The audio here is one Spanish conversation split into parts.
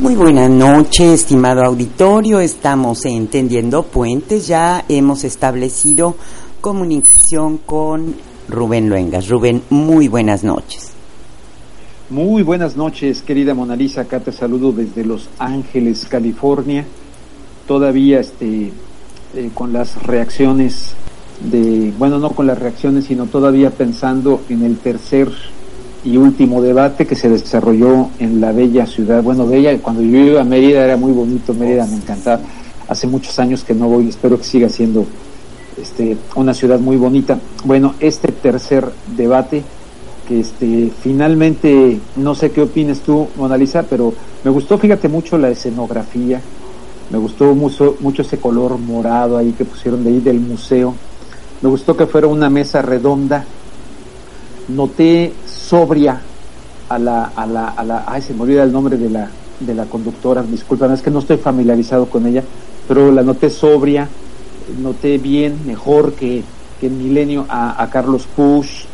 Muy buenas noches, estimado auditorio. Estamos entendiendo puentes. Ya hemos establecido comunicación con Rubén Luengas. Rubén, muy buenas noches. Muy buenas noches, querida Mona Lisa. Acá te saludo desde Los Ángeles, California. Todavía este, eh, con las reacciones de, bueno, no con las reacciones, sino todavía pensando en el tercer y último debate que se desarrolló en la bella ciudad. Bueno, bella, cuando yo iba a Mérida era muy bonito, Mérida me encantaba. Hace muchos años que no voy, espero que siga siendo este, una ciudad muy bonita. Bueno, este tercer debate, que este, finalmente, no sé qué opines tú, Mona Lisa, pero me gustó, fíjate mucho la escenografía, me gustó mucho, mucho ese color morado ahí que pusieron de ahí del museo. Me gustó que fuera una mesa redonda. Noté sobria a la, a la, a la, ay, se me olvida el nombre de la, de la conductora, disculpen, es que no estoy familiarizado con ella, pero la noté sobria, noté bien, mejor que, que en Milenio a, a Carlos Push,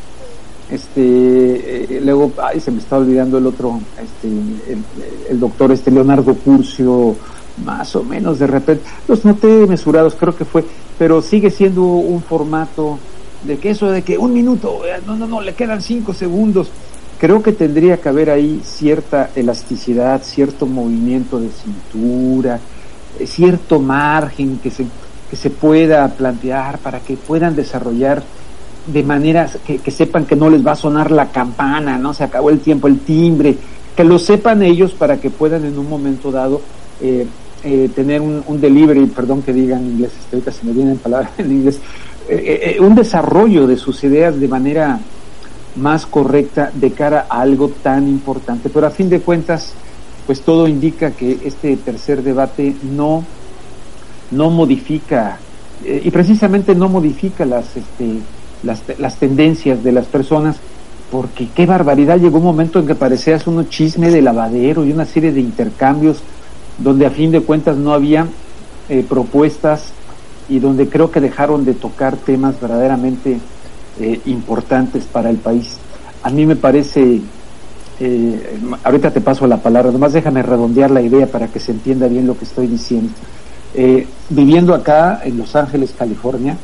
este, eh, luego, ay, se me está olvidando el otro, este, el, el, doctor este Leonardo Curcio, más o menos de repente, los noté mesurados, creo que fue, pero sigue siendo un formato de que eso de que un minuto, eh, no, no, no, le quedan cinco segundos. Creo que tendría que haber ahí cierta elasticidad, cierto movimiento de cintura, eh, cierto margen que se, que se pueda plantear para que puedan desarrollar de maneras que, que sepan que no les va a sonar la campana, no se acabó el tiempo, el timbre, que lo sepan ellos para que puedan en un momento dado eh, tener un, un, delivery, perdón que diga en inglés, ahorita se me vienen palabras en inglés, eh, eh, un desarrollo de sus ideas de manera más correcta de cara a algo tan importante. Pero a fin de cuentas, pues todo indica que este tercer debate no, no modifica, eh, y precisamente no modifica las, este, las, las, tendencias de las personas, porque qué barbaridad, llegó un momento en que parecía un chisme de lavadero y una serie de intercambios donde a fin de cuentas no había eh, propuestas y donde creo que dejaron de tocar temas verdaderamente eh, importantes para el país. A mí me parece, eh, ahorita te paso la palabra, nomás déjame redondear la idea para que se entienda bien lo que estoy diciendo. Eh, viviendo acá en Los Ángeles, California,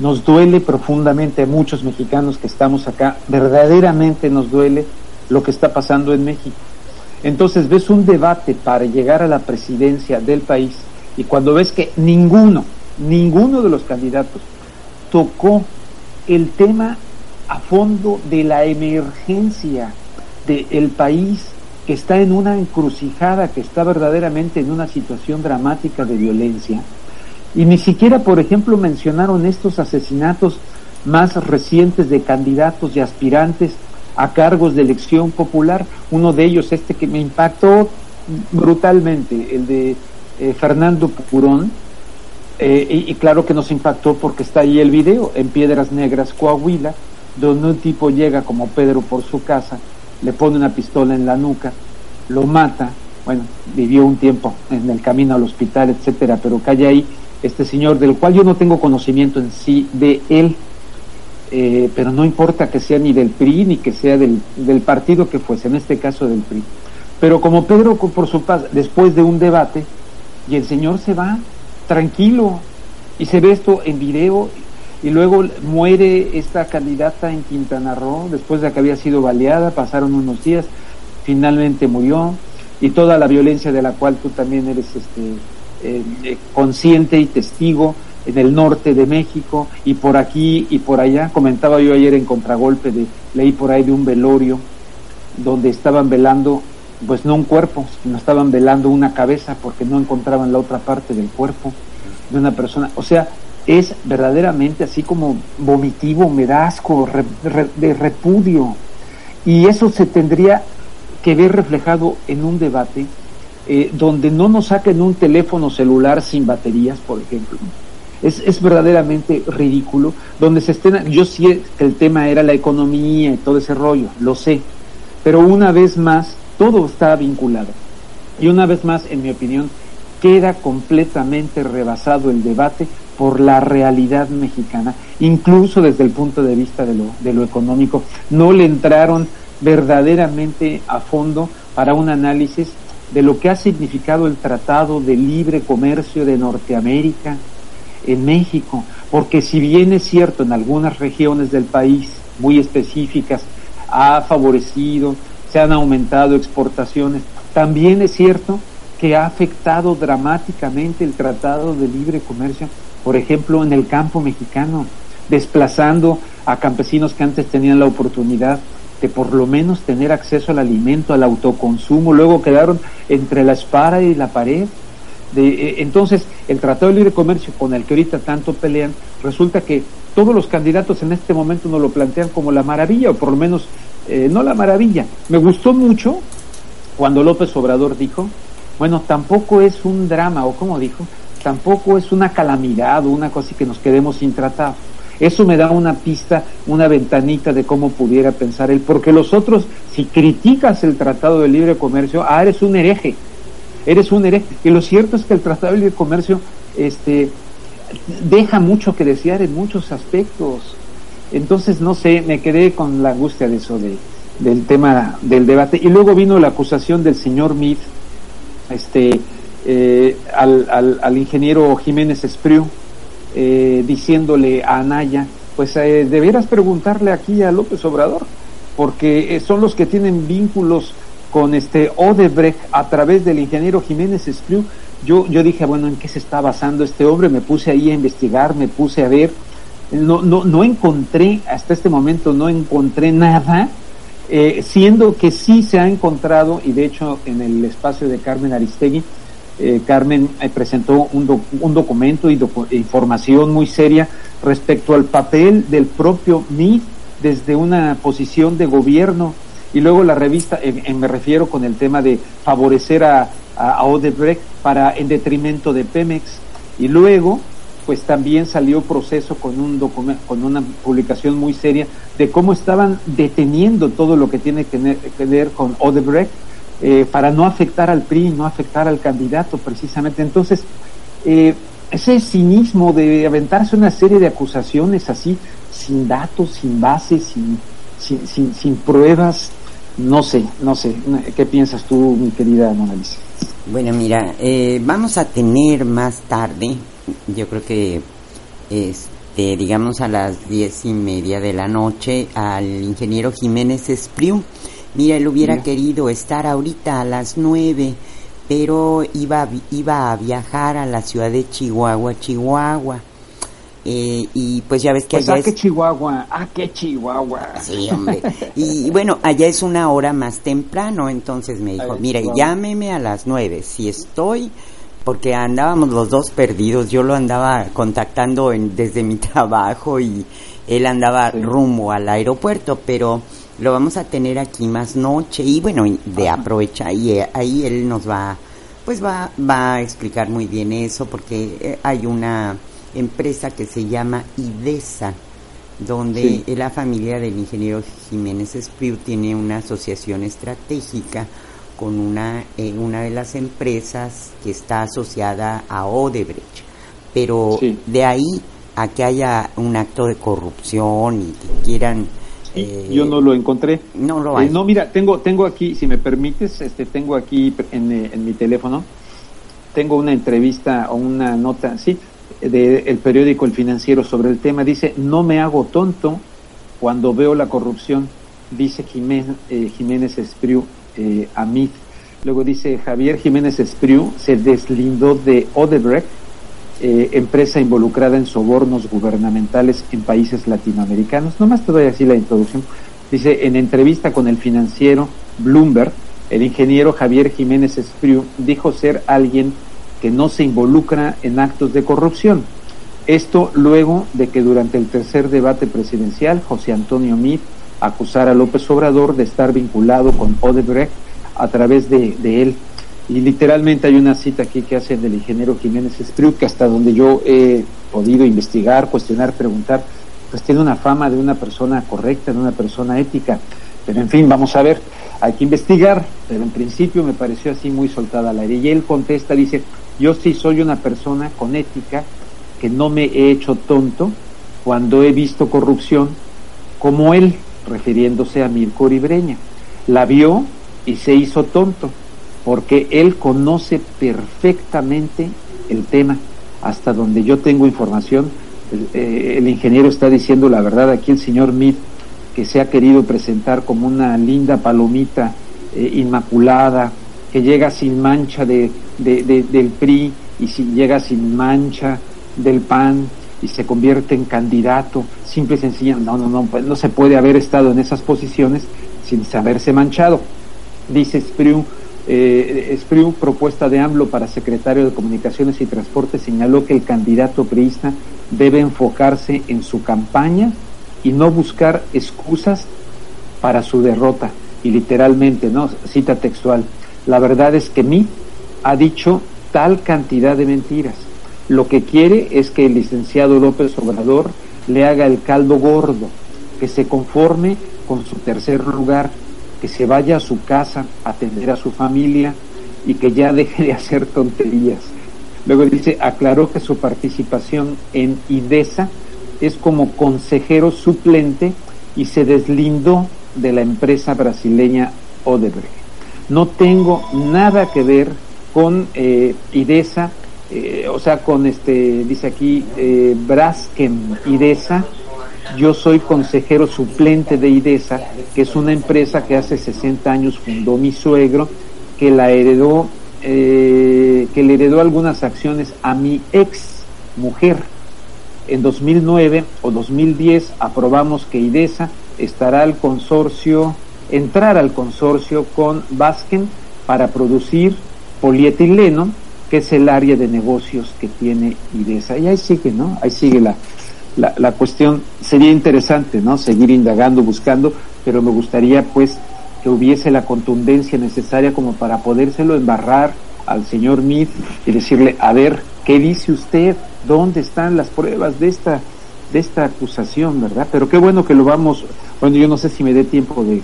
nos duele profundamente a muchos mexicanos que estamos acá, verdaderamente nos duele lo que está pasando en México. Entonces ves un debate para llegar a la presidencia del país y cuando ves que ninguno, ninguno de los candidatos tocó el tema a fondo de la emergencia del país que está en una encrucijada, que está verdaderamente en una situación dramática de violencia. Y ni siquiera, por ejemplo, mencionaron estos asesinatos más recientes de candidatos y aspirantes a cargos de elección popular. Uno de ellos, este que me impactó brutalmente, el de eh, Fernando Purón, eh, y, claro que nos impactó porque está ahí el video, en Piedras Negras, Coahuila, donde un tipo llega como Pedro por su casa, le pone una pistola en la nuca, lo mata, bueno, vivió un tiempo en el camino al hospital, etcétera, pero cae ahí este señor del cual yo no tengo conocimiento en sí de él, eh, pero no importa que sea ni del PRI ni que sea del, del partido que fuese, en este caso del PRI. Pero como Pedro por su paz, después de un debate, y el señor se va tranquilo y se ve esto en video y luego muere esta candidata en Quintana Roo después de que había sido baleada, pasaron unos días, finalmente murió y toda la violencia de la cual tú también eres este, eh, eh, consciente y testigo en el norte de México y por aquí y por allá. Comentaba yo ayer en contragolpe de leí por ahí de un velorio donde estaban velando pues no un cuerpo, sino estaban velando una cabeza porque no encontraban la otra parte del cuerpo de una persona. O sea, es verdaderamente así como vomitivo, medasco, re, re, de repudio. Y eso se tendría que ver reflejado en un debate eh, donde no nos saquen un teléfono celular sin baterías, por ejemplo. Es, es verdaderamente ridículo, donde se estén, yo sé que el tema era la economía y todo ese rollo, lo sé, pero una vez más, todo está vinculado. Y una vez más, en mi opinión, queda completamente rebasado el debate por la realidad mexicana, incluso desde el punto de vista de lo, de lo económico. No le entraron verdaderamente a fondo para un análisis de lo que ha significado el Tratado de Libre Comercio de Norteamérica en México, porque si bien es cierto en algunas regiones del país muy específicas ha favorecido, se han aumentado exportaciones, también es cierto que ha afectado dramáticamente el Tratado de Libre Comercio, por ejemplo, en el campo mexicano, desplazando a campesinos que antes tenían la oportunidad de por lo menos tener acceso al alimento, al autoconsumo, luego quedaron entre la espada y la pared. De, eh, entonces, el Tratado de Libre Comercio con el que ahorita tanto pelean, resulta que todos los candidatos en este momento nos lo plantean como la maravilla, o por lo menos eh, no la maravilla. Me gustó mucho cuando López Obrador dijo, bueno, tampoco es un drama, o como dijo, tampoco es una calamidad o una cosa que nos quedemos sin tratado. Eso me da una pista, una ventanita de cómo pudiera pensar él, porque los otros, si criticas el Tratado de Libre Comercio, ah, eres un hereje, eres un hereje. Y lo cierto es que el Tratado de Libre Comercio este, deja mucho que desear en muchos aspectos. Entonces, no sé, me quedé con la angustia de eso, de, del tema del debate. Y luego vino la acusación del señor Meade, este, eh, al, al, al ingeniero Jiménez Espriu, eh, diciéndole a Anaya, pues eh, debieras preguntarle aquí a López Obrador, porque eh, son los que tienen vínculos con este Odebrecht a través del ingeniero Jiménez Espriu. Yo, yo dije, bueno, ¿en qué se está basando este hombre? Me puse ahí a investigar, me puse a ver. No, no, no encontré, hasta este momento no encontré nada, eh, siendo que sí se ha encontrado, y de hecho en el espacio de Carmen Aristegui, eh, Carmen eh, presentó un, un documento y información muy seria respecto al papel del propio MIF desde una posición de gobierno. Y luego la revista, me refiero con el tema de favorecer a, a, Odebrecht para en detrimento de Pemex. Y luego pues también salió proceso con un documento, con una publicación muy seria de cómo estaban deteniendo todo lo que tiene que ver con Odebrecht eh, para no afectar al PRI, no afectar al candidato precisamente. Entonces, eh, ese cinismo de aventarse una serie de acusaciones así, sin datos, sin bases, sin, sin, sin, pruebas, no sé, no sé. ¿Qué piensas tú, mi querida Mona Lisa? Bueno, mira, eh, vamos a tener más tarde, yo creo que, este, digamos a las diez y media de la noche, al ingeniero Jiménez Espriu, Mira, él hubiera querido estar ahorita a las nueve, pero iba, iba a viajar a la ciudad de Chihuahua, Chihuahua. Eh, y pues ya ves que pues allá es... qué Chihuahua, ah, qué Chihuahua. Sí, hombre. y, bueno, allá es una hora más temprano, entonces me dijo, mira, llámeme a las nueve, si estoy, porque andábamos los dos perdidos, yo lo andaba contactando en, desde mi trabajo y él andaba rumbo al aeropuerto, pero lo vamos a tener aquí más noche y bueno, de aprovecha y eh, ahí él nos va, pues va, va a explicar muy bien eso porque eh, hay una empresa que se llama IDESA, donde la familia del ingeniero Jiménez Espriu tiene una asociación estratégica con una, eh, una de las empresas que está asociada a Odebrecht. Pero de ahí a que haya un acto de corrupción y que quieran eh, yo no lo encontré. No lo hay. Eh, no, mira, tengo, tengo aquí, si me permites, este, tengo aquí en, eh, en mi teléfono, tengo una entrevista o una nota, sí, del periódico El Financiero sobre el tema. Dice, no me hago tonto cuando veo la corrupción, dice Jiménez, Jiménez Espriu a mí. Luego dice, Javier Jiménez Espriu se deslindó de Odebrecht eh, empresa involucrada en sobornos gubernamentales en países latinoamericanos. Nomás te doy así la introducción. Dice, en entrevista con el financiero Bloomberg, el ingeniero Javier Jiménez Espriu dijo ser alguien que no se involucra en actos de corrupción. Esto luego de que durante el tercer debate presidencial, José Antonio Meade acusara a López Obrador de estar vinculado con Odebrecht a través de, de él y literalmente hay una cita aquí que hace del ingeniero Jiménez Espriu, que hasta donde yo he podido investigar, cuestionar, preguntar, pues tiene una fama de una persona correcta, de una persona ética. Pero en fin, vamos a ver, hay que investigar, pero en principio me pareció así muy soltada al aire. Y él contesta, dice, yo sí soy una persona con ética, que no me he hecho tonto cuando he visto corrupción como él, refiriéndose a Mirko Ibreña. La vio y se hizo tonto porque él conoce perfectamente el tema. Hasta donde yo tengo información, el, eh, ingeniero está diciendo la verdad. Aquí el señor Mead, que se ha querido presentar como una linda palomita eh, inmaculada, que llega sin mancha de, del PRI y si llega sin mancha del PAN y se convierte en candidato, simple y sencillo, no, no, no, pues no se puede haber estado en esas posiciones sin saberse manchado. Dice Spriu, eh, propuesta de AMLO para secretario de Comunicaciones y Transporte, señaló que el candidato priista debe enfocarse en su campaña y no buscar excusas para su derrota. Y literalmente, ¿no? Cita textual. La verdad es que mí ha dicho tal cantidad de mentiras. Lo que quiere es que el licenciado López Obrador le haga el caldo gordo, que se conforme con su tercer lugar, que se vaya a su casa a atender a su familia y que ya deje de hacer tonterías. Luego dice, aclaró que su participación en IDESA es como consejero suplente y se deslindó de la empresa brasileña Odebrecht. No tengo nada que ver con eh, IDESA, eh, o sea, con este, dice aquí, eh, Braskem IDESA, yo soy consejero suplente de IDESA, que es una empresa que hace 60 años fundó mi suegro, que la heredó, eh, que le heredó algunas acciones a mi ex mujer. En 2009 o 2010 aprobamos que IDESA estará al consorcio, entrar al consorcio con Basken para producir polietileno, es el área de negocios que tiene IDESA. Y ahí sigue, ¿no? Ahí sigue la, la, la, cuestión sería interesante, ¿no? Seguir indagando, buscando, pero me gustaría pues que hubiese la contundencia necesaria como para podérselo embarrar al señor Mead y decirle, a ver, ¿qué dice usted? ¿Dónde están las pruebas de esta, de esta acusación, verdad? Pero qué bueno que lo vamos, bueno, yo no sé si me dé tiempo de,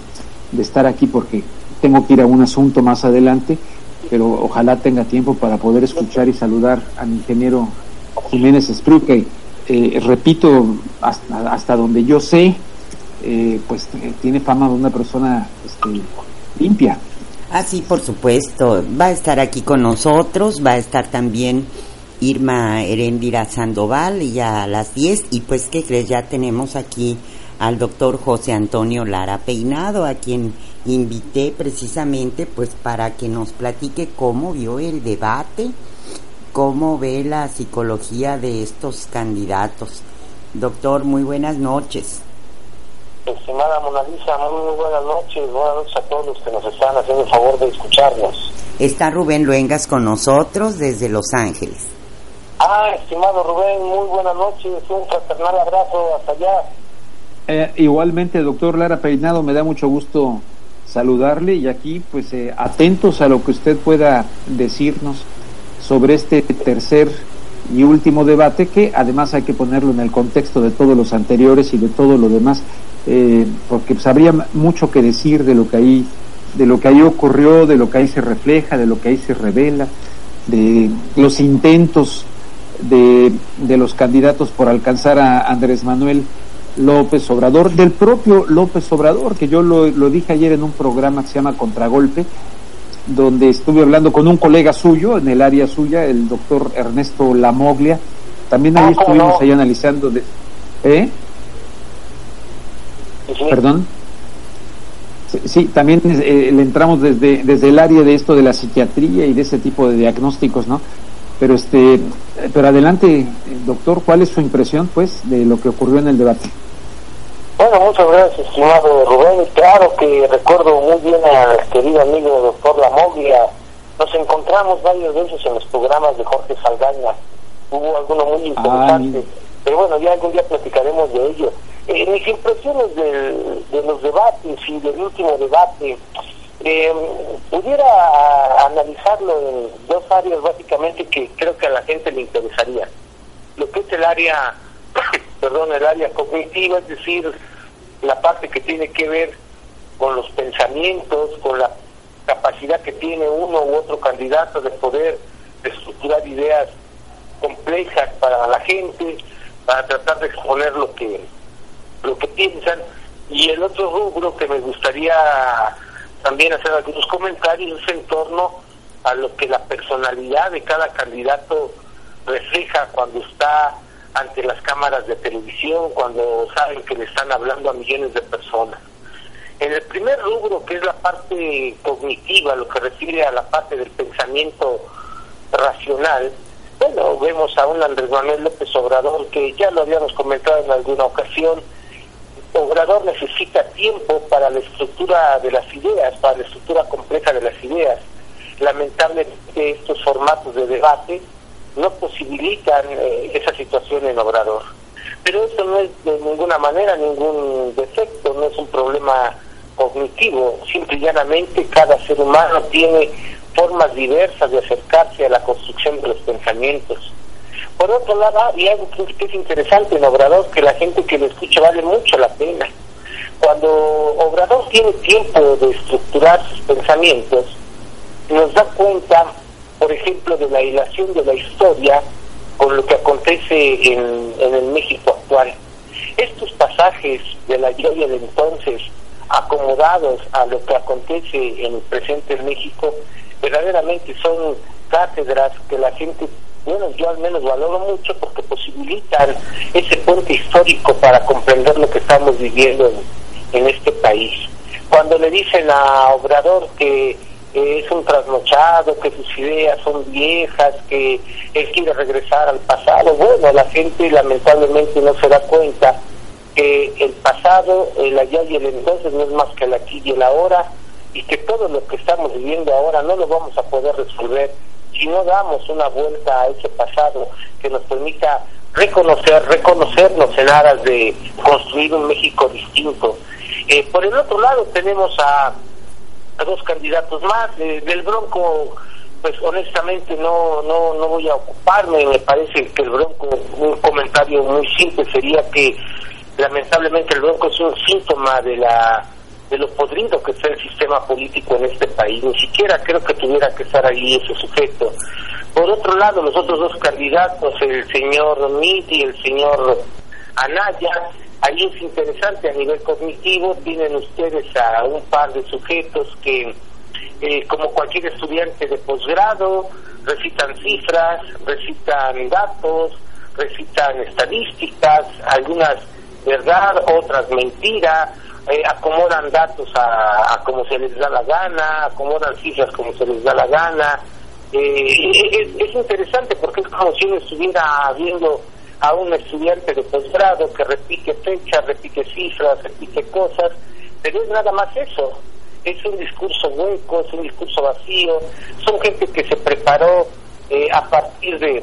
de estar aquí porque tengo que ir a un asunto más adelante, pero ojalá tenga tiempo para poder escuchar y saludar al ingeniero Jiménez Spruque eh, repito, hasta, donde yo sé, eh, pues eh, tiene fama de una persona este, limpia. Ah, sí, por supuesto. Va a estar aquí con nosotros, va a estar también Irma Herendira Sandoval y a las 10. Y pues, ¿qué crees? Ya tenemos aquí al doctor José Antonio Lara Peinado, a quien invité precisamente pues para que nos platique cómo vio el debate cómo ve la psicología de estos candidatos. Doctor, muy buenas noches. Estimada Mona Lisa, muy buenas noches, buenas noches a todos los que nos están haciendo el favor de escucharnos. Está Rubén Luengas con nosotros desde Los Ángeles. Ah, estimado Rubén, muy buenas noches, un fraternal abrazo hasta allá. Eh, igualmente, doctor Lara Peinado, me da mucho gusto saludarle y aquí, pues, eh, atentos a lo que usted pueda decirnos sobre este tercer y último debate que además hay que ponerlo en el contexto de todos los anteriores y de todo lo demás eh, porque pues, habría mucho que decir de lo que ahí de lo que ahí ocurrió de lo que ahí se refleja de lo que ahí se revela de los intentos de, de los candidatos por alcanzar a Andrés Manuel López Obrador, del propio López Obrador, que yo lo, lo dije ayer en un programa que se llama Contragolpe, donde estuve hablando con un colega suyo en el área suya, el doctor Ernesto Lamoglia. También ahí ah, estuvimos ahí analizando de... ¿Eh? ¿Perdón? Sí, también eh, le entramos desde, desde el área de esto de la psiquiatría y de ese tipo de diagnósticos, ¿no? Pero este, pero adelante, doctor, ¿cuál es su impresión, pues, de lo que ocurrió en el debate? Bueno, muchas gracias, estimado Rubén. Claro que recuerdo muy bien al querido amigo doctor Lamoglia. Nos encontramos varios veces en los programas de Jorge Saldaña. Hubo alguno muy interesante. Pero bueno, ya algún día platicaremos de ello. Eh, mis impresiones de los debates y del último debate, eh, pudiera analizarlo en dos áreas básicamente que creo que a la gente le interesaría. Lo que es el área, perdón, el área cognitiva, es decir, la parte que tiene que ver con los pensamientos, con la capacidad que tiene uno u otro candidato de poder estructurar ideas complejas para la gente, para tratar de exponer lo que lo que piensan y el otro rubro que me gustaría también hacer algunos comentarios en torno a lo que la personalidad de cada candidato refleja cuando está ante las cámaras de televisión, cuando saben que le están hablando a millones de personas. En el primer rubro, que es la parte cognitiva, lo que refiere a la parte del pensamiento racional, bueno, vemos a un Andrés Manuel López Obrador que ya lo habíamos comentado en alguna ocasión, Obrador necesita tiempo para la estructura de las ideas, para la estructura compleja de las ideas. Lamentablemente estos formatos de debate no posibilitan eh, esa situación en Obrador. Pero eso no es de ninguna manera ningún defecto, no es un problema cognitivo, simple y llanamente cada ser humano tiene formas diversas de acercarse a la construcción de los pensamientos. Por otro lado, hay algo que es interesante en Obrador, que la gente que lo escucha vale mucho la pena. Cuando Obrador tiene tiempo de estructurar sus pensamientos, nos da cuenta, por ejemplo, de la hilación de la historia con lo que acontece en, en el México actual. Estos pasajes de la historia de entonces acomodados a lo que acontece en el presente en México, verdaderamente son cátedras que la gente, bueno, yo al menos valoro mucho porque posibilitan ese puente histórico para comprender lo que estamos viviendo en, este país. Cuando le dicen a Obrador que es un trasnochado, que sus ideas son viejas, que él quiere regresar al pasado, bueno, la gente lamentablemente no se da cuenta que el pasado, el allá y el entonces no es más que el aquí y el ahora, y que todo lo que estamos viviendo ahora no lo vamos a poder resolver si no damos una vuelta a ese pasado que nos permita reconocer, reconocernos en aras de construir un México distinto. Eh, por el otro lado tenemos a, dos candidatos más, eh, del Bronco pues honestamente no, no, no voy a ocuparme, me parece que el Bronco, un comentario muy simple sería que lamentablemente el Bronco es un síntoma de la de lo podrido que está el sistema político en este país. Ni siquiera creo que tuviera que estar ahí ese sujeto. Por otro lado, los otros dos candidatos, el señor Miti y el señor Anaya, ahí es interesante a nivel cognitivo, tienen ustedes a un par de sujetos que, eh, como cualquier estudiante de posgrado, recitan cifras, recitan datos, recitan estadísticas, algunas verdad, otras mentiras, eh, acomodan datos a, como se les da la gana, acomodan cifras como se les da la gana. Eh, es, interesante porque es como si uno estuviera viendo a un estudiante de posgrado que repite fechas, repite cifras, repite cosas, pero es nada más eso. Es un discurso hueco, es un discurso vacío, son gente que se preparó eh, a partir de,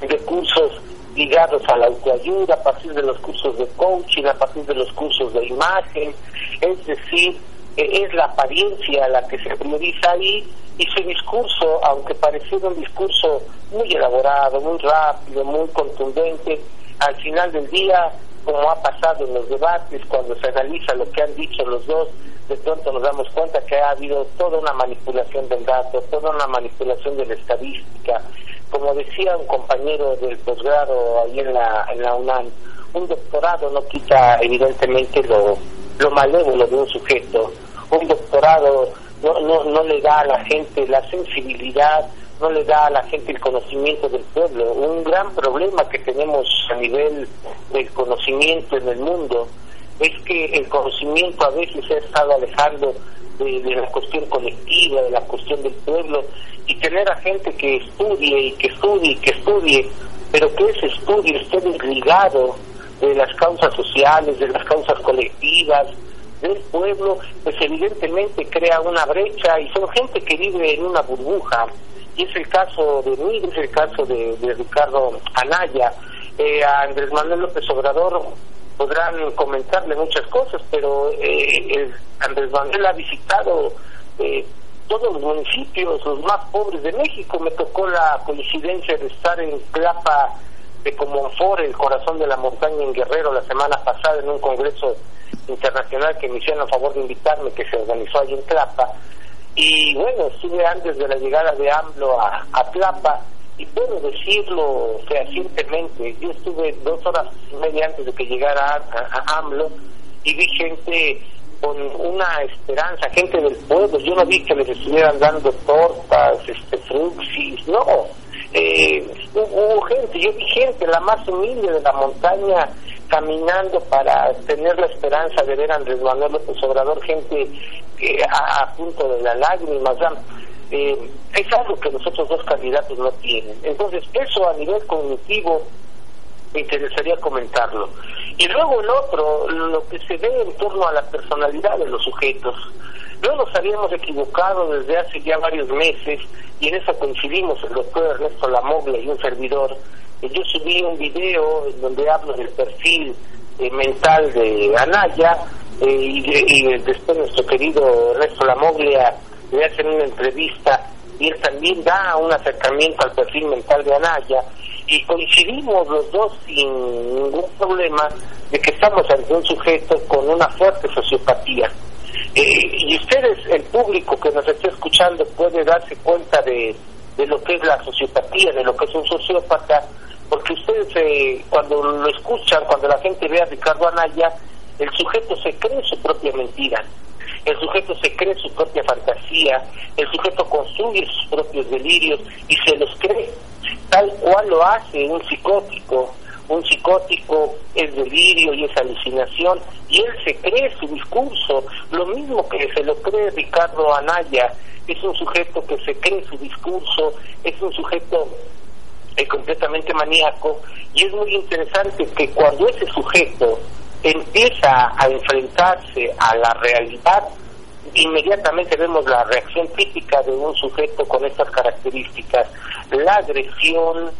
de cursos ligados a la autoayuda, a partir de los cursos de coaching, a partir de los cursos de imagen, es decir, e-, es la apariencia la que se prioriza ahí y su discurso, aunque pareciera un discurso muy elaborado, muy rápido, muy contundente, al final del día, como ha pasado en los debates, cuando se analiza lo que han dicho los dos, de pronto nos damos cuenta que ha habido toda una manipulación del dato, toda una manipulación de la estadística, como decía un compañero del posgrado ahí en la, UNAM, un doctorado no quita evidentemente lo, lo malévolo de un sujeto. Un doctorado no, no, no le da a la gente la sensibilidad, no le da a la gente el conocimiento del pueblo. Un gran problema que tenemos a nivel del conocimiento en el mundo es que el conocimiento a veces se ha estado alejando de, de, la cuestión colectiva, de la cuestión del pueblo, y tener a gente que estudie y que estudie y que estudie, pero que ese estudio esté desligado de las causas sociales, de las causas colectivas, del pueblo, pues evidentemente crea una brecha y son gente que vive en una burbuja. Y es el caso de mí, es el caso de, Ricardo Anaya. Eh, a Andrés Manuel López Obrador podrán comentarle muchas cosas, pero eh, Andrés Manuel ha visitado eh, todos los municipios, los más pobres de México. Me tocó la coincidencia de estar en Clapa de Comonfort, el corazón de la montaña en Guerrero, la semana pasada en un congreso internacional que me hicieron a favor de invitarme, que se organizó allí en Clapa. Y bueno, estuve antes de la llegada de AMLO a, a Clapa y puedo decirlo fehacientemente, yo estuve dos horas y media antes de que llegara a, AMLO y vi gente con una esperanza, gente del pueblo, yo no vi que les estuvieran dando tortas, este, fruxis, no, eh, hubo gente, yo vi gente, la más humilde de la montaña, caminando para tener la esperanza de ver a Andrés Manuel López Obrador, gente que a, punto de la lágrima, eh, es algo que los otros dos candidatos no tienen. Entonces, eso a nivel cognitivo me interesaría comentarlo. Y luego el otro, lo que se ve en torno a la personalidad de los sujetos. No nos habíamos equivocado desde hace ya varios meses, y en eso coincidimos el doctor Ernesto Lamoglia y un servidor. Yo subí un video en donde hablo del perfil eh, mental de Anaya, eh, y, después nuestro querido Ernesto Lamoglia le hacen una entrevista y él también da un acercamiento al perfil mental de Anaya y coincidimos los dos sin ningún problema de que estamos ante un sujeto con una fuerte sociopatía. Eh, y ustedes, el público que nos está escuchando, puede darse cuenta de, de lo que es la sociopatía, de lo que es un sociópata, porque ustedes eh, cuando lo escuchan, cuando la gente ve a Ricardo Anaya, el sujeto se cree su propia mentira, el sujeto se cree su propia fantasía, el sujeto construye sus propios delirios y se los cree tal cual lo hace un psicótico. Un psicótico es delirio y es alucinación y él se cree su discurso, lo mismo que se lo cree Ricardo Anaya, es un sujeto que se cree su discurso, es un sujeto eh, completamente maníaco y es muy interesante que cuando ese sujeto empieza a enfrentarse a la realidad, inmediatamente vemos la reacción típica de un sujeto con estas características, la agresión,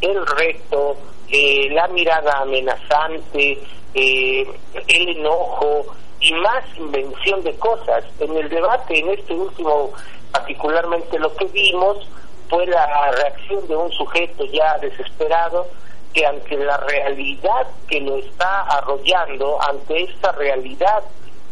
el reto, eh, la mirada amenazante, eh, el enojo y más invención de cosas. En el debate, en este último, particularmente lo que vimos fue la reacción de un sujeto ya desesperado que ante la realidad que lo está arrollando, ante esta realidad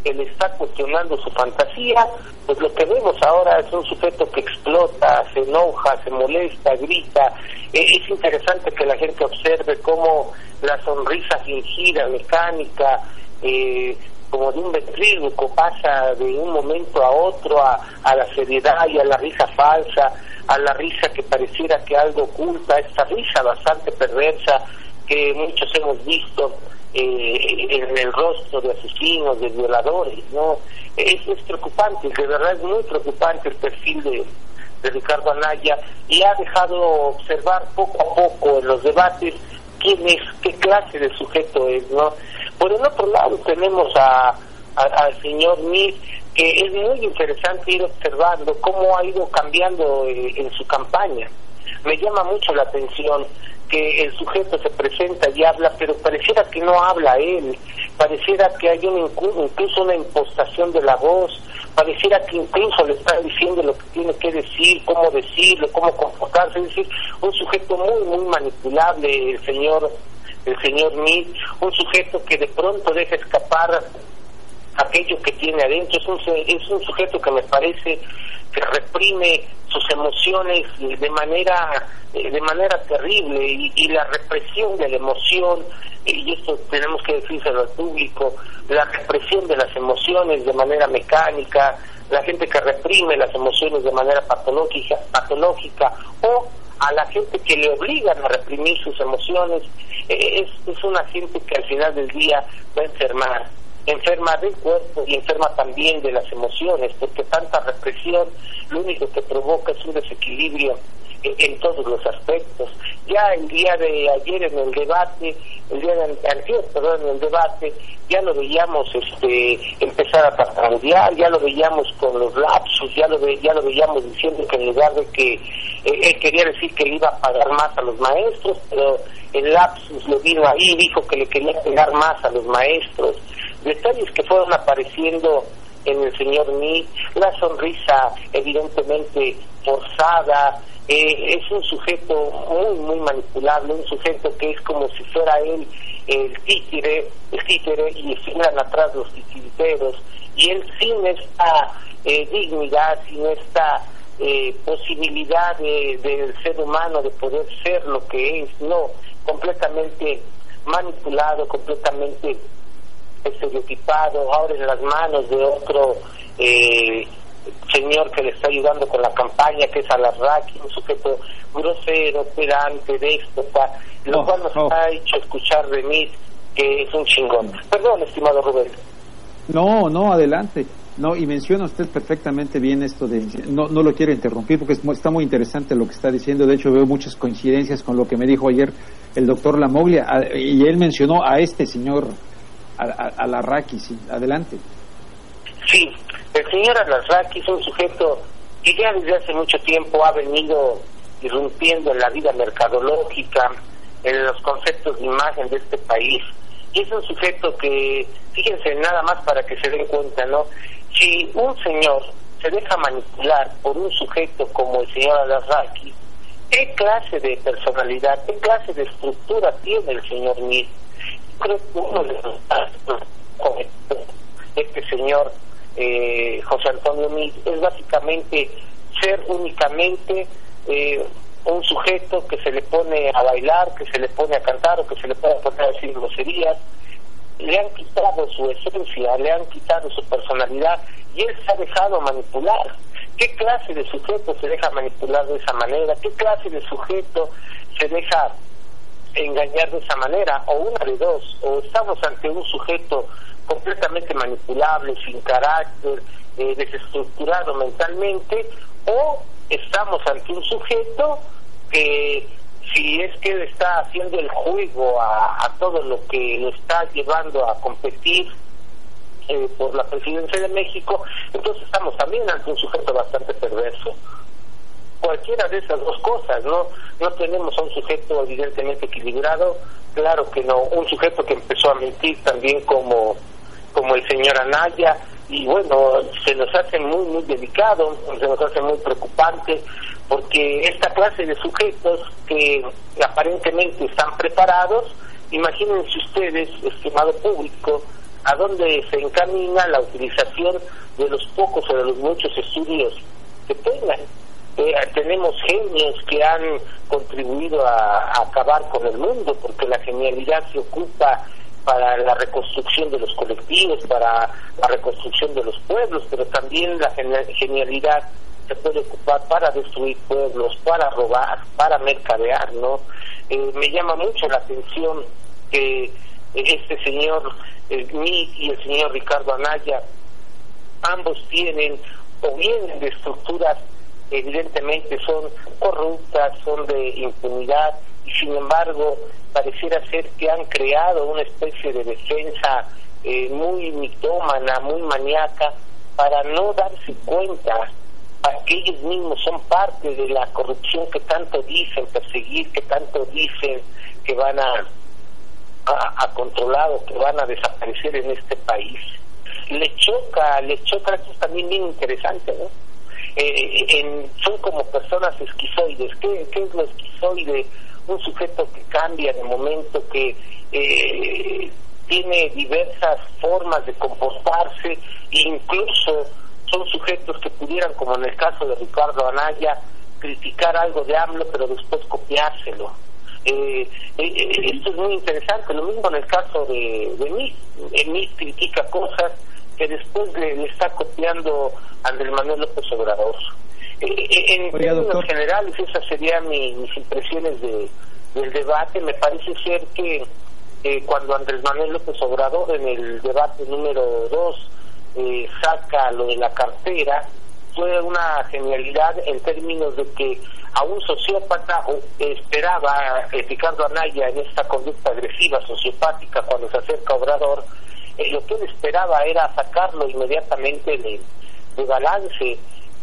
que le está cuestionando su fantasía, pues lo que vemos ahora es un sujeto que explota, se enoja, se molesta, grita. Eh, es interesante que la gente observe cómo la sonrisa fingida, mecánica, eh, como de un ventríloco, pasa de un momento a otro a, a la seriedad y a la risa falsa, a la risa que pareciera que algo oculta, esta risa bastante perversa que muchos hemos visto eh, en el rostro de asesinos, de violadores, ¿no? Es, preocupante, de verdad es muy preocupante el perfil de, de Ricardo Anaya y ha dejado observar poco a poco en los debates quién es, qué clase de sujeto es, ¿no? Por el otro lado tenemos a, al señor Mir, que es muy interesante ir observando cómo ha ido cambiando eh, en su campaña. Me llama mucho la atención que el sujeto se presenta y habla, pero pareciera que no habla él, pareciera que hay un, incluso una impostación de la voz, pareciera que incluso le están diciendo lo que tiene que decir, cómo decirlo, cómo comportarse, es decir, un sujeto muy, muy manipulable, el señor el señor Mil, un sujeto que de pronto deja escapar aquello que tiene adentro, es un, es un sujeto que me parece que reprime sus emociones de manera eh, de manera terrible y, la represión de la emoción y esto tenemos que decírselo al público la represión de las emociones de manera mecánica la gente que reprime las emociones de manera patológica patológica o a la gente que le obligan a reprimir sus emociones eh, es, es una gente que al final del día va a enfermar enferma del cuerpo y enferma también de las emociones, porque tanta represión lo único que provoca es un desequilibrio en, todos los aspectos. Ya el día de ayer en el debate, el día de perdón, en el debate, ya lo veíamos este empezar a tartamudear, ya lo veíamos con los lapsus, ya lo, ya lo veíamos diciendo que en lugar de que eh, él quería decir que le iba a pagar más a los maestros, pero el lapsus lo vino ahí, dijo que le quería pagar más a los maestros detalles que fueron apareciendo en el señor Ni, la sonrisa evidentemente forzada, eh, es un sujeto muy, muy manipulable, un sujeto que es como si fuera él el títere, el títere y estuvieran atrás los titiriteros, y él sin esta eh, dignidad, sin esta eh, posibilidad del ser humano de poder ser lo que es, no, completamente manipulado, completamente estereotipado, ahora en las manos de otro eh, señor que le está ayudando con la campaña, que es Alarraqui, un sujeto grosero, pedante, déspota, lo cual nos ha hecho escuchar de mí que es un chingón. Perdón, estimado Rubén. No, no, adelante. No, y menciona usted perfectamente bien esto de... No, no lo quiero interrumpir porque está muy interesante lo que está diciendo. De hecho, veo muchas coincidencias con lo que me dijo ayer el doctor Lamoglia. Y él mencionó a este señor, a, a, sí. Adelante. Sí, el señor Alasraqui es un sujeto que ya desde hace mucho tiempo ha venido irrumpiendo en la vida mercadológica, en los conceptos de imagen de este país. Y es un sujeto que, fíjense, nada más para que se den cuenta, ¿no? Si un señor se deja manipular por un sujeto como el señor Alasraqui, ¿qué clase de personalidad, qué clase de estructura tiene el señor Mir? Creo que uno de los este señor eh, José Antonio Mir es básicamente ser únicamente eh, un sujeto que se le pone a bailar, que se le pone a cantar o que se le puede poner a decir groserías, le han quitado su esencia, le han quitado su personalidad y él se ha dejado manipular. ¿Qué clase de sujeto se deja manipular de esa manera? ¿Qué clase de sujeto se deja engañar de esa manera? O una de dos, o estamos ante un sujeto completamente manipulable, sin carácter, eh, desestructurado mentalmente, o estamos ante un sujeto que si es que está haciendo el juego a, todo lo que lo está llevando a competir eh, por la presidencia de México, entonces estamos también ante un sujeto bastante perverso. Cualquiera de esas dos cosas, ¿no? No tenemos a un sujeto evidentemente equilibrado, claro que no, un sujeto que empezó a mentir también como, como el señor Anaya, y bueno, se nos hace muy, muy delicado, se nos hace muy preocupante, porque esta clase de sujetos que aparentemente están preparados, imagínense ustedes, estimado público, a dónde se encamina la utilización de los pocos o de los muchos estudios que tengan. Eh, tenemos genios que han contribuido a, acabar con el mundo, porque la genialidad se ocupa para la reconstrucción de los colectivos, para la reconstrucción de los pueblos, pero también la genialidad se puede ocupar para destruir pueblos, para robar, para mercadear, ¿no? Eh, me llama mucho la atención que este señor Smith y el señor Ricardo Anaya, ambos tienen o vienen de estructuras evidentemente son corruptas, son de impunidad y sin embargo pareciera ser que han creado una especie de defensa eh, muy mitómana, muy maníaca, para no darse cuenta a que ellos mismos son parte de la corrupción que tanto dicen perseguir, que tanto dicen que van a, a, controlar o que van a desaparecer en este país. Le choca, le choca, esto es también bien interesante, ¿no? Eh, en, son como personas esquizoides. ¿Qué, ¿Qué es lo esquizoide? un sujeto que cambia de momento, que eh, tiene diversas formas de comportarse, incluso son sujetos que pudieran, como en el caso de Ricardo Anaya, criticar algo de AMLO, pero después copiárselo. Eh, eh, esto es muy interesante, lo mismo en el caso de, de Mí. critica cosas que después le, está copiando Andrés Manuel López Obrador. Eh, en términos generales, esas serían mis impresiones de, del debate. Me parece ser que eh, cuando Andrés Manuel López Obrador en el debate número 2 eh, saca lo de la cartera, fue una genialidad en términos de que a un sociópata esperaba Ricardo Anaya en esta conducta agresiva sociopática cuando se acerca a Obrador, lo que él esperaba era sacarlo inmediatamente de, de balance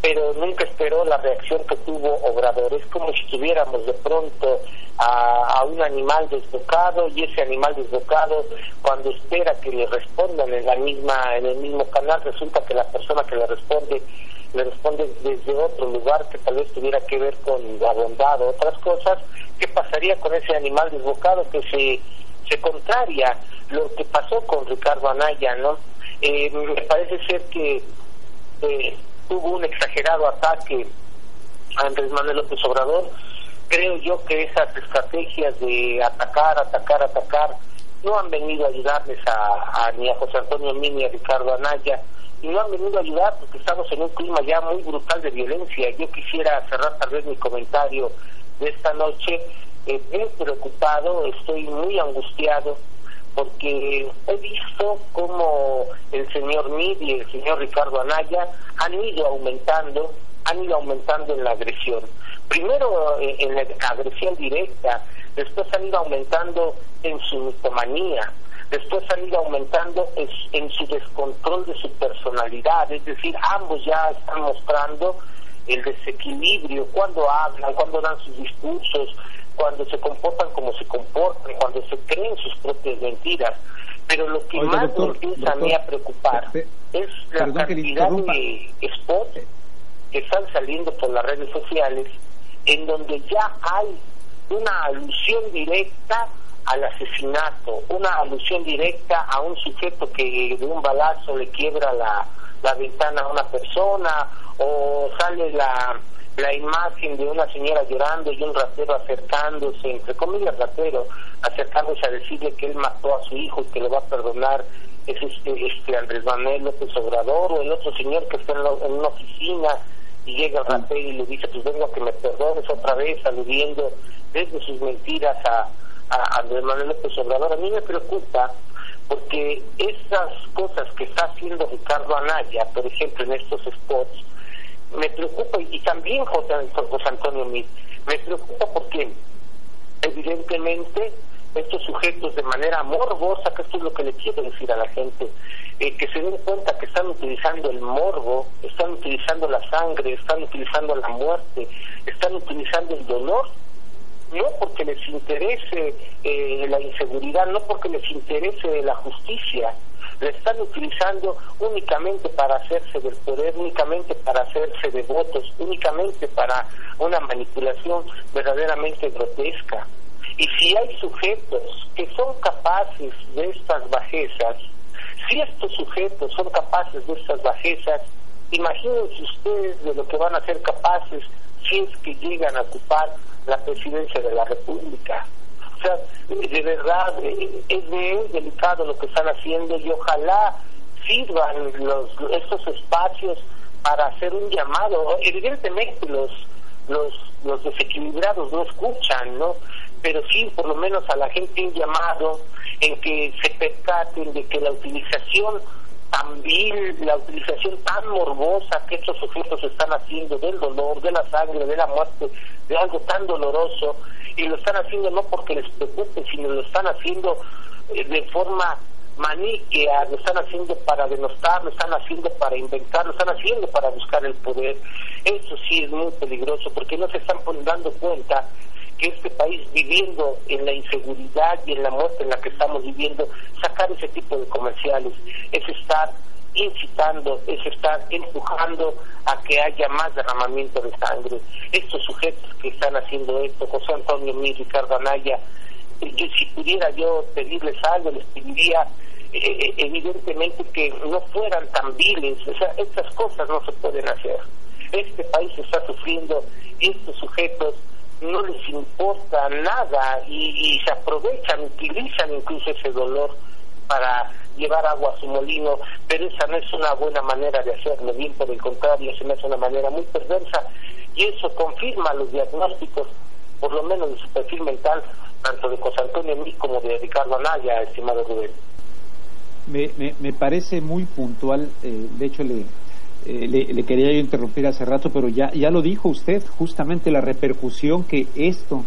pero nunca esperó la reacción que tuvo Obrador. Es como si tuviéramos de pronto a, un animal desbocado y ese animal desbocado cuando espera que le respondan en la misma en el mismo canal resulta que la persona que le responde le responde desde otro lugar que tal vez tuviera que ver con la bondad o otras cosas. ¿Qué pasaría con ese animal desbocado que se se contraria lo que pasó con Ricardo Anaya, ¿no? Eh, me parece ser que eh, hubo un exagerado ataque a Andrés Manuel López Obrador. Creo yo que esas estrategias de atacar, atacar, atacar, no han venido a ayudarles a, ni a José Antonio Mini ni a Ricardo Anaya, y no han venido a ayudar porque estamos en un clima ya muy brutal de violencia. Yo quisiera cerrar tal vez mi comentario de esta noche, eh, bien preocupado, estoy muy angustiado porque he visto cómo el señor Mid y el señor Ricardo Anaya han ido aumentando, han ido aumentando en la agresión. Primero eh, en la agresión directa, después han ido aumentando en su mitomanía, después han ido aumentando en, su descontrol de su personalidad, es decir, ambos ya están mostrando el desequilibrio cuando hablan, cuando dan sus discursos, cuando se comportan como se comportan, cuando se creen sus propias mentiras. Pero lo que más me empieza a mí a preocupar es la cantidad de spots que están saliendo por las redes sociales en donde ya hay una alusión directa al asesinato, una alusión directa a un sujeto que de un balazo le quiebra la, la ventana a una persona o sale la, la imagen de una señora llorando y un ratero acercándose, entre comillas ratero, acercándose a decirle que él mató a su hijo y que le va a perdonar es este, este Andrés Manuel López Obrador o el otro señor que está en, en una oficina y llega el ratero y le dice pues vengo a que me perdones otra vez aludiendo desde sus mentiras a, a Andrés Manuel López Obrador. A mí me preocupa porque esas cosas que está haciendo Ricardo Anaya por ejemplo en estos spots me preocupa y también José, Antonio Mir, me preocupa porque evidentemente estos sujetos de manera morbosa, que esto es lo que le quiero decir a la gente, eh, que se den cuenta que están utilizando el morbo, están utilizando la sangre, están utilizando la muerte, están utilizando el dolor, no porque les interese eh, la inseguridad, no porque les interese la justicia, la están utilizando únicamente para hacerse del poder, únicamente para hacerse de votos, únicamente para una manipulación verdaderamente grotesca. Y si hay sujetos que son capaces de estas bajezas, si estos sujetos son capaces de estas bajezas, imagínense ustedes de lo que van a ser capaces que llegan a ocupar la presidencia de la República de verdad eh, es muy delicado lo que están haciendo y ojalá sirvan los, estos espacios para hacer un llamado. Evidentemente los, los, los desequilibrados no escuchan, ¿no? Pero sí, por lo menos a la gente un llamado en que se percaten de que la utilización tan vil, la utilización tan morbosa que estos sujetos están haciendo del dolor, de la sangre, de la muerte, de algo tan doloroso, y lo están haciendo no porque les preocupe, sino lo están haciendo eh, de forma maniquea, lo están haciendo para denostar, lo están haciendo para inventar, lo están haciendo para buscar el poder. Eso sí es muy peligroso porque no se están dando cuenta que este país viviendo en la inseguridad y en la muerte en la que estamos viviendo, sacar ese tipo de comerciales es estar incitando, es estar empujando a que haya más derramamiento de sangre. Estos sujetos que están haciendo esto, José Antonio Mir, Ricardo Anaya, eh, si pudiera yo pedirles algo, les pediría eh, eh, evidentemente que no fueran tan viles, o sea, estas cosas no se pueden hacer. Este país está sufriendo estos sujetos no les importa nada y, y se aprovechan, utilizan incluso ese dolor para llevar agua a su molino, pero esa no es una buena manera de hacerlo, bien por el contrario, se me hace una manera muy perversa y eso confirma los diagnósticos, por lo menos de su perfil mental, tanto de José Antonio Mí como de Ricardo Anaya, estimado Rubén. Me, me, parece muy puntual, eh, de hecho le, eh, le, quería yo interrumpir hace rato, pero ya, ya lo dijo usted, justamente la repercusión que esto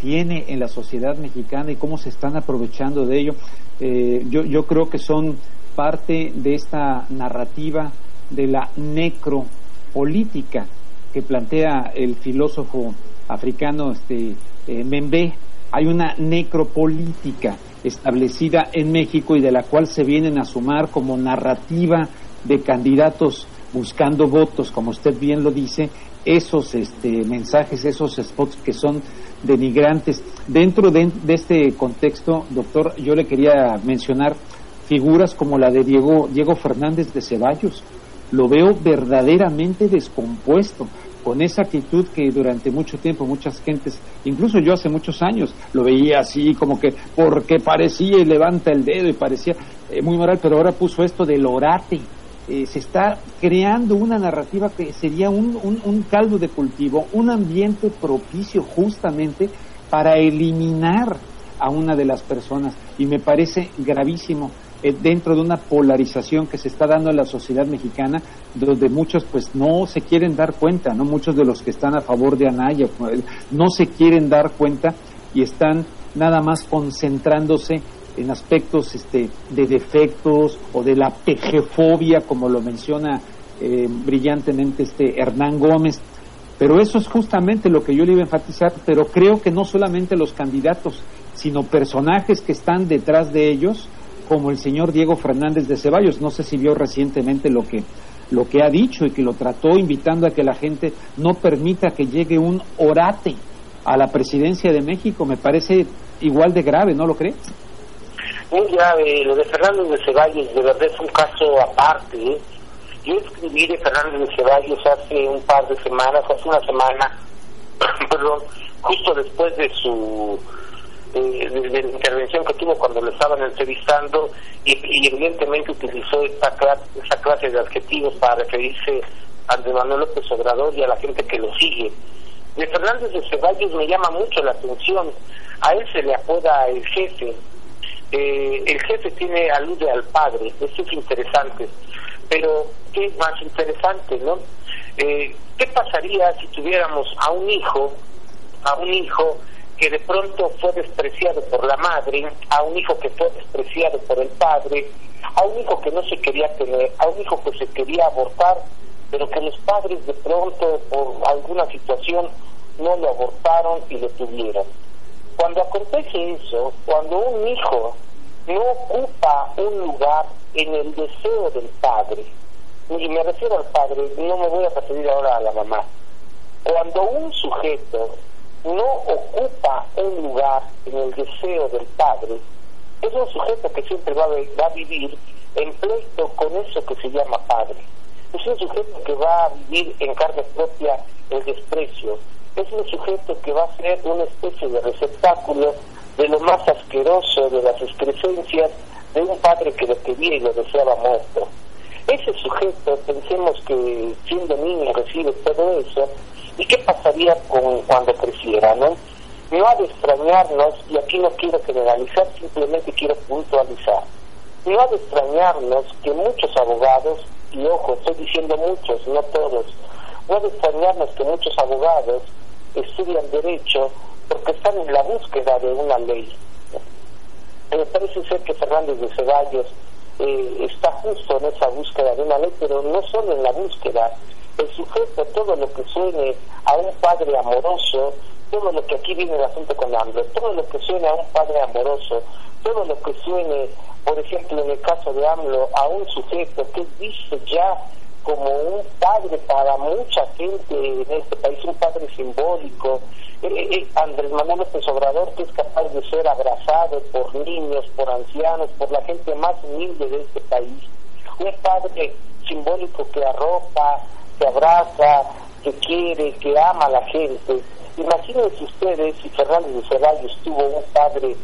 tiene en la sociedad mexicana y cómo se están aprovechando de ello. Eh, yo, yo creo que son parte de esta narrativa de la necropolítica que plantea el filósofo africano este, eh, Membe. Hay una necropolítica establecida en México y de la cual se vienen a sumar como narrativa de candidatos buscando votos, como usted bien lo dice, esos este, mensajes, esos spots que son denigrantes. Dentro de, este contexto, doctor, yo le quería mencionar figuras como la de Diego, Diego Fernández de Ceballos. Lo veo verdaderamente descompuesto con esa actitud que durante mucho tiempo muchas gentes, incluso yo hace muchos años, lo veía así como que porque parecía y levanta el dedo y parecía eh, muy moral, pero ahora puso esto del orate. Eh, se está creando una narrativa que sería un, un caldo de cultivo, un ambiente propicio justamente para eliminar a una de las personas. Y me parece gravísimo eh, dentro de una polarización que se está dando en la sociedad mexicana, donde muchos pues no se quieren dar cuenta, no muchos de los que están a favor de Anaya pues, no se quieren dar cuenta y están nada más concentrándose en aspectos este, de defectos o de la pejefobia, como lo menciona eh, brillantemente este Hernán Gómez. Pero eso es justamente lo que yo le iba a enfatizar, pero creo que no solamente los candidatos, sino personajes que están detrás de ellos, como el señor Diego Fernández de Ceballos. No sé si vio recientemente lo que, lo que ha dicho y que lo trató invitando a que la gente no permita que llegue un orate a la presidencia de México. Me parece igual de grave, ¿no lo cree? Muy grave. Lo de Fernández de Ceballos de verdad es un caso aparte. Yo escribí de Fernández de Ceballos hace un par de semanas, hace una semana, perdón, justo después de su eh, de, la intervención que tuvo cuando le estaban entrevistando y, evidentemente utilizó esta clase, esa clase de adjetivos para referirse a Andrés Manuel López Obrador y a la gente que lo sigue. De Fernández de Ceballos me llama mucho la atención. A él se le apoda el jefe. Eh, el jefe tiene alude al padre. Esto es interesante. Pero, ¿qué es más interesante, no? Eh, ¿Qué pasaría si tuviéramos a un hijo, a un hijo que de pronto fue despreciado por la madre, a un hijo que fue despreciado por el padre, a un hijo que no se quería tener, a un hijo que se quería abortar, pero que los padres de pronto por alguna situación no lo abortaron y lo tuvieron. Cuando acontece eso, cuando un hijo no ocupa un lugar en el deseo del padre, y me refiero al padre, no me voy a referir ahora a la mamá, cuando un sujeto no ocupa un lugar en el deseo del Padre, es un sujeto que siempre va a, vivir en pleito con eso que se llama Padre. Es un sujeto que va a vivir en carne propia el desprecio. Es un sujeto que va a ser una especie de receptáculo de lo más asqueroso de las excrescencias de un padre que lo quería y lo deseaba muerto. Ese sujeto, pensemos que siendo niño recibe todo eso, ¿Y qué pasaría con cuando creciera, no? No ha de extrañarnos, y aquí no quiero generalizar, simplemente quiero puntualizar. No ha de extrañarnos que muchos abogados, y ojo, estoy diciendo muchos, no todos, no ha de extrañarnos que muchos abogados estudian derecho porque están en la búsqueda de una ley. Me parece ser que Fernández de Ceballos eh, está justo en esa búsqueda de una ley, pero no solo en la búsqueda, el sujeto, todo lo que suene a un padre amoroso, todo lo que aquí viene el asunto con hambre, todo lo que suene a un padre amoroso, todo lo que suene, por ejemplo, en el caso de AMLO, a un sujeto que visto ya como un padre para mucha gente en este país, un padre simbólico, eh, eh, eh, Andrés Manuel López Obrador, que es capaz de ser abrazado por niños, por ancianos, por la gente más humilde de este país, un padre simbólico que arropa, que abraza, que quiere, que ama a la gente. Imagínense ustedes si Fernández de Ceballos tuvo un padre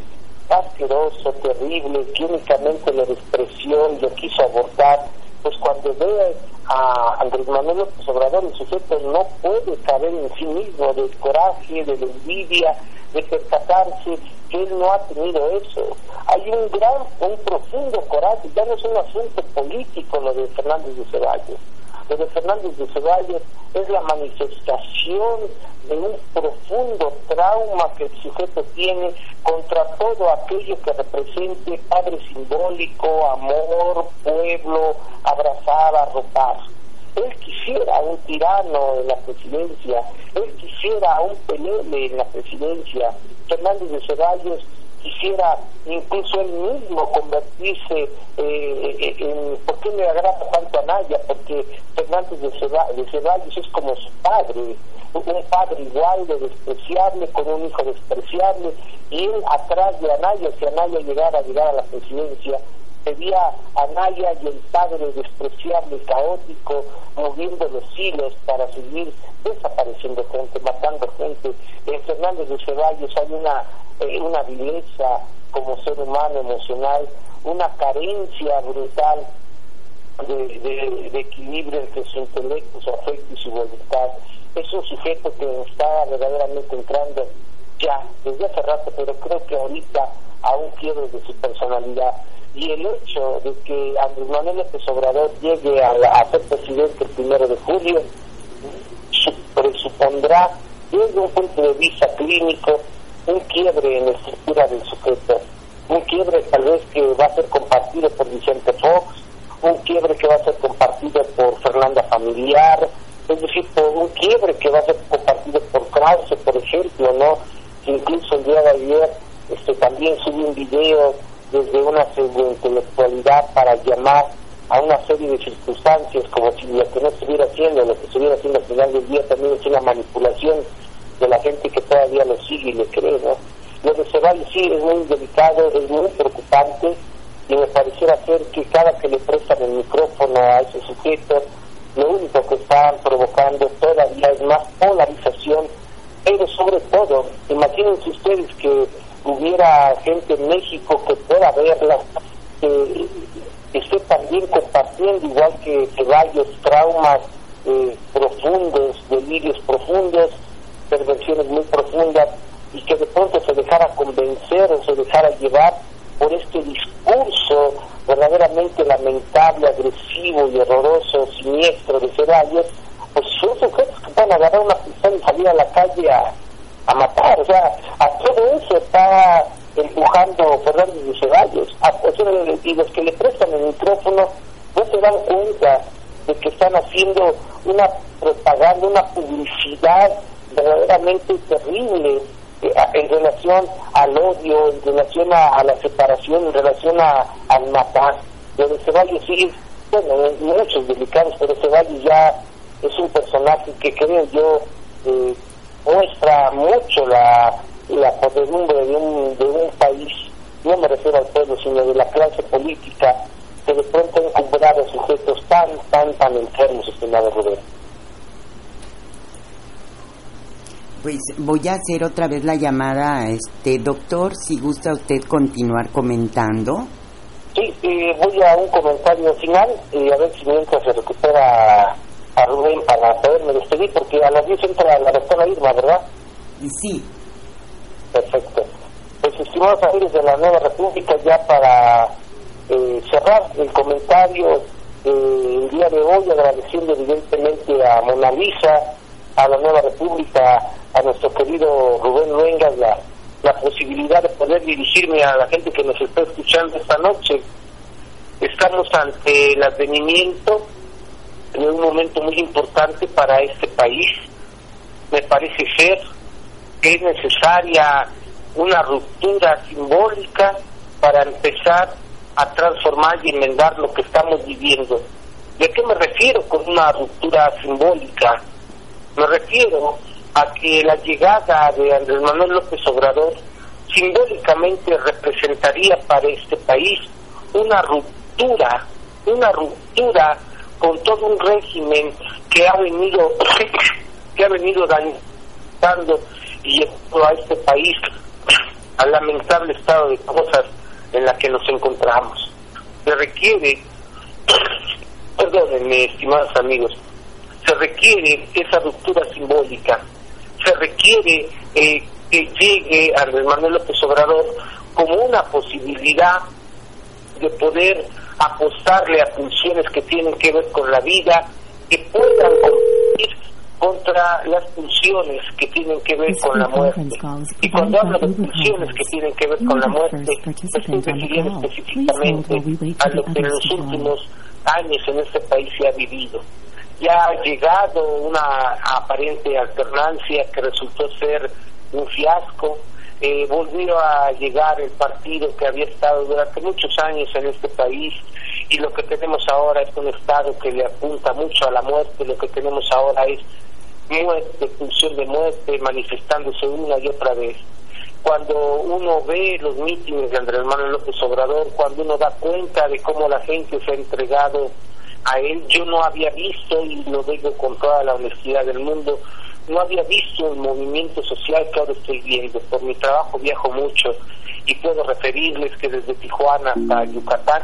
asqueroso, terrible, que únicamente le despreció y lo quiso abortar, pues cuando ve a Andrés Manuel López Obrador, el sujeto no puede caber en sí mismo del coraje, de la envidia, de percatarse que él no ha tenido eso. Hay un gran, un profundo coraje, ya no es un asunto político lo de Fernández de Ceballos de Fernández de Ceballos es la manifestación de un profundo trauma que el sujeto tiene contra todo aquello que represente padre simbólico, amor, pueblo, abrazar, arropar. Él quisiera un tirano en la presidencia, él quisiera un pelele en la presidencia. Fernández de Ceballos quisiera incluso él mismo convertirse eh, en... ¿Por qué le agrada tanto a Naya? Porque Fernández de, Ceballos es como su padre, un padre igual de despreciable, con un hijo despreciable, y él atrás de Anaya, si Anaya llegara a llegar a la presidencia, Pedía a Naya y el padre despreciable, caótico, moviendo los hilos para seguir desapareciendo gente, matando gente. En Fernández de Ceballos hay una, eh, una vileza como ser humano emocional, una carencia brutal de, equilibrio entre su intelecto, su afecto y su voluntad. Es un sujeto que está verdaderamente entrando ya desde hace rato, pero creo que ahorita aún quiere de su personalidad. Y el hecho de que Andrés Manuel López Obrador llegue a, ser presidente el primero de julio presupondrá, desde un punto de vista clínico, un quiebre en la estructura del sujeto, un quiebre tal vez que va a ser compartido por Vicente Fox, un quiebre que va a ser compartido por Fernanda Familiar, es decir, por un quiebre que va a ser compartido por Krause, por ejemplo, ¿no? incluso el día de ayer este, también subí un video desde una intelectualidad para llamar a una serie de circunstancias como si lo que no estuviera haciendo, lo que estuviera haciendo al final del día también es una manipulación de la gente que todavía lo sigue y le cree, ¿no? Lo de Ceballos sí es muy delicado, es muy preocupante y me pareciera ser que cada que le prestan el micrófono a ese sujeto, lo único que están provocando todavía es más polarización pero sobre todo, imagínense ustedes que hubiera gente en México que pueda verla, que esté también compartiendo, igual que, varios traumas eh, profundos, delirios profundos, perversiones muy profundas, y que de pronto se dejara convencer o se dejara llevar por este discurso verdaderamente lamentable, agresivo y horroroso, siniestro de Ceballos, pues son sujetos que van a agarrar una pistola y salir a la calle a, a matar. O sea, a todo eso está empujando Fernández de Ceballos. Y los que le prestan el micrófono no se dan cuenta de que están haciendo una propaganda, una publicidad verdaderamente terrible eh, en relación al odio, en relación a, la separación, en relación a, al matar. Lo de Ceballos sí, bueno, muchos delicados, pero Ceballos ya es un personaje que creo yo eh, mucho la, la podredumbre de un, de un país, no me refiero al pueblo, sino de la clase política, que de pronto ha encumbrado sujetos tan, tan, tan enfermos, estimado Rubén. Pues voy a hacer otra vez la llamada, este doctor, si gusta usted continuar comentando. Sí, eh, voy a un comentario final, y a ver si mientras se recupera a Rubén para poderme despedir, porque a las 10 entra la doctora Irma, ¿verdad? Sí. Perfecto. Pues, estimados amigos de la Nueva República, ya para eh, cerrar el comentario eh, el día de hoy, agradeciendo evidentemente a Mona Lisa, a la Nueva República, a nuestro querido Rubén Luengas, la, la posibilidad de poder dirigirme a la gente que nos está escuchando esta noche. Estamos ante el advenimiento en un momento muy importante para este país. Me parece ser es necesaria una ruptura simbólica para empezar a transformar y enmendar lo que estamos viviendo. ¿De qué me refiero con una ruptura simbólica? Me refiero a que la llegada de Andrés Manuel López Obrador simbólicamente representaría para este país una ruptura, una ruptura con todo un régimen que ha venido que ha venido dañando y llevando a este país al lamentable estado de cosas en la que nos encontramos. Se requiere, perdónenme, estimados amigos, se requiere esa ruptura simbólica, se requiere eh, que llegue a Manuel López Obrador como una posibilidad de poder apostarle a funciones que tienen que ver con la vida, que puedan competir contra las funciones que tienen que ver con la muerte. Y cuando hablo de funciones que tienen que ver con la muerte, estoy refiriendo específicamente a lo que en los últimos años en este país se ha vivido. Ya ha llegado una aparente alternancia que resultó ser un fiasco, eh, volvió a llegar el partido que había estado durante muchos años en este país y lo que tenemos ahora es un Estado que le apunta mucho a la muerte, lo que tenemos ahora es muerte, función de muerte, manifestándose una y otra vez. cuando uno ve los mítines de Andrés Manuel López Obrador, cuando uno da cuenta de cómo la gente se ha entregado a él, yo no había visto, y lo digo con toda la honestidad del mundo, no había visto el movimiento social que ahora estoy viendo. Por mi trabajo viajo mucho y puedo referirles que desde Tijuana hasta Yucatán,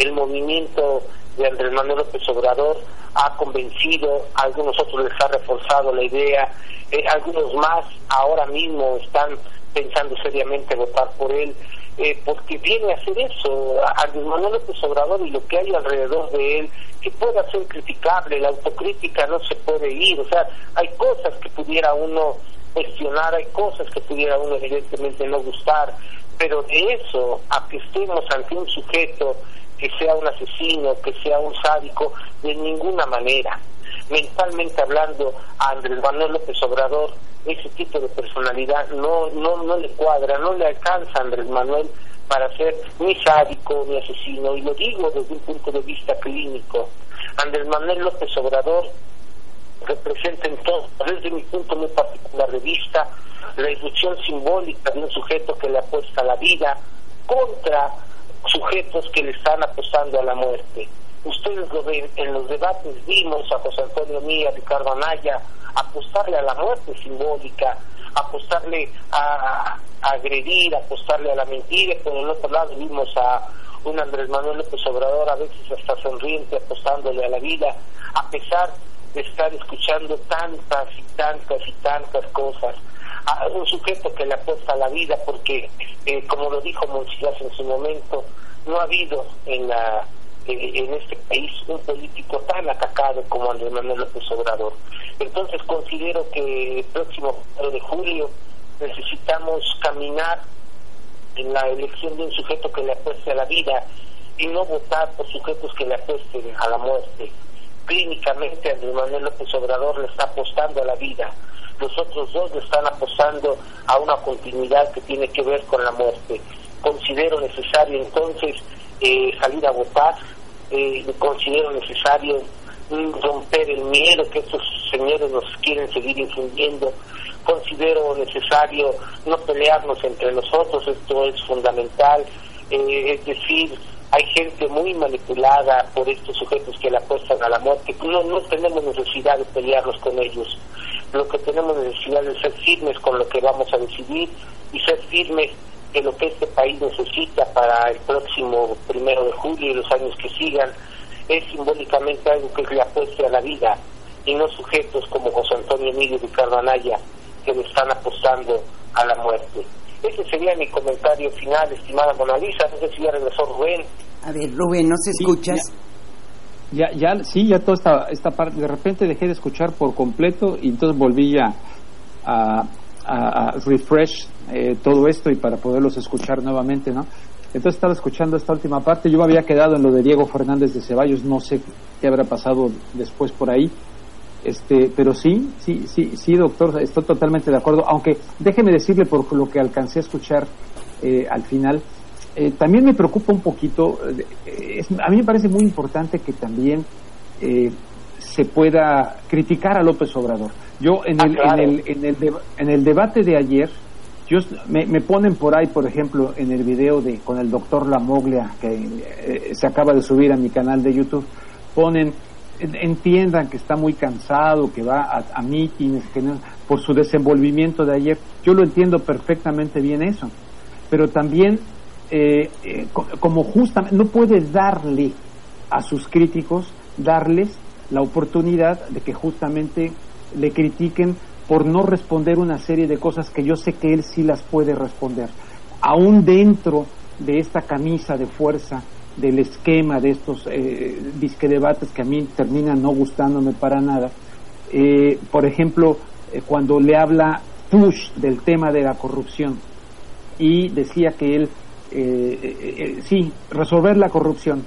el movimiento de Andrés Manuel López Obrador ha convencido, a algunos otros les ha reforzado la idea, eh, algunos más ahora mismo están pensando seriamente votar por él, eh, porque viene a hacer eso, Andrés Manuel López Obrador y lo que hay alrededor de él, que pueda ser criticable, la autocrítica no se puede ir, o sea, hay cosas que pudiera uno cuestionar, hay cosas que pudiera uno evidentemente no gustar, pero de eso a que estemos ante un sujeto que sea un asesino, que sea un sádico, de ninguna manera. Mentalmente hablando, a Andrés Manuel López Obrador, ese tipo de personalidad no, no, no le cuadra, no le alcanza a Andrés Manuel para ser ni sádico ni asesino, y lo digo desde un punto de vista clínico. Andrés Manuel López Obrador representa entonces, desde mi punto muy particular de vista, la ilusión simbólica de un sujeto que le apuesta la vida contra sujetos que le están apostando a la muerte. Ustedes lo ven, en los debates vimos a José Antonio Mía, Ricardo Anaya, apostarle a la muerte simbólica, apostarle a, agredir, apostarle a la mentira, por el otro lado vimos a un Andrés Manuel López Obrador a veces hasta sonriente apostándole a la vida, a pesar estar escuchando tantas y tantas y tantas cosas a un sujeto que le apuesta a la vida porque, eh, como lo dijo Moncillas en su momento, no ha habido en, la, eh, en este país un político tan atacado como Andrés Manuel López Obrador. Entonces considero que el próximo de julio necesitamos caminar en la elección de un sujeto que le apueste a la vida y no votar por sujetos que le apuesten a la muerte. Clínicamente Andrés Manuel López Obrador le está apostando a la vida los otros dos le están apostando a una continuidad que tiene que ver con la muerte. Considero necesario entonces eh, salir a votar, eh, considero necesario romper el miedo que estos señores nos quieren seguir infundiendo, considero necesario no pelearnos entre nosotros, esto es fundamental, eh, es decir, hay gente muy manipulada por estos sujetos que le apuestan a la muerte, no, no tenemos necesidad de pelearnos con ellos, lo que tenemos necesidad de ser firmes con lo que vamos a decidir y ser firmes en lo que este país necesita para el próximo primero de julio y los años que sigan es simbólicamente algo que le apueste a la vida y no sujetos como José Antonio Emilio Ricardo Anaya que le están apostando a la muerte. Ese sería mi comentario final, estimada Mona Lisa. No sé si ya regresó Rubén. A ver, Rubén, ¿nos escuchas? ya, ya, sí, ya toda esta, esta parte, de repente dejé de escuchar por completo y entonces volví a, a, refresh eh, todo esto y para poderlos escuchar nuevamente, ¿no? Entonces estaba escuchando esta última parte, yo me había quedado en lo de Diego Fernández de Ceballos, no sé qué habrá pasado después por ahí, este, pero sí, sí, sí, sí, doctor, estoy totalmente de acuerdo, aunque déjeme decirle por lo que alcancé a escuchar eh, al final, eh, también me preocupa un poquito, eh, a mí me parece muy importante que también eh, se pueda criticar a López Obrador. Yo en, el, ah, en, el, en, el, en el debate de ayer, yo, me, me, ponen por ahí, por ejemplo, en el video de con el doctor Lamoglia, que se acaba de subir a mi canal de YouTube, ponen, entiendan que está muy cansado, que va a, a por su desenvolvimiento de ayer. Yo lo entiendo perfectamente bien eso. Pero también eh, eh como justamente no puede darle a sus críticos, darles la oportunidad de que justamente le critiquen por no responder una serie de cosas que yo sé que él sí las puede responder. Aún dentro de esta camisa de fuerza, del esquema de estos eh, disque debates que a mí terminan no gustándome para nada, eh, por ejemplo, eh, cuando le habla Push del tema de la corrupción y decía que él eh, eh, sí, resolver la corrupción.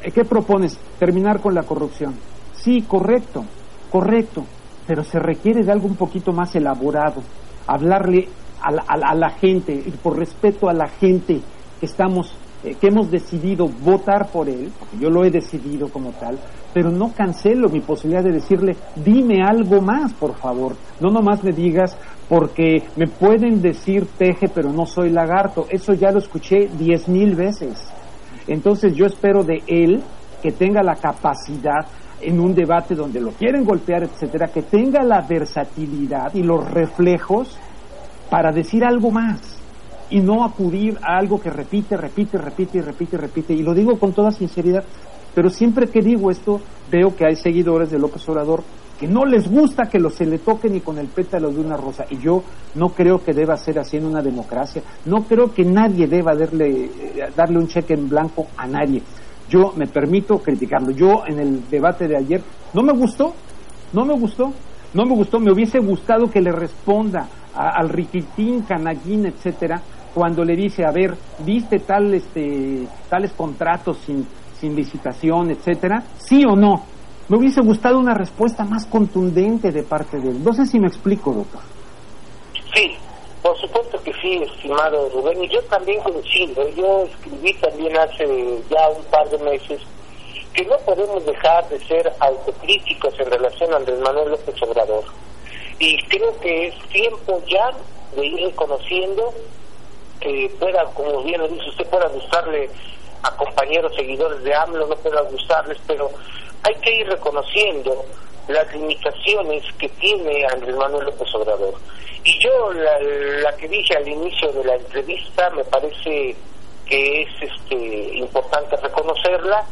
¿Qué propones? Terminar con la corrupción. Sí, correcto, correcto, pero se requiere de algo un poquito más elaborado. Hablarle a la, a la, gente, y por respeto a la gente que estamos eh, que hemos decidido votar por él, porque yo lo he decidido como tal, pero no cancelo mi posibilidad de decirle, dime algo más, por favor. No nomás me digas, porque me pueden decir teje, pero no soy lagarto. Eso ya lo escuché diez mil veces. Entonces yo espero de él que tenga la capacidad en un debate donde lo quieren golpear, etcétera, que tenga la versatilidad y los reflejos para decir algo más y no acudir a algo que repite, repite, repite repite, repite. Y lo digo con toda sinceridad, pero siempre que digo esto, veo que hay seguidores de López Obrador que no les gusta que lo se le toque ni con el pétalo de una rosa. Y yo no creo que deba ser así en una democracia. No creo que nadie deba darle, eh, darle un cheque en blanco a nadie. Yo me permito criticarlo. Yo en el debate de ayer no me gustó, no me gustó, no me gustó. Me hubiese gustado que le responda al riquitín, canallín, etcétera, cuando le dice, a ver, viste tal, este, tales contratos sin, sin licitación, etcétera, sí o no. Me hubiese gustado una respuesta más contundente de parte de él. No sé si me explico, doctor. Sí, por supuesto que sí, estimado Rubén, y yo también coincido. Yo escribí también hace ya un par de meses que no podemos dejar de ser autocríticos en relación a Andrés Manuel López Obrador. Y creo que es tiempo ya de ir reconociendo que pueda, como bien lo dice usted, pueda gustarle a compañeros seguidores de AMLO, no pueda gustarles, pero hay que ir reconociendo las limitaciones que tiene Andrés Manuel López Obrador. Y yo la, que dije al inicio de la entrevista me parece que es este importante reconocerla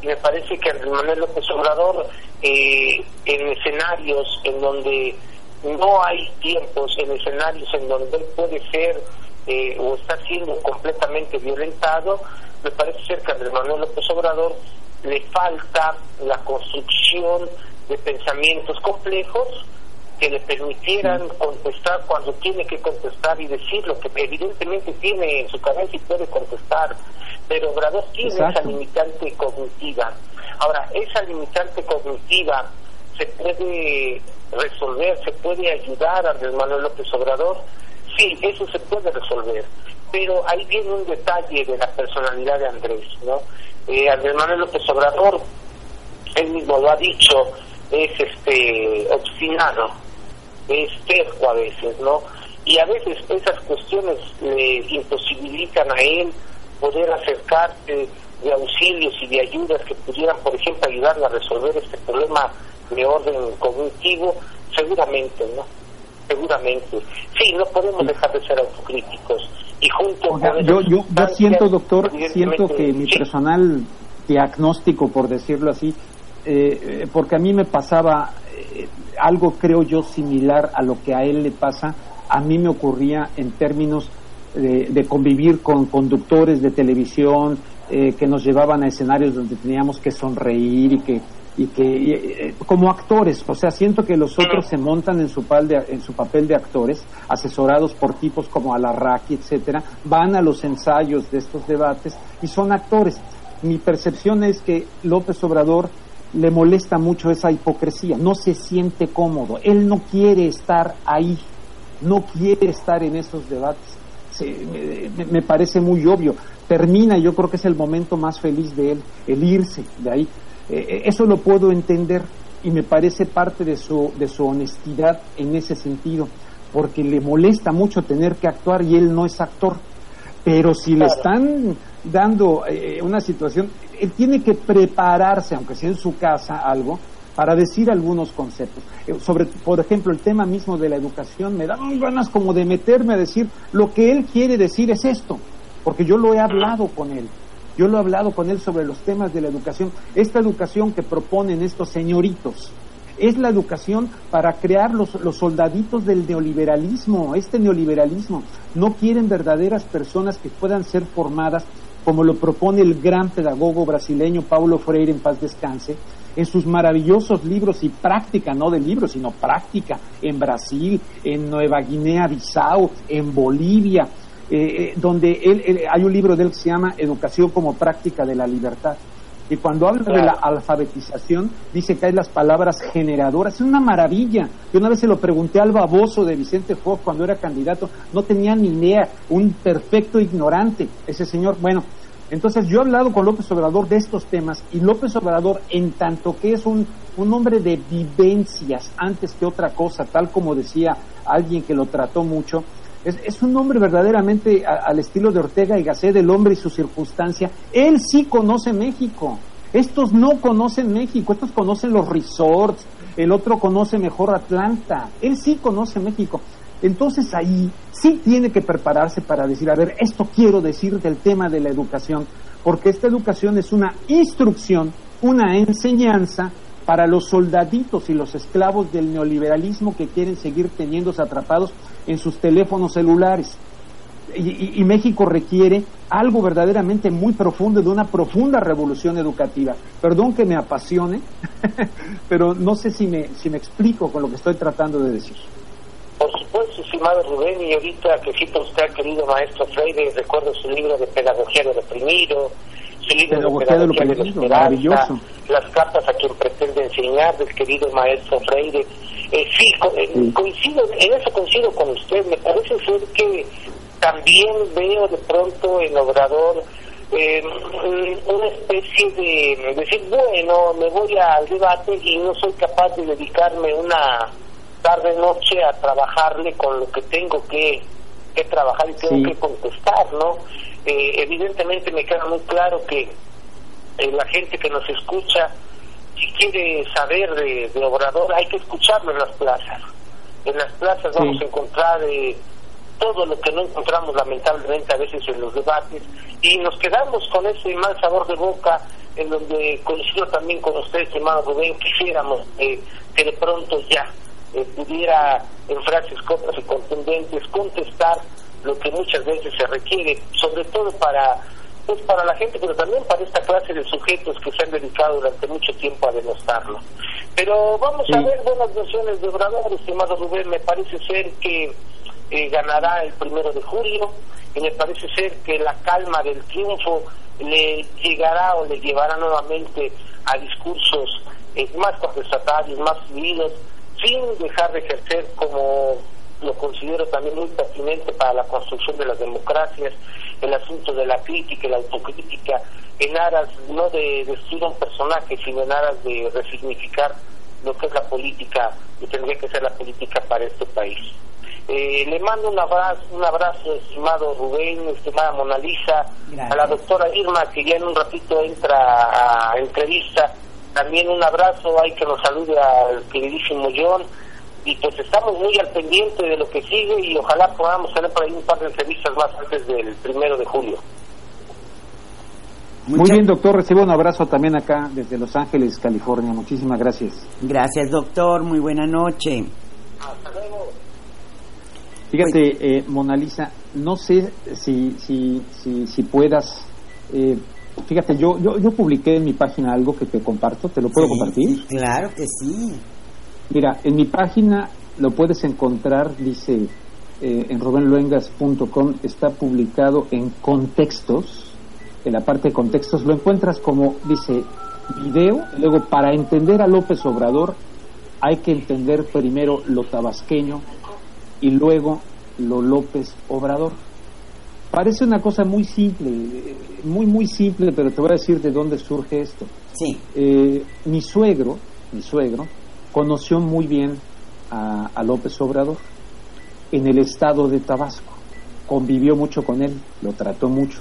y me parece que Andrés Manuel López Obrador eh, en escenarios en donde no hay tiempos, en escenarios en donde él puede ser eh, o está siendo completamente violentado, me parece ser que Andrés Manuel López Obrador le falta la construcción de pensamientos complejos que le permitieran contestar cuando tiene que contestar y decir lo que evidentemente tiene en su cabeza y puede contestar, pero Obrador tiene esa limitante cognitiva. Ahora, esa limitante cognitiva se puede resolver, se puede ayudar a Andrés Manuel López Obrador, sí, eso se puede resolver, pero ahí viene un detalle de la personalidad de Andrés, ¿no? eh, Andrés Manuel López Obrador, él mismo lo ha dicho, es este obstinado, es terco a veces, ¿no? Y a veces esas cuestiones le imposibilitan a él poder acercarse de auxilios y de ayudas que pudieran, por ejemplo, ayudarle a resolver este problema de orden cognitivo, seguramente, ¿no? Seguramente. Sí, no podemos dejar de ser autocríticos y junto yo, yo, siento, doctor, siento que mi personal diagnóstico, por decirlo así, eh, eh, porque a mí me pasaba eh, algo, creo yo, similar a lo que a él le pasa, a mí me ocurría en términos de, convivir con conductores de televisión que nos llevaban a escenarios donde teníamos que sonreír y que y que eh, como actores, o sea, siento que los otros se montan en su, en su papel de actores, asesorados por tipos como Alarraqui, etcétera, van a los ensayos de estos debates y son actores. Mi percepción es que López Obrador le molesta mucho esa hipocresía, no se siente cómodo, él no quiere estar ahí, no quiere estar en esos debates. me, parece muy obvio. Termina, yo creo que es el momento más feliz de él, el irse de ahí. Eh, eh, eso lo puedo entender y me parece parte de su, de su honestidad en ese sentido, porque le molesta mucho tener que actuar y él no es actor. Pero si le están dando eh, una situación, él tiene que prepararse, aunque sea en su casa, algo, para decir algunos conceptos. sobre, por ejemplo, el tema mismo de la educación, me dan ganas como de meterme a decir, lo que él quiere decir es esto, porque yo lo he hablado con él. Yo lo he hablado con él sobre los temas de la educación. Esta educación que proponen estos señoritos es la educación para crear los, los soldaditos del neoliberalismo, este neoliberalismo. No quieren verdaderas personas que puedan ser formadas como lo propone el gran pedagogo brasileño Paulo Freire en paz descanse, en sus maravillosos libros y práctica, no de libros, sino práctica en Brasil, en Nueva Guinea-Bissau, en Bolivia, eh, eh, donde él, hay un libro de él que se llama Educación como práctica de la libertad. Y cuando habla de la alfabetización, dice que hay las palabras generadoras. Es una maravilla. Yo una vez se lo pregunté al baboso de Vicente Fox cuando era candidato. No tenía ni idea. Un perfecto ignorante. Ese señor, bueno, Entonces yo he hablado con López Obrador de estos temas y López Obrador, en tanto que es un, un hombre de vivencias antes que otra cosa, tal como decía alguien que lo trató mucho, es, es un hombre verdaderamente al estilo de Ortega y Gasset, del hombre y su circunstancia. Él sí conoce México. Estos no conocen México, estos conocen los resorts, el otro conoce mejor Atlanta, él sí conoce México. Entonces ahí sí tiene que prepararse para decir, a ver, esto quiero decir del tema de la educación, porque esta educación es una instrucción, una enseñanza para los soldaditos y los esclavos del neoliberalismo que quieren seguir teniéndose atrapados en sus teléfonos celulares. Y, México requiere algo verdaderamente muy profundo, de una profunda revolución educativa. Perdón que me apasione, pero no sé si me, si me explico con lo que estoy tratando de decir. Por supuesto, estimado Rubén, y ahorita que cita usted, querido maestro Freire, recuerdo su libro de Pedagogía del Oprimido, libro de Pedagogía de, de maravilloso. las cartas a quien pretende enseñar del querido maestro Freire. Eh, sí, eh, coincido, en eso coincido con usted, me parece ser que también veo de pronto en Obrador eh, una especie de decir, bueno, me voy al debate y no soy capaz de dedicarme una tarde-noche a trabajarle con lo que tengo que, que trabajar y tengo que contestar, ¿no? Eh, evidentemente me queda muy claro que eh, la gente que nos escucha, si quiere saber de, Obrador, hay que escucharlo en las plazas. En las plazas vamos a encontrar eh, todo lo que no encontramos lamentablemente a veces en los debates y nos quedamos con ese mal sabor de boca en donde coincido también con usted, estimado Rubén, quisiéramos que de pronto ya pudiera en frases cortas y contundentes contestar lo que muchas veces se requiere, sobre todo para pues para la gente, pero también para esta clase de sujetos que se han dedicado durante mucho tiempo a demostrarlo. Pero vamos a ver buenas versiones de Obrador, estimado Rubén, me parece ser que eh, ganará el primero de julio, y me parece ser que la calma del triunfo le llegará o le llevará nuevamente a discursos eh, más contestatarios, más fluidos, sin dejar de ejercer como lo considero también muy pertinente para la construcción de las democracias, el asunto de la crítica y la autocrítica, en aras no de destruir un personaje, sino en aras de resignificar lo que es la política y tendría que ser la política para este país. Eh, le mando un abrazo, un abrazo, estimado Rubén, estimada Mona Lisa, a la doctora Irma, que ya en un ratito entra a entrevista. También un abrazo, hay que nos salude al queridísimo John, y pues estamos muy al pendiente de lo que sigue y ojalá podamos tener por ahí un par de entrevistas más antes del primero de julio. Muy bien, doctor. Recibo un abrazo también acá desde Los Ángeles, California. Muchísimas gracias. Gracias, doctor. Muy buena noche. Hasta luego. Fíjate, eh, Mona Lisa, no sé si, si, si, si puedas. Eh, fíjate, yo, yo, yo publiqué en mi página algo que te comparto. ¿Te lo puedo compartir? claro que sí. Mira, en mi página lo puedes encontrar, dice eh, en rubenluengas.com, está publicado en contextos, en la parte de contextos lo encuentras como, dice, video, luego para entender a López Obrador hay que entender primero lo tabasqueño y luego lo López Obrador. Parece una cosa muy simple, muy, muy simple, pero te voy a decir de dónde surge esto. Sí. Eh, mi suegro, mi suegro, conoció muy bien a, López Obrador en el estado de Tabasco. Convivió mucho con él, lo trató mucho.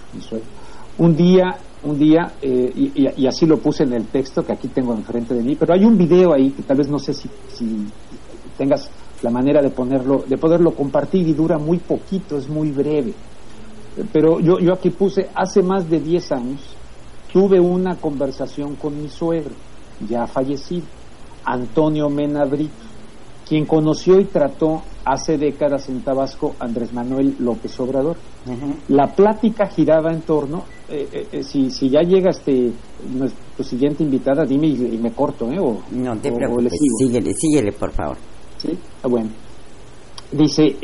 Un día, un día, eh, y, así lo puse en el texto que aquí tengo enfrente de mí, pero hay un video ahí que tal vez no sé si, si tengas la manera de ponerlo, de poderlo compartir y dura muy poquito, es muy breve. Pero yo, yo aquí puse, hace más de 10 años, tuve una conversación con mi suegro, ya fallecido Antonio Mena Brito, quien conoció y trató hace décadas en Tabasco Andrés Manuel López Obrador. La plática giraba en torno, eh, eh, eh, si, si ya llega este, tu siguiente invitada, dime y, me corto, ¿eh? O, no te preocupes, síguele, síguele, por favor. Sí, ah, bueno. Dice,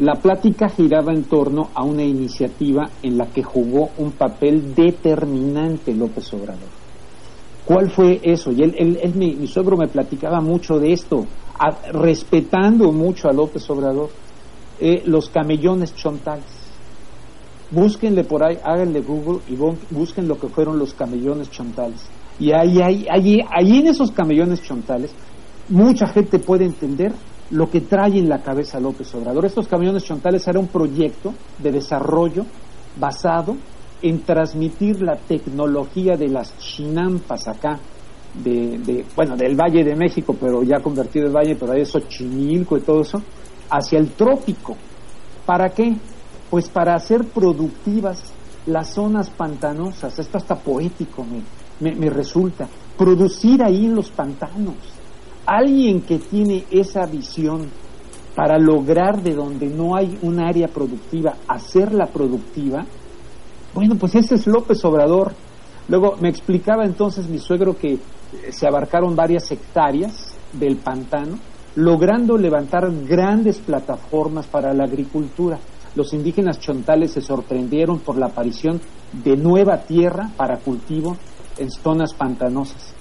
la plática giraba en torno a una iniciativa en la que jugó un papel determinante López Obrador ¿Cuál fue eso? Y él, él, mi, mi, suegro me platicaba mucho de esto, respetando mucho a López Obrador, eh, los camellones chontales. Búsquenle por ahí, háganle Google y busquen lo que fueron los camellones chontales. Y ahí, ahí, ahí, ahí en esos camellones chontales, mucha gente puede entender lo que trae en la cabeza López Obrador. Estos camellones chontales era un proyecto de desarrollo basado en transmitir la tecnología de las chinampas acá, de, bueno, del Valle de México, pero ya convertido en Valle, pero eso Xochimilco y todo eso, hacia el trópico. ¿Para qué? Pues para hacer productivas las zonas pantanosas. Esto hasta poético me, me, me resulta. Producir ahí en los pantanos. Alguien que tiene esa visión para lograr de donde no hay un área productiva, hacerla productiva, bueno, pues ese es López Obrador. Luego me explicaba entonces mi suegro que se abarcaron varias hectáreas del pantano, logrando levantar grandes plataformas para la agricultura. Los indígenas chontales se sorprendieron por la aparición de nueva tierra para cultivo en zonas pantanosas.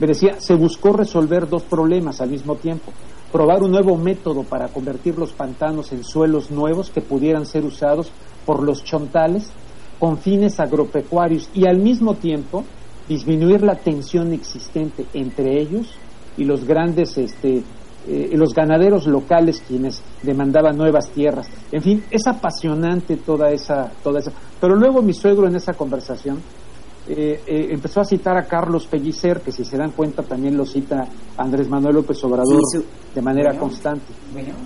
Me decía, se buscó resolver dos problemas al mismo tiempo. Probar un nuevo método para convertir los pantanos en suelos nuevos que pudieran ser usados por los chontales con fines agropecuarios y al mismo tiempo disminuir la tensión existente entre ellos y los grandes este, eh, los ganaderos locales quienes demandaban nuevas tierras. En fin, es apasionante toda esa, toda esa. Pero luego mi suegro en esa conversación eh, eh, empezó a citar a Carlos Pellicer, que si se dan cuenta también lo cita Andrés Manuel López Obrador de manera constante.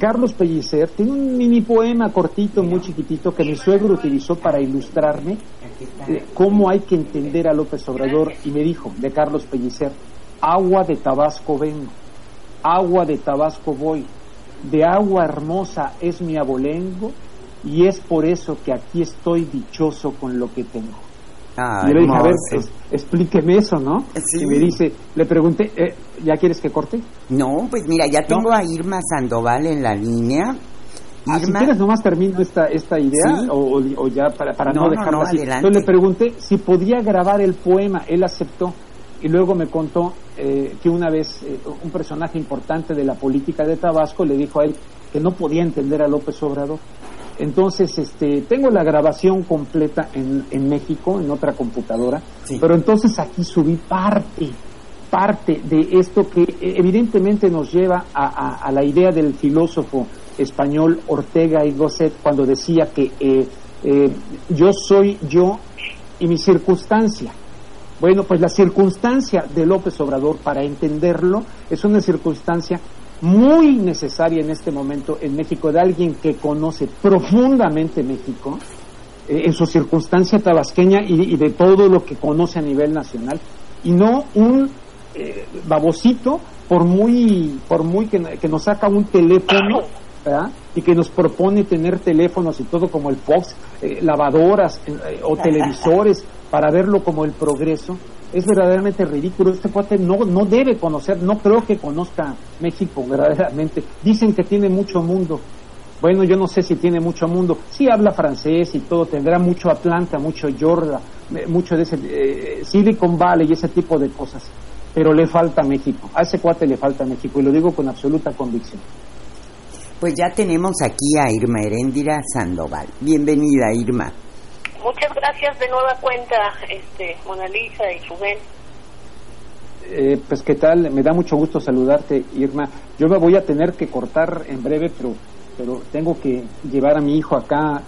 Carlos Pellicer tiene un mini poema cortito, muy chiquitito, que mi suegro utilizó para ilustrarme cómo hay que entender a López Obrador y me dijo, de Carlos Pellicer, agua de Tabasco vengo, agua de Tabasco voy, de agua hermosa es mi abolengo y es por eso que aquí estoy dichoso con lo que tengo. Ah, y le dije, a ver, explíqueme eso, ¿no? Y me dice, le pregunté, eh, ¿ya quieres que corte? No, pues mira, ya tengo a Irma Sandoval en la línea. Ah, si quieres, nomás termino esta, esta idea, o, o, ya para, para no, dejarlo así. Entonces le pregunté si podía grabar el poema, él aceptó. Y luego me contó eh, que una vez eh, un personaje importante de la política de Tabasco le dijo a él que no podía entender a López Obrador. Entonces, este, tengo la grabación completa en, en México, en otra computadora, pero entonces aquí subí parte, parte de esto que eh, evidentemente nos lleva a, a, la idea del filósofo español Ortega y Gosset cuando decía que eh, eh, yo soy yo y mi circunstancia. Bueno, pues la circunstancia de López Obrador, para entenderlo, es una circunstancia muy necesaria en este momento en México de alguien que conoce profundamente México, eh, en su circunstancia tabasqueña y, de todo lo que conoce a nivel nacional, y no un eh, babosito por muy, por muy que, nos saca un teléfono y que nos propone tener teléfonos y todo como el Fox, eh, lavadoras o televisores para verlo como el progreso es verdaderamente ridículo. Este cuate no, no debe conocer, no creo que conozca México verdaderamente. Dicen que tiene mucho mundo. Bueno, yo no sé si tiene mucho mundo. Sí habla francés y todo, tendrá mucho Atlanta, mucho Georgia, mucho de ese eh, Silicon Valley y ese tipo de cosas. Pero le falta México. A ese cuate le falta México y lo digo con absoluta convicción. Pues ya tenemos aquí a Irma Heréndira Sandoval. Bienvenida, Irma. Muchas gracias de nueva cuenta, este, Mona Lisa y Rubén. Eh, pues qué tal, me da mucho gusto saludarte, Irma. Yo me voy a tener que cortar en breve, pero, pero tengo que llevar a mi hijo acá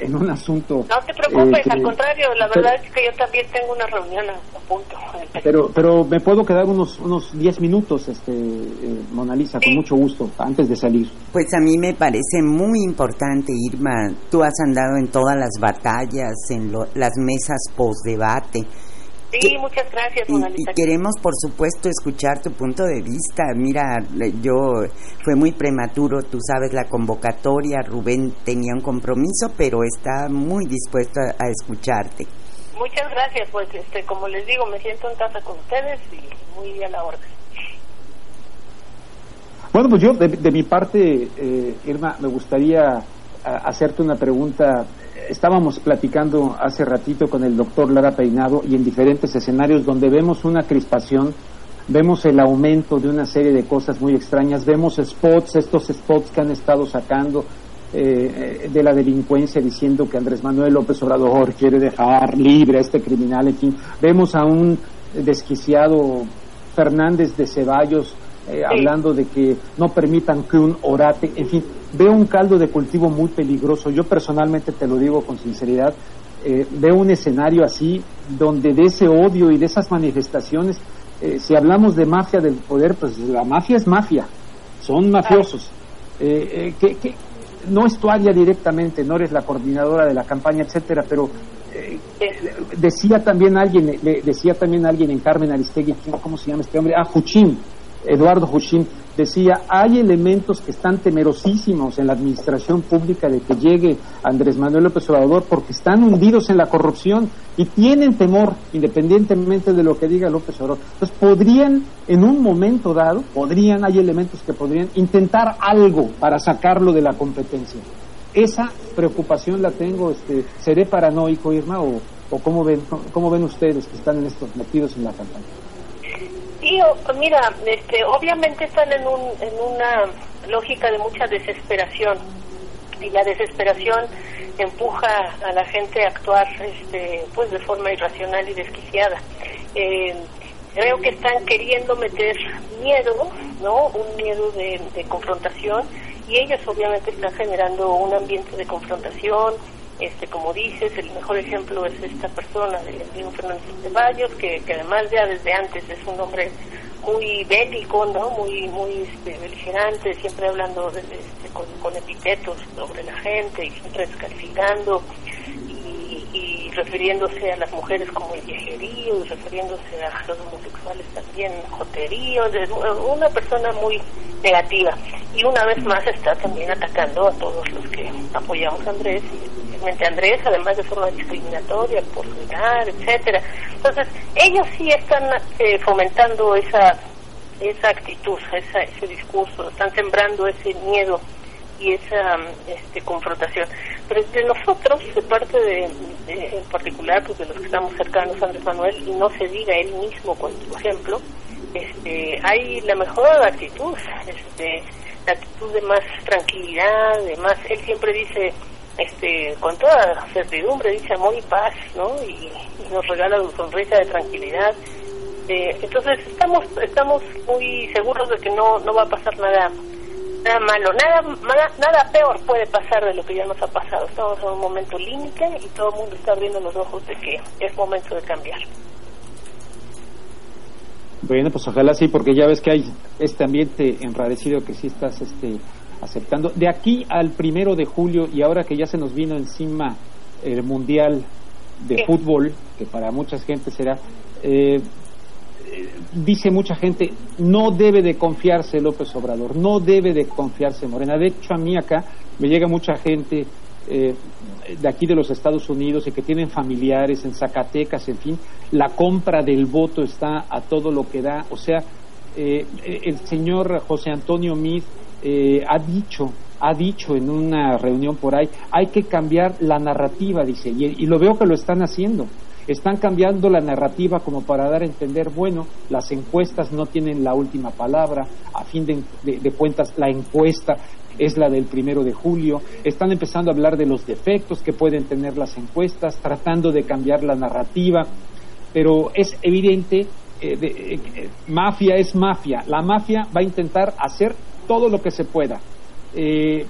en un asunto. No te preocupes, eh, al contrario, la verdad es que yo también tengo una reunión a, punto. Pero, pero me puedo quedar unos unos 10 minutos, este, eh, Mona Lisa, con mucho gusto, antes de salir. Pues a mí me parece muy importante, Irma. Tú has andado en todas las batallas, en las mesas post-debate Sí, muchas gracias, Y, queremos, por supuesto, escuchar tu punto de vista. Mira, yo fue muy prematuro, tú sabes, la convocatoria. Rubén tenía un compromiso, pero está muy dispuesto a, escucharte. Muchas gracias, pues, este, como les digo, me siento en casa con ustedes y muy a la orden. Bueno, pues yo, de, mi parte, eh, Irma, me gustaría hacerte una pregunta estábamos platicando hace ratito con el doctor Lara Peinado y en diferentes escenarios donde vemos una crispación, vemos el aumento de una serie de cosas muy extrañas, vemos spots, estos spots que han estado sacando eh, de la delincuencia diciendo que Andrés Manuel López Obrador quiere dejar libre a este criminal, en fin. Vemos a un desquiciado Fernández de Ceballos eh, hablando de que no permitan que un orate, en fin, veo un caldo de cultivo muy peligroso. Yo personalmente te lo digo con sinceridad, eh, veo un escenario así donde de ese odio y de esas manifestaciones, eh, si hablamos de mafia del poder, pues la mafia es mafia, son mafiosos. que, que, no es tu área directamente, no eres la coordinadora de la campaña, etcétera, pero decía también alguien, decía también alguien en Carmen Aristegui, ¿cómo se llama este hombre? Ah, Juchín, Eduardo Hushim decía, hay elementos que están temerosísimos en la administración pública de que llegue Andrés Manuel López Obrador porque están hundidos en la corrupción y tienen temor, independientemente de lo que diga López Obrador. Entonces podrían, en un momento dado, podrían, hay elementos que podrían intentar algo para sacarlo de la competencia. Esa preocupación la tengo, este, ¿seré paranoico, Irma, o, o cómo, ven, cómo ven ustedes que están en estos metidos en la campaña? Sí, mira, este, obviamente están en, un, en una lógica de mucha desesperación y la desesperación empuja a la gente a actuar este, pues de forma irracional y desquiciada. Eh, creo que están queriendo meter miedo, ¿no? Un miedo de, de confrontación y ellos obviamente están generando un ambiente de confrontación, este como dices, el mejor ejemplo es esta persona de Diego Fernández Ceballos, que, que además ya desde antes es un hombre muy bélico, ¿no? Muy muy este, beligerante, siempre hablando este, con, epitetos sobre la gente y siempre descalificando refiriéndose a las mujeres como el viejerío y refiriéndose a los homosexuales también joterío, una persona muy negativa. Y una vez más está también atacando a todos los que apoyamos a Andrés Andrés, además de forma discriminatoria, por su edad, etcétera. Entonces, ellos sí están eh, fomentando esa esa actitud, esa, ese discurso, están sembrando ese miedo y esa este, confrontación. Pero de nosotros, de parte de, en particular, de los que estamos cercanos a Andrés Manuel, y no se diga él mismo con su ejemplo, este, hay la mejor actitud, este, la actitud de más tranquilidad, de más, él siempre dice, este, con toda certidumbre, dice amor y paz, ¿no? Y, nos regala una sonrisa de tranquilidad. Eh, entonces estamos estamos muy seguros de que no no va a pasar nada nada malo, nada, nada nada peor puede pasar de lo que ya nos ha pasado. Estamos en un momento límite y todo el mundo está abriendo los ojos de que es momento de cambiar. Bueno, pues ojalá sí, porque ya ves que hay este ambiente enrarecido que sí estás este aceptando. De aquí al primero de julio y ahora que ya se nos vino encima el Mundial de Fútbol, que para mucha gente será, eh, dice mucha gente, no debe de confiarse López Obrador, no debe de confiarse Morena. De hecho, a mí acá me llega mucha gente eh, de aquí de los Estados Unidos y que tienen familiares en Zacatecas, en fin, la compra del voto está a todo lo que da. O sea, eh, el señor José Antonio Mid eh, ha dicho ha dicho en una reunión por ahí, hay que cambiar la narrativa, dice, y, lo veo que lo están haciendo. Están cambiando la narrativa como para dar a entender, bueno, las encuestas no tienen la última palabra, a fin de, cuentas la encuesta es la del primero de julio, están empezando a hablar de los defectos que pueden tener las encuestas, tratando de cambiar la narrativa, pero es evidente, eh, eh, mafia es mafia, la mafia va a intentar hacer todo lo que se pueda. Eh,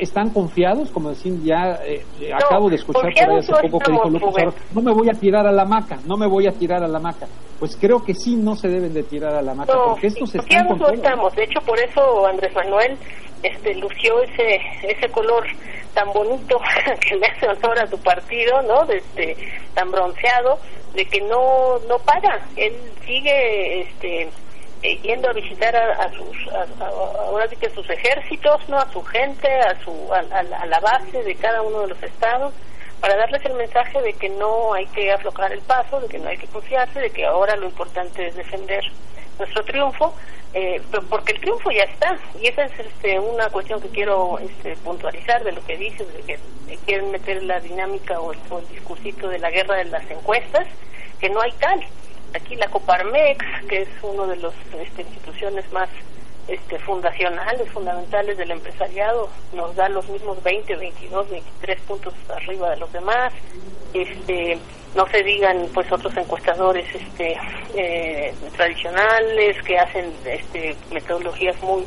¿Están confiados? Como decir, ya eh, acabo de escuchar por ahí hace poco que dijo López no me voy a tirar a la maca, no me voy a tirar a la maca. Pues creo que sí no se deben de tirar a la maca, porque estos están no estamos. De hecho, por eso Andrés Manuel este lució ese ese color tan bonito que le hace honor a tu partido, ¿no? De este, tan bronceado, de que no no para. Él sigue este eh, yendo a visitar a, sus ahora sí sus ejércitos no a su gente a su a, la base de cada uno de los estados para darles el mensaje de que no hay que aflojar el paso de que no hay que confiarse de que ahora lo importante es defender nuestro triunfo eh, porque el triunfo ya está. Y esa es este, una cuestión que quiero este, puntualizar de lo que dices de que quieren meter la dinámica o el discursito de la guerra de las encuestas que no hay tal aquí la Coparmex, que es una de las este, instituciones más este, fundacionales, fundamentales del empresariado, nos da los mismos 20, 22, 23 puntos arriba de los demás. Este, no se digan pues otros encuestadores este, eh, tradicionales que hacen este, metodologías muy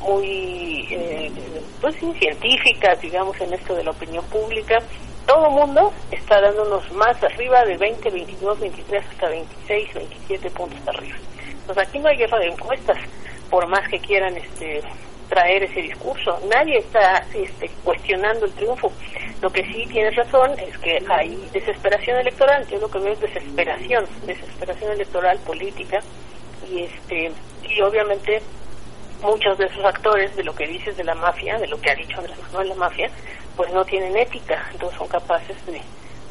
muy eh, pues científicas digamos en esto de la opinión pública todo mundo está dándonos más arriba de 20, 22, 23 hasta 26, 27 puntos arriba. Entonces aquí no hay guerra de encuestas, por más que quieran este traer ese discurso. Nadie está este, cuestionando el triunfo. Lo que sí tienes razón es que hay desesperación electoral. Yo lo que veo es desesperación, desesperación electoral política y este y obviamente muchos de esos actores de lo que dices de la mafia, de lo que ha dicho Andrés Manuel la mafia, pues no tienen ética, entonces son capaces de,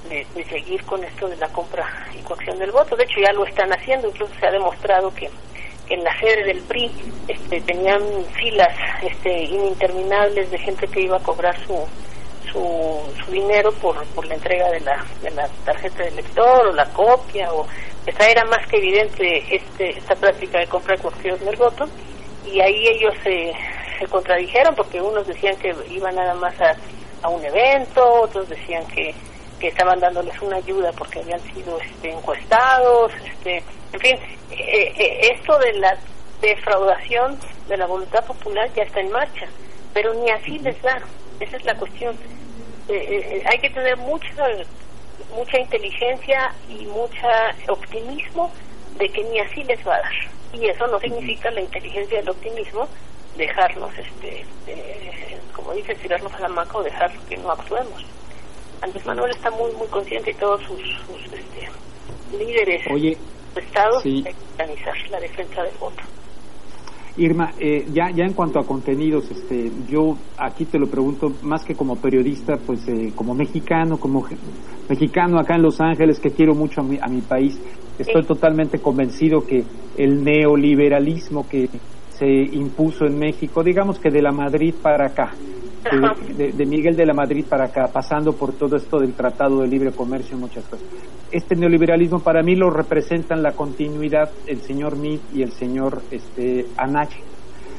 de, seguir con esto de la compra y coacción del voto. De hecho ya lo están haciendo, incluso se ha demostrado que, en la sede del PRI este, tenían filas este, ininterminables de gente que iba a cobrar su, su, su dinero por, por la entrega de la, de la tarjeta de lector o la copia o esa era más que evidente este, esta práctica de compra y coacción del voto y ahí ellos se, se contradijeron porque unos decían que iban nada más a a un evento, otros decían que, que estaban dándoles una ayuda porque habían sido este, encuestados, este, en fin, eh, eh, esto de la defraudación de la voluntad popular ya está en marcha, pero ni así les da, esa es la cuestión. Eh, hay que tener mucha mucha inteligencia y mucha optimismo de que ni así les va a dar. Y eso no significa la inteligencia y el optimismo dejarnos, este, como dice, tirarnos a la maca o dejar que no actuemos. Andrés Manuel está muy, muy consciente y todos sus, este, líderes Oye, de Estado de organizar la defensa del voto. Irma, eh, ya, ya en cuanto a contenidos, este, yo aquí te lo pregunto más que como periodista, pues eh, como mexicano, como mexicano acá en Los Ángeles, que quiero mucho a mi, a mi país, estoy totalmente convencido que el neoliberalismo que se impuso en México, digamos que de la Madrid para acá, de, Miguel de la Madrid para acá, pasando por todo esto del Tratado de Libre Comercio y muchas cosas. Este neoliberalismo para mí lo representan la continuidad el señor Meade y el señor este, Anache,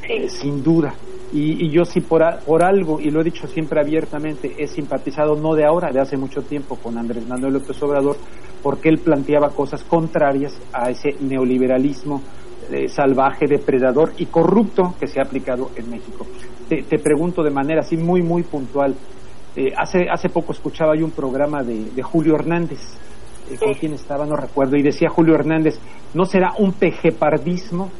eh, sin duda. Y, yo sí por, por algo, y lo he dicho siempre abiertamente, he simpatizado no de ahora, de hace mucho tiempo con Andrés Manuel López Obrador, porque él planteaba cosas contrarias a ese neoliberalismo eh, salvaje, depredador y corrupto que se ha aplicado en México. Te, pregunto de manera así muy, muy puntual. Eh, hace, hace poco escuchaba yo un programa de, Julio Hernández, eh, con quien estaba, no recuerdo, y decía Julio Hernández, ¿no será un pejepardismo,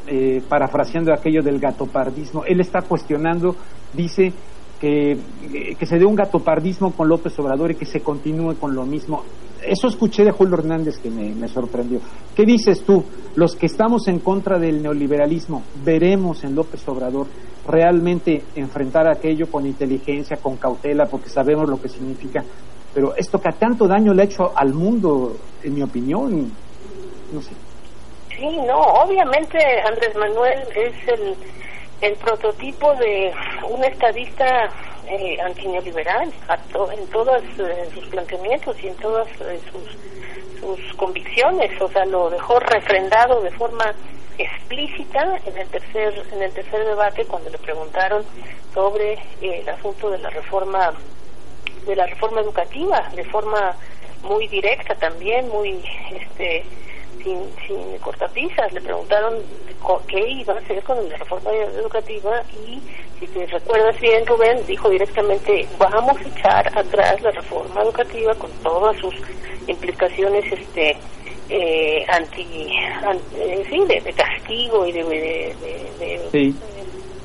parafraseando aquello del gatopardismo? Él está cuestionando, dice, que, que, se dé un gatopardismo con López Obrador y que se continúe con lo mismo eso escuché de Julio Hernández que me, sorprendió. ¿Qué dices tú? Los que estamos en contra del neoliberalismo, veremos en López Obrador realmente enfrentar aquello con inteligencia, con cautela, porque sabemos lo que significa. Pero esto que tanto daño le ha hecho al mundo, en mi opinión, no sé. Sí, no, obviamente Andrés Manuel es el, el prototipo de un estadista eh, antineoliberal en todos eh, sus planteamientos y en todas eh, sus, sus convicciones, o sea, lo dejó refrendado de forma explícita en el tercer en el tercer debate cuando le preguntaron sobre eh, el asunto de la reforma de la reforma educativa de forma muy directa también muy este sin, sin cortapisas. Le preguntaron qué iba a hacer con la reforma educativa y si te recuerdas bien, Rubén dijo directamente, vamos a echar atrás la reforma educativa con todas sus implicaciones este eh, anti, eh, sí, de, castigo y de, de, sí.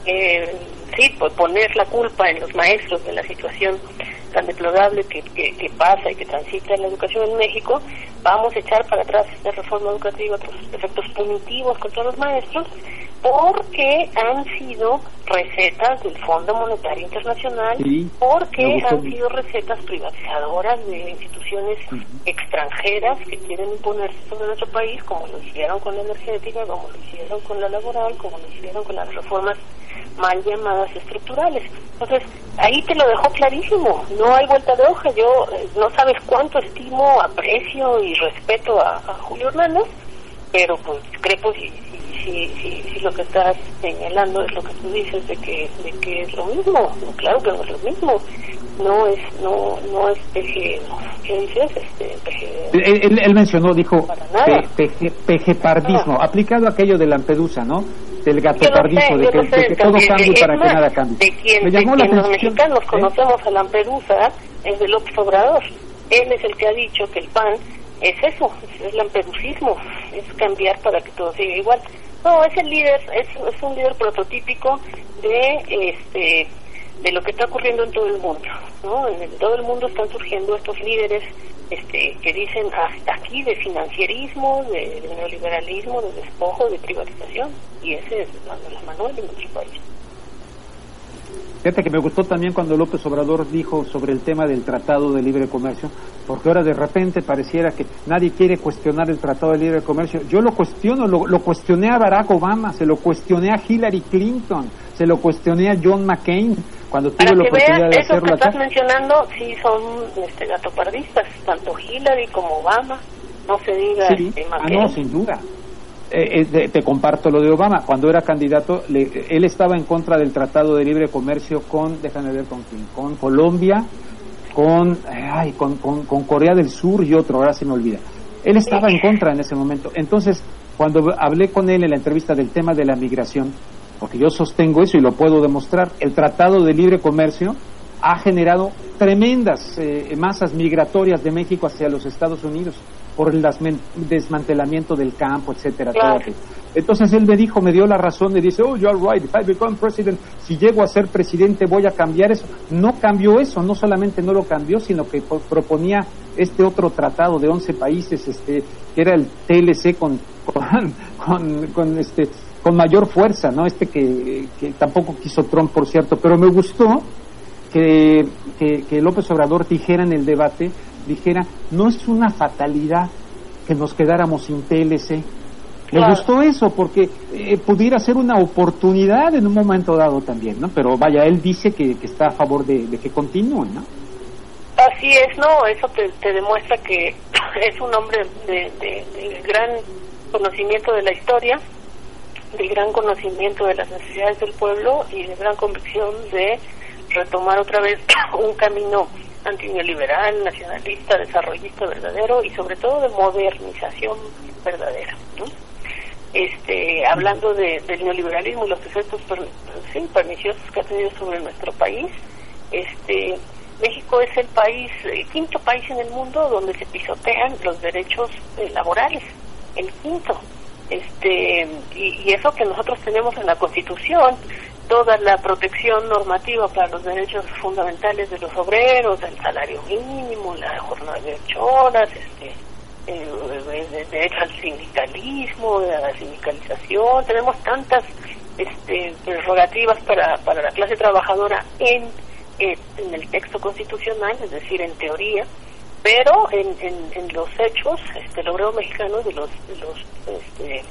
Eh, sí, pues poner la culpa en los maestros de la situación tan deplorable que, que, pasa y que transita en la educación en México, vamos a echar para atrás esta reforma educativa, otros efectos punitivos contra los maestros porque han sido recetas del Fondo Monetario Internacional, porque han sido recetas privatizadoras de instituciones extranjeras que quieren imponerse sobre nuestro país, como lo hicieron con la energética, como lo hicieron con la laboral, como lo hicieron con las reformas mal llamadas estructurales. Entonces, ahí te lo dejó clarísimo, no hay vuelta de hoja. Yo eh, no sabes cuánto estimo, aprecio y respeto a, Julio Hernández, pero pues creo y si, si, si lo que estás señalando es lo que tú dices de que, de que es lo mismo. Claro que no es lo mismo. No es, no, no es peje, ¿qué dices? Este, peje, Él, él mencionó, dijo, pejepardismo, aplicado a aquello de Lampedusa, ¿no? Del gato Yo lo sé, de que, lo de sé, que todo cambie para que más, nada cambie. De quien, Me de llamó la quien los mexicanos ¿eh? conocemos a Lampedusa es de López Obrador. Él es el que ha dicho que el PAN es eso, es lampeducismo, es cambiar para que todo siga igual. No, es el líder, es, es un líder prototípico de este de lo que está ocurriendo en todo el mundo, ¿no? En el- todo el mundo están surgiendo estos líderes este, que dicen hasta aquí de financierismo, de, neoliberalismo, de despojo, de privatización, y ese es Manuel Manuel de nuestro país. Fíjate que me gustó también cuando López Obrador dijo sobre el tema del Tratado de Libre Comercio, porque ahora de repente pareciera que nadie quiere cuestionar el Tratado de Libre Comercio. Yo lo cuestiono, lo, lo cuestioné a Barack Obama, se lo cuestioné a Hillary Clinton, se lo cuestioné a John McCain cuando tuve Para la que oportunidad veas, de esos que hacerlo estás acá. mencionando sí son este, gatopardistas, tanto Hillary como Obama, no se diga Sí, este, ah, no, sin duda. Eh, eh, te, te comparto lo de Obama. Cuando era candidato, le- él estaba en contra del Tratado de Libre Comercio con, déjame ver con quién, con Colombia, con, ay, con, con, con Corea del Sur y otro, ahora se me olvida. Él estaba en contra en ese momento. Entonces, cuando hablé con él en la entrevista del tema de la migración, porque yo sostengo eso y lo puedo demostrar, el Tratado de Libre Comercio ha generado tremendas eh, masas migratorias de México hacia los Estados Unidos por el desmantelamiento del campo, etcétera. Claro. Entonces él me dijo, me dio la razón, me dice, oh, you're right, if I become president, si llego a ser presidente voy a cambiar eso. No cambió eso, no solamente no lo cambió, sino que po- proponía este otro tratado de 11 países, este, que era el TLC con, con, con, con, este, con mayor fuerza, ¿no? Este que, que tampoco quiso Trump, por cierto, pero me gustó que, que, que López Obrador dijera en el debate, dijera, no es una fatalidad que nos quedáramos sin TLC. Me Claro. gustó eso porque eh, pudiera ser una oportunidad en un momento dado también, ¿no? Pero vaya, él dice que, que está a favor de, de que continúen, ¿no? Así es, no, eso te, te demuestra que es un hombre de, de- de gran conocimiento de la historia, de gran conocimiento de las necesidades del pueblo y de gran convicción de retomar otra vez un camino antineoliberal, nacionalista, desarrollista verdadero y sobre todo de modernización verdadera. ¿no? Este, hablando de, del neoliberalismo y los efectos per- perniciosos que ha tenido sobre nuestro país, este, México es el país, el quinto país en el mundo donde se pisotean los derechos eh, laborales, el quinto. Este, y eso que nosotros tenemos en la Constitución, toda la protección normativa para los derechos fundamentales de los obreros, el salario mínimo, la jornada de ocho horas, este, de- derecho al sindicalismo, a la sindicalización, tenemos tantas este, prerrogativas para, para la clase trabajadora en, en el texto constitucional, es decir, en teoría, pero en, en, los hechos, este, el obrero mexicano de los, los este,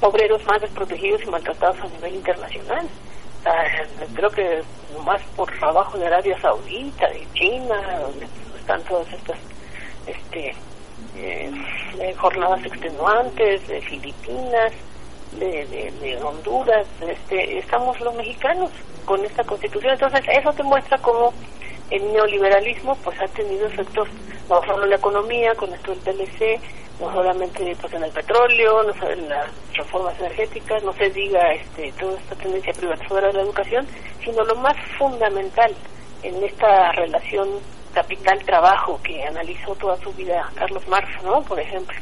obreros más desprotegidos y maltratados a nivel internacional. Creo que más por trabajo de Arabia Saudita, de China, donde están todas estas este, eh, eh, jornadas extenuantes, de Filipinas, de Honduras, este, estamos los mexicanos con esta constitución. Entonces, eso te muestra cómo el neoliberalismo pues ha tenido efectos no solo en la economía, con esto del PLC, no solamente pues en el petróleo, no en las reformas energéticas, no se diga este, toda esta tendencia privatizadora de la educación, sino lo más fundamental en esta relación capital-trabajo que analizó toda su vida Carlos Marx, ¿no? Por ejemplo,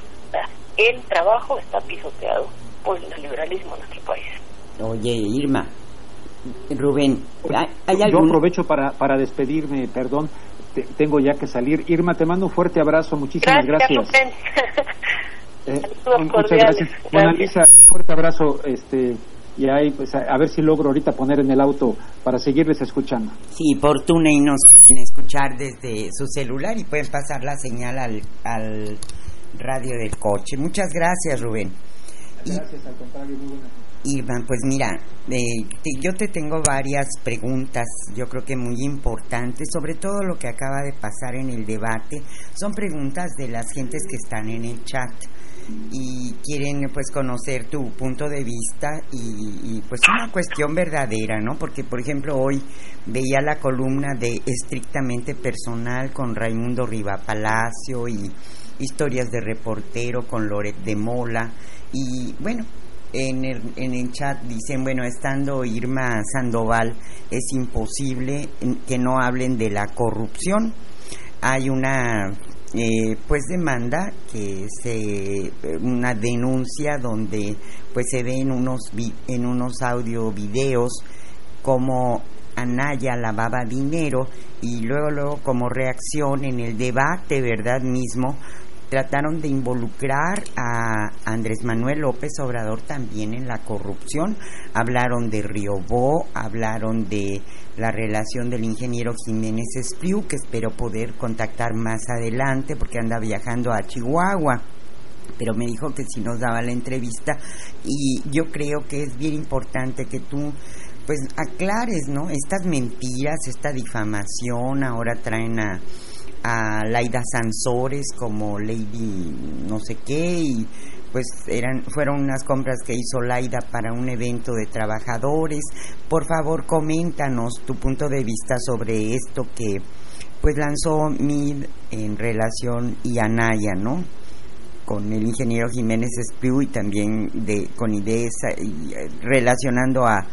el trabajo está pisoteado por el neoliberalismo en nuestro país. Oye, Irma, Rubén, ¿hay, hay Yo aprovecho para, para despedirme, perdón, te- tengo ya que salir. Irma, te mando un fuerte abrazo, muchísimas gracias. Rubén. Eh, muchas gracias. Mona Lisa, un fuerte abrazo, este, y ahí, pues, a, a ver si logro ahorita poner en el auto para seguirles escuchando. Sí, por TuneIn nos pueden escuchar desde su celular y pueden pasar la señal al, al radio del coche. Muchas gracias, Rubén. Y- Gracias, al contrario, muy buenas Irma, pues mira, eh, yo te tengo varias preguntas, yo creo que muy importantes, sobre todo lo que acaba de pasar en el debate. Son preguntas de las gentes que están en el chat y quieren pues conocer tu punto de vista y, pues una cuestión verdadera, ¿no? Porque por ejemplo hoy veía la columna de estrictamente personal con Raimundo Riva Palacio y historias de reportero con Loret de Mola y bueno, en el, en el chat dicen, bueno, estando Irma Sandoval, es imposible que no hablen de la corrupción. Hay una eh, pues demanda que se una denuncia donde pues se ve en unos en unos audio videos como Anaya lavaba dinero y luego luego como reacción en el debate verdad mismo trataron de involucrar a Andrés Manuel López Obrador también en la corrupción. Hablaron de Riobó, hablaron de la relación del ingeniero Jiménez Espriu, que espero poder contactar más adelante porque anda viajando a Chihuahua pero me dijo que si nos daba la entrevista y yo creo que es bien importante que tú pues aclares, ¿no? Estas mentiras, esta difamación, ahora traen a a Laida Sansores como Lady no sé qué y pues eran fueron unas compras que hizo Laida para un evento de trabajadores. Por favor, coméntanos tu punto de vista sobre esto que pues lanzó Mid en relación y Anaya, ¿no? Con el ingeniero Jiménez Espriu y también de con IDESA y eh, relacionando a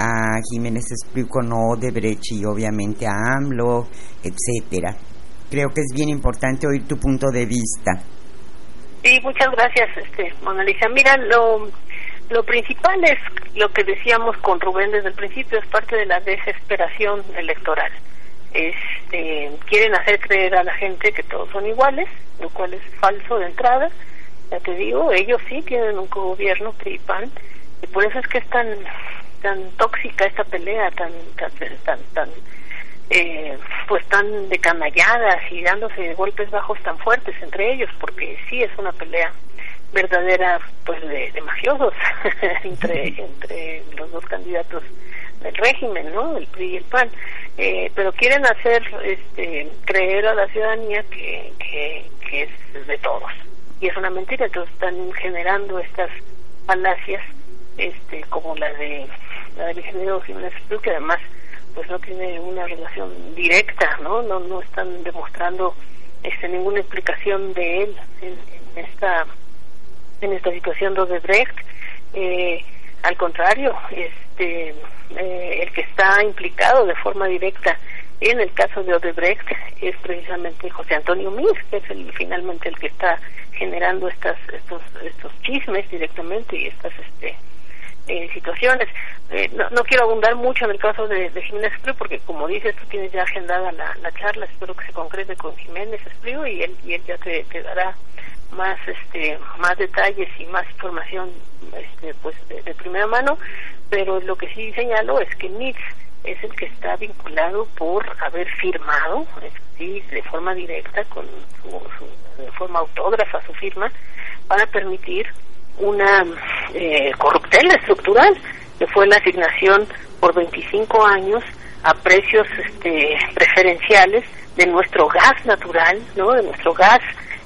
a Jiménez Espriu con Odebrecht y obviamente a AMLO, etcétera creo que es bien importante oír tu punto de vista. Sí, muchas gracias, este, Mona Lisa. Mira, lo, lo principal es lo que decíamos con Rubén desde el principio, es parte de la desesperación electoral. Este, quieren hacer creer a la gente que todos son iguales, lo cual es falso de entrada. Ya te digo, ellos sí tienen un gobierno PRI-PAN, y por eso es que es tan tan tóxica esta pelea, tan tan tan, tan eh, pues tan decanalladas y dándose golpes bajos tan fuertes entre ellos, porque sí es una pelea verdadera pues de, mafiosos entre entre los dos candidatos del régimen, ¿no? El PRI y el PAN. Eh, pero quieren hacer este creer a la ciudadanía que, que, es de todos. Y es una mentira, entonces están generando estas falacias este como la de la del ingeniero Jiménez que además pues no tiene una relación directa, ¿no? No, no están demostrando este, ninguna explicación de él en, esta en esta situación de Odebrecht. Eh, al contrario, este, eh, el que está implicado de forma directa en el caso de Odebrecht es precisamente José Antonio Mir, que es el, finalmente el que está generando estas, estos, estos chismes directamente y estas este, eh, situaciones. Eh, no, no, quiero abundar mucho en el caso de, Jiménez Espriu porque como dices tú tienes ya agendada la, la, charla espero que se concrete con Jiménez Espriu y él y él ya te, te dará más este más detalles y más información este pues de, primera mano pero lo que sí señalo es que Nix es el que está vinculado por haber firmado sí, de forma directa con su, de forma autógrafa su firma para permitir una eh, corruptela estructural, que fue la asignación por 25 años a precios este, preferenciales de nuestro gas natural, ¿no? de nuestro gas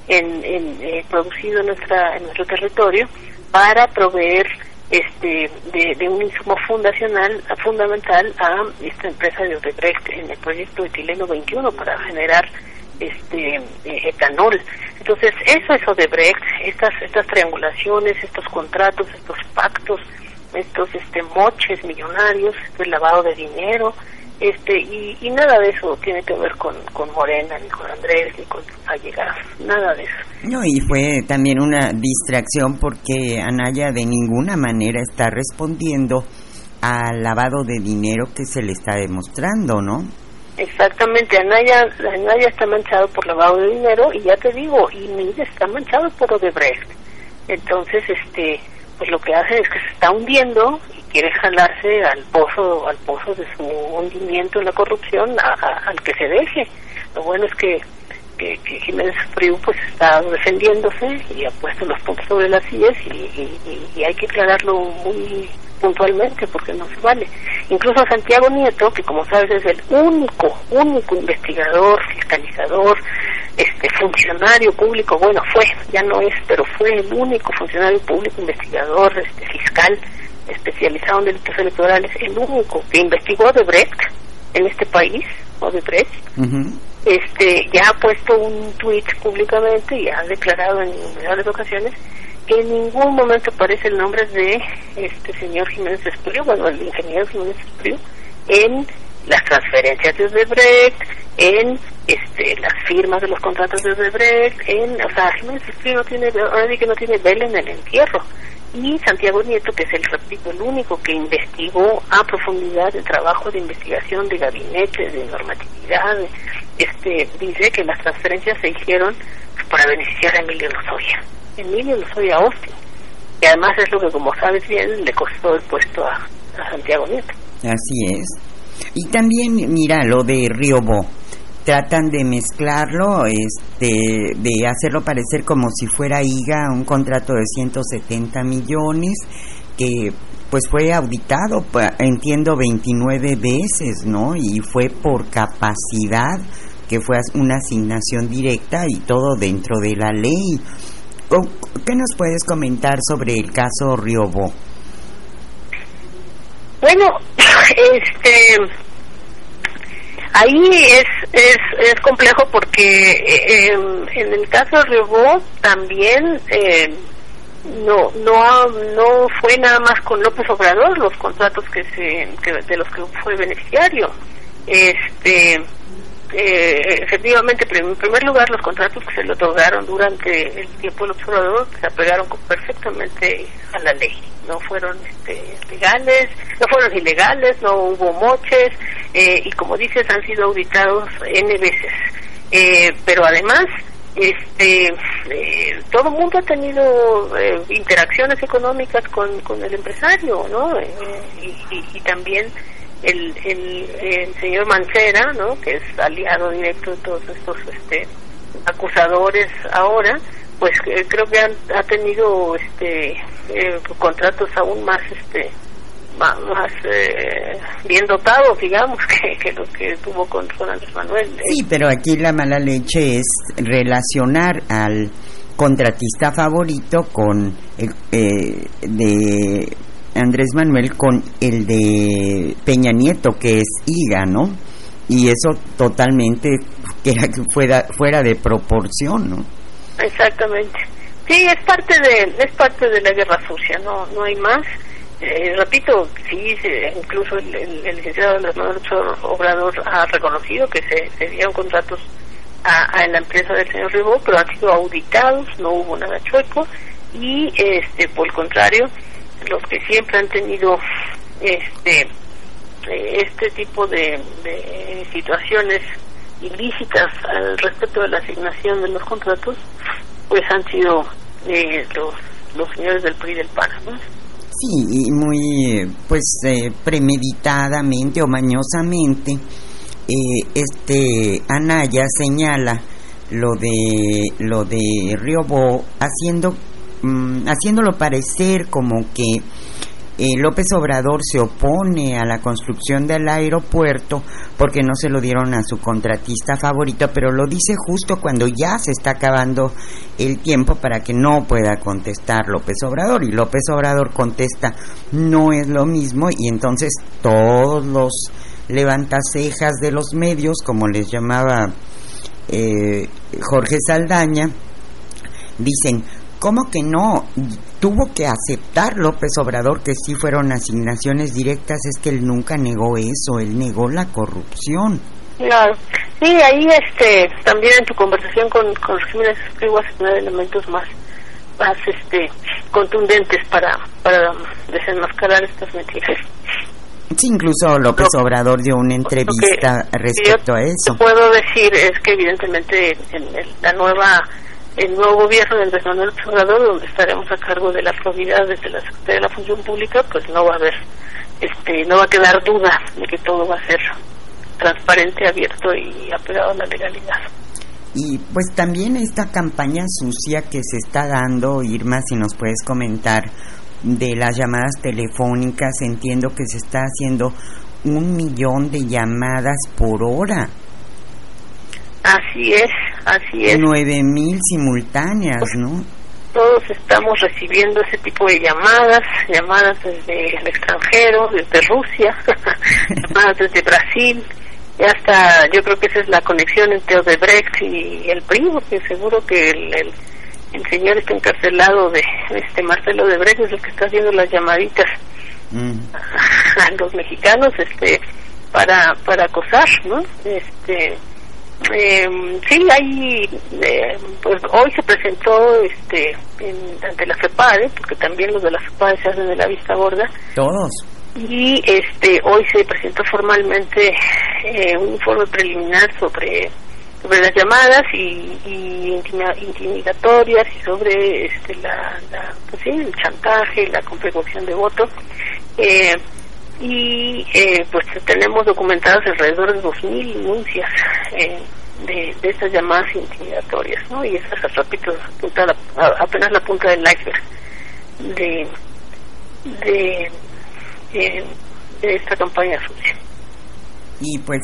en, en eh, producido en, nuestra, en nuestro territorio para proveer este de, un insumo fundacional fundamental a esta empresa de Odebrecht en el proyecto etileno 21 para generar este eh, etanol. Entonces, eso es Odebrecht, estas estas triangulaciones, estos contratos, estos pactos, estos este moches millonarios, el lavado de dinero, este y, y, nada de eso tiene que ver con, con Morena, ni con Andrés, ni con Allegas, nada de eso. No, y fue también una distracción porque Anaya de ninguna manera está respondiendo al lavado de dinero que se le está demostrando, ¿no? Exactamente, Anaya, Anaya está manchado por lavado de dinero y ya te digo, y Mid está manchado por Odebrecht. Entonces, este, pues lo que hace es que se está hundiendo y quiere jalarse al pozo, al pozo de su hundimiento en la corrupción, al que se deje. Lo bueno es que, que, Jiménez Frío pues está defendiéndose y ha puesto los puntos sobre las sillas y, hay que aclararlo muy puntualmente porque no se vale. Incluso Santiago Nieto, que como sabes es el único, único investigador, fiscalizador, este funcionario público, bueno, fue, ya no es, pero fue el único funcionario público investigador, este fiscal especializado en delitos electorales, el único que investigó de Brecht en este país, o de Brecht, este, ya ha puesto un tweet públicamente y ha declarado en innumerables ocasiones en ningún momento aparece el nombre de este señor Jiménez Espriu, bueno, el ingeniero Jiménez Espriu, en las transferencias de Odebrecht, en este, las firmas de los contratos de Odebrecht, en, o sea, Jiménez Espriu no tiene, ahora sí que no tiene vela en el entierro. Y Santiago Nieto, que es el, repito, el único que investigó a profundidad el trabajo de investigación de gabinete, de normatividad, este, dice que las transferencias se hicieron para beneficiar a Emilio Lozoya. Emilio Lozoya Austin. Y además es lo que, como sabes bien, le costó el puesto a, Santiago Nieto. Así es. Y también, mira, lo de Bo tratan de mezclarlo, este, de hacerlo parecer como si fuera IGA, un contrato de 170 millones, que pues fue auditado, entiendo, 29 veces, ¿no? Y fue por capacidad, que fue una asignación directa y todo dentro de la ley. ¿Qué nos puedes comentar sobre el caso Riobó? Bueno, este ahí es es, es complejo porque eh, em, en el caso de también eh, no no no fue nada más con López Obrador los contratos que se de los que fue beneficiario este eh, efectivamente en primer lugar los contratos que se le otorgaron durante el tiempo del observador se apegaron perfectamente a la ley. No fueron este, legales no fueron ilegales no hubo moches eh, y como dices han sido auditados n veces. Eh, pero además este eh, todo el mundo ha tenido eh, interacciones económicas con, con el empresario no eh, y, y, también el, el, señor Mancera no que es aliado directo de todos estos este acusadores ahora pues creo que han, ha tenido este contratos aún más este más, eh, bien dotado, digamos, que, lo que tuvo con, Andrés Manuel. Sí, pero aquí la mala leche es relacionar al contratista favorito con eh, de Andrés Manuel con el de Peña Nieto, que es IGA, ¿no? Y eso totalmente era que fuera, fuera de proporción, ¿no? Exactamente. Sí, es parte de es parte de la guerra sucia, no no hay más eh, repito, sí, incluso el, licenciado Andrés Manuel Obrador ha reconocido que se, se dieron contratos a, la empresa del señor Ribó, pero han sido auditados, no hubo nada chueco y, este, por el contrario, los que siempre han tenido este eh, este tipo de, situaciones ilícitas al respecto de la asignación de los contratos, pues han sido eh, los, los señores del PRI del PAN, ¿no? Sí, muy pues eh, premeditadamente o mañosamente eh, este Anaya señala lo de lo de Riobó haciendo mm, haciéndolo parecer como que eh, López Obrador se opone a la construcción del aeropuerto porque no se lo dieron a su contratista favorito, pero lo dice justo cuando ya se está acabando el tiempo para que no pueda contestar López Obrador. Y López Obrador contesta, no es lo mismo, y entonces todos los levantacejas de los medios, como les llamaba eh, Jorge Saldaña, dicen, ¿cómo que no? tuvo que aceptar López Obrador que sí fueron asignaciones directas, es que él nunca negó eso, él negó la corrupción. Claro, sí, ahí este, también en tu conversación con, con Jiménez a tener elementos más, más este, contundentes para, para desenmascarar estas mentiras. Sí, incluso López Obrador dio una entrevista respecto a eso. puedo decir es que evidentemente en la nueva el nuevo gobierno del Andrés Manuel donde estaremos a cargo de la probidad desde la Secretaría de la Función Pública, pues no va a haber, este, no va a quedar duda de que todo va a ser transparente, abierto y apegado a la legalidad. Y pues también esta campaña sucia que se está dando, Irma, si nos puedes comentar, de las llamadas telefónicas, entiendo que se está haciendo un millón de llamadas por hora. Así es, así es. Nueve mil simultáneas, ¿no? Todos estamos recibiendo ese tipo de llamadas, llamadas desde el extranjero, desde Rusia, llamadas desde Brasil, y hasta yo creo que esa es la conexión entre Odebrecht y el primo, que seguro que el, el, señor está encarcelado de este Marcelo Odebrecht es el que está haciendo las llamaditas mm. a los mexicanos este para para acosar, ¿no? Este eh, sí, hay, eh, pues hoy se presentó este ante la FEPADE, porque también los de la FEPADE se hacen de la vista gorda. Todos. Y este hoy se presentó formalmente eh, un informe preliminar sobre sobre las llamadas y, y intimidatorias y sobre este la, pues sí, el chantaje, la configuración de voto. Eh, y eh, pues tenemos documentadas alrededor de 2.000 denuncias eh, de, de estas llamadas intimidatorias, ¿no? Y esas, repito, apenas la punta del iceberg de, de, eh, de esta campaña sucia. Y pues,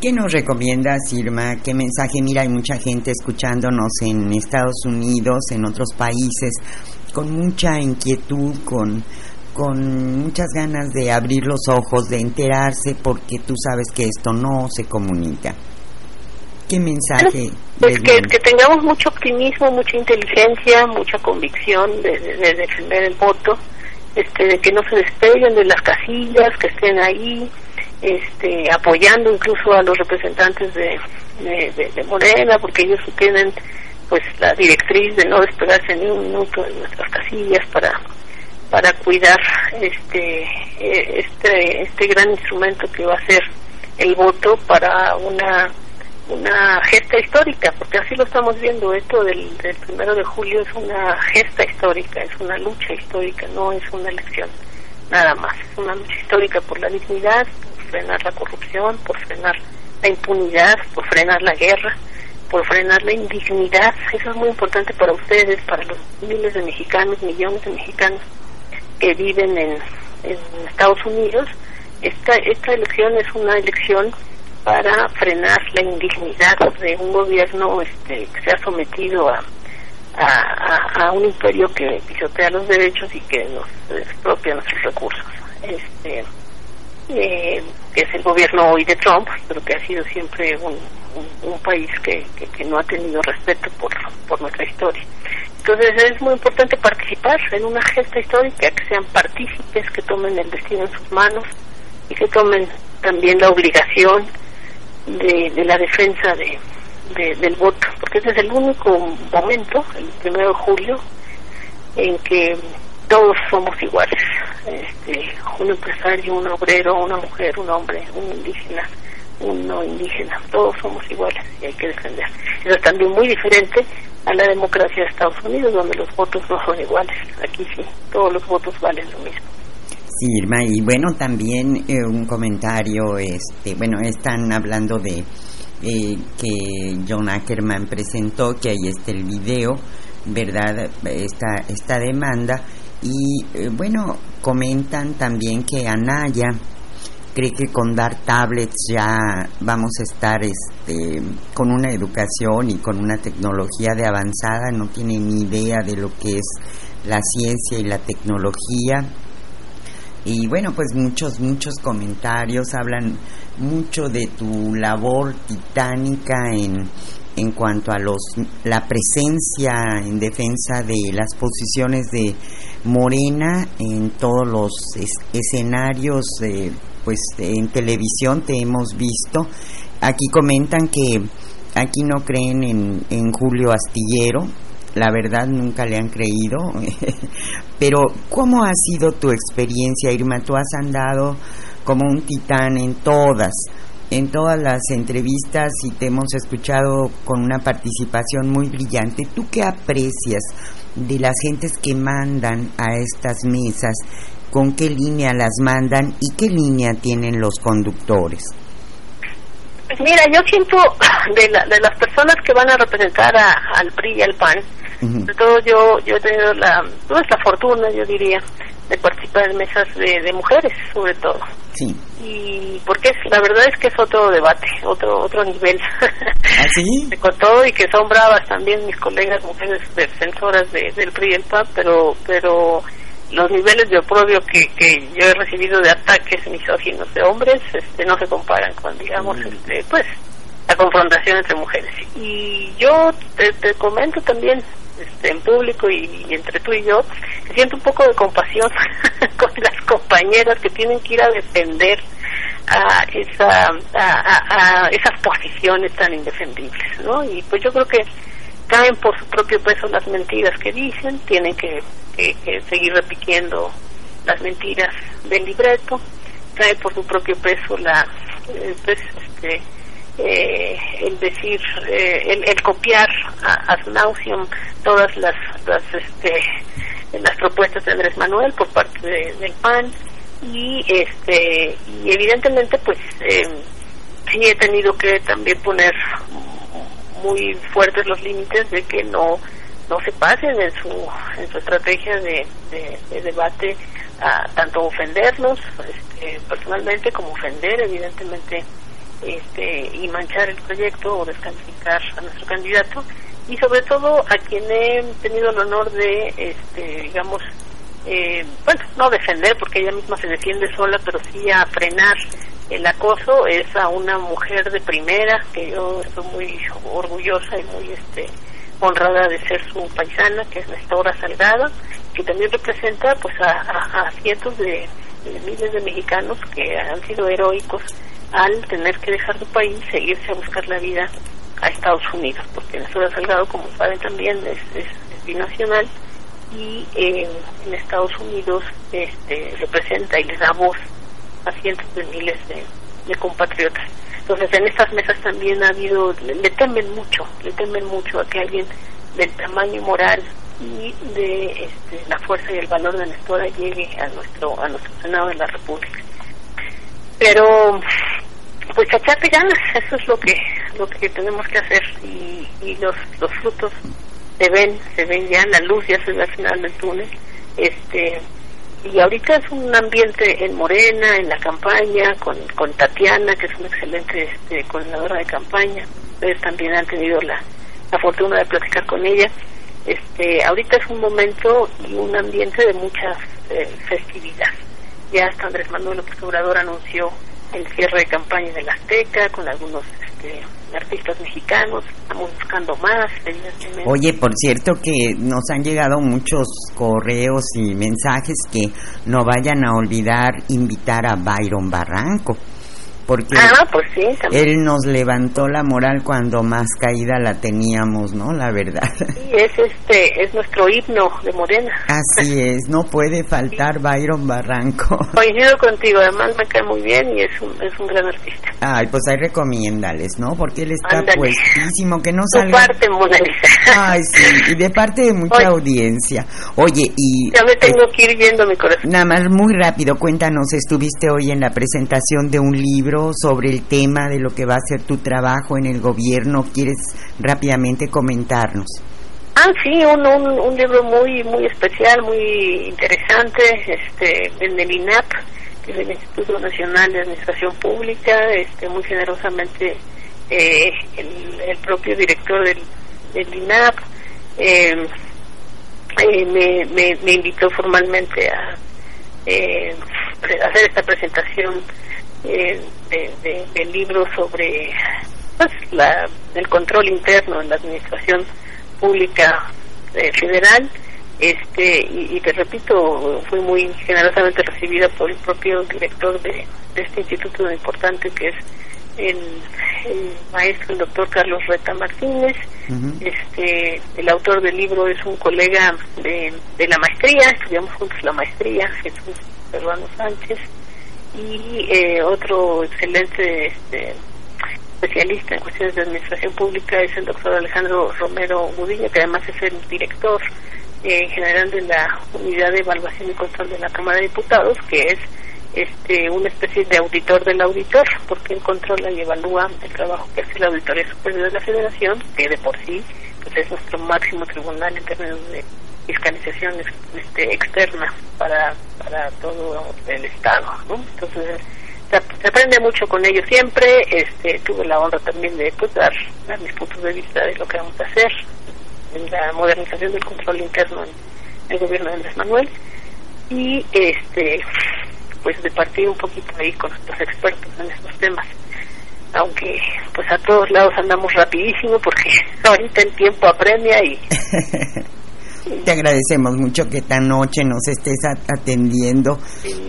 ¿qué nos recomiendas, Irma? ¿Qué mensaje? Mira, hay mucha gente escuchándonos en Estados Unidos, en otros países, con mucha inquietud, con con muchas ganas de abrir los ojos, de enterarse, porque tú sabes que esto no se comunica. ¿Qué mensaje? Pues que, que, tengamos mucho optimismo, mucha inteligencia, mucha convicción de, defender el voto, este, de que no se despeguen de las casillas, que estén ahí, este, apoyando incluso a los representantes de, de, de Morena, porque ellos tienen pues la directriz de no despegarse ni un minuto de nuestras casillas para para cuidar este este este gran instrumento que va a ser el voto para una una gesta histórica porque así lo estamos viendo. Esto del, del primero de julio es una gesta histórica es una lucha histórica no es una elección nada más. Es una lucha histórica por la dignidad por frenar la corrupción por frenar la impunidad por frenar la guerra por frenar la indignidad. Eso es muy importante para ustedes para los miles de mexicanos millones de mexicanos que viven en, Estados Unidos, esta, esta elección es una elección para frenar la indignidad de un gobierno este, que se ha sometido a, a, a, un imperio que pisotea los derechos y que nos expropia nuestros recursos. Este, eh, que es el gobierno hoy de Trump, pero que ha sido siempre un, un, país que, que, no ha tenido respeto por, por nuestra historia. Entonces es muy importante participar en una gesta histórica, que sean partícipes, que tomen el destino en sus manos y que tomen también la obligación de, la defensa de, del voto, porque ese es el único momento, el primero de julio, en que todos somos iguales. Este, un empresario, un obrero, una mujer, un hombre, un indígena, un no indígena, todos somos iguales y hay que defender. Eso es también muy diferente a la democracia de Estados Unidos, donde los votos no son iguales. Aquí sí, todos los votos valen lo mismo. Sí, Irma, y bueno, también eh, un comentario, este, bueno, están hablando de eh, que John Ackerman presentó, que ahí está el video, ¿verdad? Esta, esta demanda, y eh, bueno, comentan también que Anaya, cree que con dar tablets ya vamos a estar este, con una educación y con una tecnología de avanzada, no tiene ni idea de lo que es la ciencia y la tecnología. Y bueno, pues muchos, muchos comentarios hablan mucho de tu labor titánica en, en cuanto a los la presencia en defensa de las posiciones de Morena en todos los escenarios de pues en televisión te hemos visto. Aquí comentan que aquí no creen en, en Julio Astillero, la verdad nunca le han creído, pero ¿cómo ha sido tu experiencia, Irma? Tú has andado como un titán en todas, en todas las entrevistas y te hemos escuchado con una participación muy brillante. ¿Tú qué aprecias de las gentes que mandan a estas mesas con qué línea las mandan y qué línea tienen los conductores. Pues mira, yo siento de, de las personas que van a representar al PRI y al PAN, sobre todo yo yo he tenido la, la fortuna, yo diría, de participar en mesas de, mujeres, sobre todo. Sí. Y porque es, la verdad es que es otro debate, otro otro nivel. ¿Ah, sí? Con todo y que son bravas también mis colegas mujeres defensoras de, del PRI y el PAN, pero pero los niveles de oprobio que, que yo he recibido de ataques misóginos de hombres este, no se comparan con, digamos, mm. este, pues, la confrontación entre mujeres. Y yo te, comento también este, en público y, entre tú y yo, que siento un poco de compasión con las compañeras que tienen que ir a defender a, esa, a, a esas posiciones tan indefendibles, ¿no? Y pues yo creo que caen por su propio peso las mentiras que dicen, tienen que, seguir repitiendo las mentiras. Del libreto, cae por su propio peso la eh, pues, este, eh, el decir, eh, el, copiar a, a nauseum todas las las, este, las propuestas de Andrés Manuel por parte del PAN. Y este y evidentemente pues sí he tenido que también poner muy fuertes los límites de que no no se pasen en su en su estrategia de, debate a tanto ofendernos este, personalmente como ofender evidentemente este y manchar el proyecto o descalificar a nuestro candidato. Y sobre todo a quien he tenido el honor de este digamos eh, bueno no defender porque ella misma se defiende sola pero sí a frenar el acoso es a una mujer de primera que yo estoy muy orgullosa y muy este honrada de ser su paisana que es Nestora Salgado que también representa pues a, cientos de, miles de mexicanos que han sido heroicos al tener que dejar su país seguirse a buscar la vida a Estados Unidos porque Nestora Salgado como saben también es, binacional y eh, en Estados Unidos este representa y les da voz a cientos de miles de, compatriotas. Entonces en estas mesas también ha habido, le, temen mucho, le temen mucho a que alguien del tamaño moral y de este, la fuerza y el valor de Nestora llegue a nuestro a nuestro Senado de la República. Pero pues echarte ganas, eso es lo que lo que tenemos que hacer y, y los los frutos se ven, se ven ya, la luz ya se ve al final del túnel. Este y ahorita es un ambiente en Morena, en la campaña, con, con Tatiana, que es una excelente este, coordinadora de campaña. Ustedes también han tenido la, la fortuna de platicar con ella. Este, ahorita es un momento y un ambiente de muchas eh, festividades. Ya hasta Andrés Manuel López Obrador anunció el cierre de campaña de la Azteca con algunos este, artistas mexicanos, estamos buscando más. Oye, por cierto que nos han llegado muchos correos y mensajes que no vayan a olvidar invitar a Byron Barranco porque ah, pues él nos levantó la moral cuando más caída la teníamos, ¿no? La verdad. Sí, es este, es nuestro himno de Morena. Así es, no puede faltar Byron Barranco. Coincido contigo, además me cae muy bien y es un, es un gran artista. Ay, pues ahí recomiéndales, ¿no? Porque él está puestísimo, que no salga... De parte, Mona Ay, sí, y de parte de mucha audiencia. Oye, y... Ya me tengo que ir yendo mi corazón. Nada más, muy rápido, cuéntanos, estuviste hoy en la presentación de un libro sobre el tema de lo que va a ser tu trabajo en el gobierno. ¿Quieres rápidamente comentarnos? Ah, sí, un, un, libro muy muy especial, muy interesante, este, el del INAP, que es el Instituto Nacional de Administración Pública, este, muy generosamente eh, el, propio director del, del INAP em, eh, me, me, me, invitó formalmente a eh, hacer esta presentación eh, de, del libro sobre pues, la, el control interno en la administración pública eh, federal. Este y, te repito fui muy generosamente recibida por el propio director de, este instituto importante que es el, maestro el doctor Carlos Reta Martínez. Este el autor del libro es un colega de, de la maestría estudiamos juntos la maestría Jesús Peruano Sánchez y eh, otro excelente este, especialista en cuestiones de administración pública es el doctor Alejandro Romero Mudiño, que además es el director eh, general de la Unidad de Evaluación y Control de la Cámara de Diputados, que es este una especie de auditor del auditor, porque él controla y evalúa el trabajo que hace la Auditoría Superior de la Federación, que de por sí pues es nuestro máximo tribunal en términos de fiscalización este, externa para, para todo el Estado. ¿no? Entonces, se, aprende mucho con ellos siempre. Este, tuve la honra también de pues, dar, mis puntos de vista de lo que vamos a hacer en la modernización del control interno en el gobierno de Andrés Manuel y este pues de partir un poquito ahí con los expertos en estos temas aunque pues a todos lados andamos rapidísimo porque ahorita el tiempo apremia y te agradecemos mucho que esta noche nos estés atendiendo.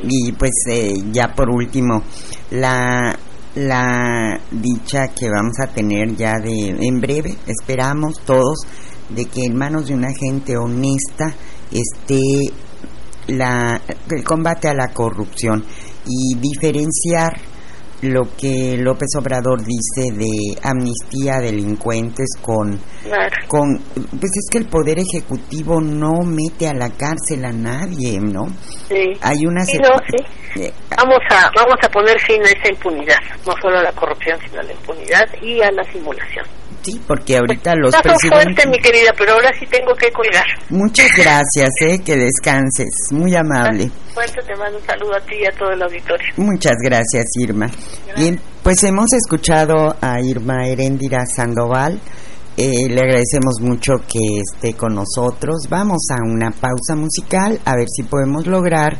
Y pues eh, ya por último la la dicha que vamos a tener ya de en breve esperamos todos de que en manos de una gente honesta esté la, el combate a la corrupción y diferenciar lo que López Obrador dice de amnistía a delincuentes con con pues es que el poder ejecutivo no mete a la cárcel a nadie no sí. hay una sí, eh, vamos a vamos a poner fin a esa impunidad no solo a la corrupción sino a la impunidad y a la simulación Sí, porque ahorita los presidentes... fuerte, mi querida, pero ahora sí tengo que colgar. Muchas gracias, eh, que descanses. Muy amable. Fuerte, te mando un saludo a ti y a todo el auditorio. Muchas gracias, Irma. Bien, pues hemos escuchado a Irma Heréndira Sandoval. Eh, le agradecemos mucho que esté con nosotros. Vamos a una pausa musical a ver si podemos lograr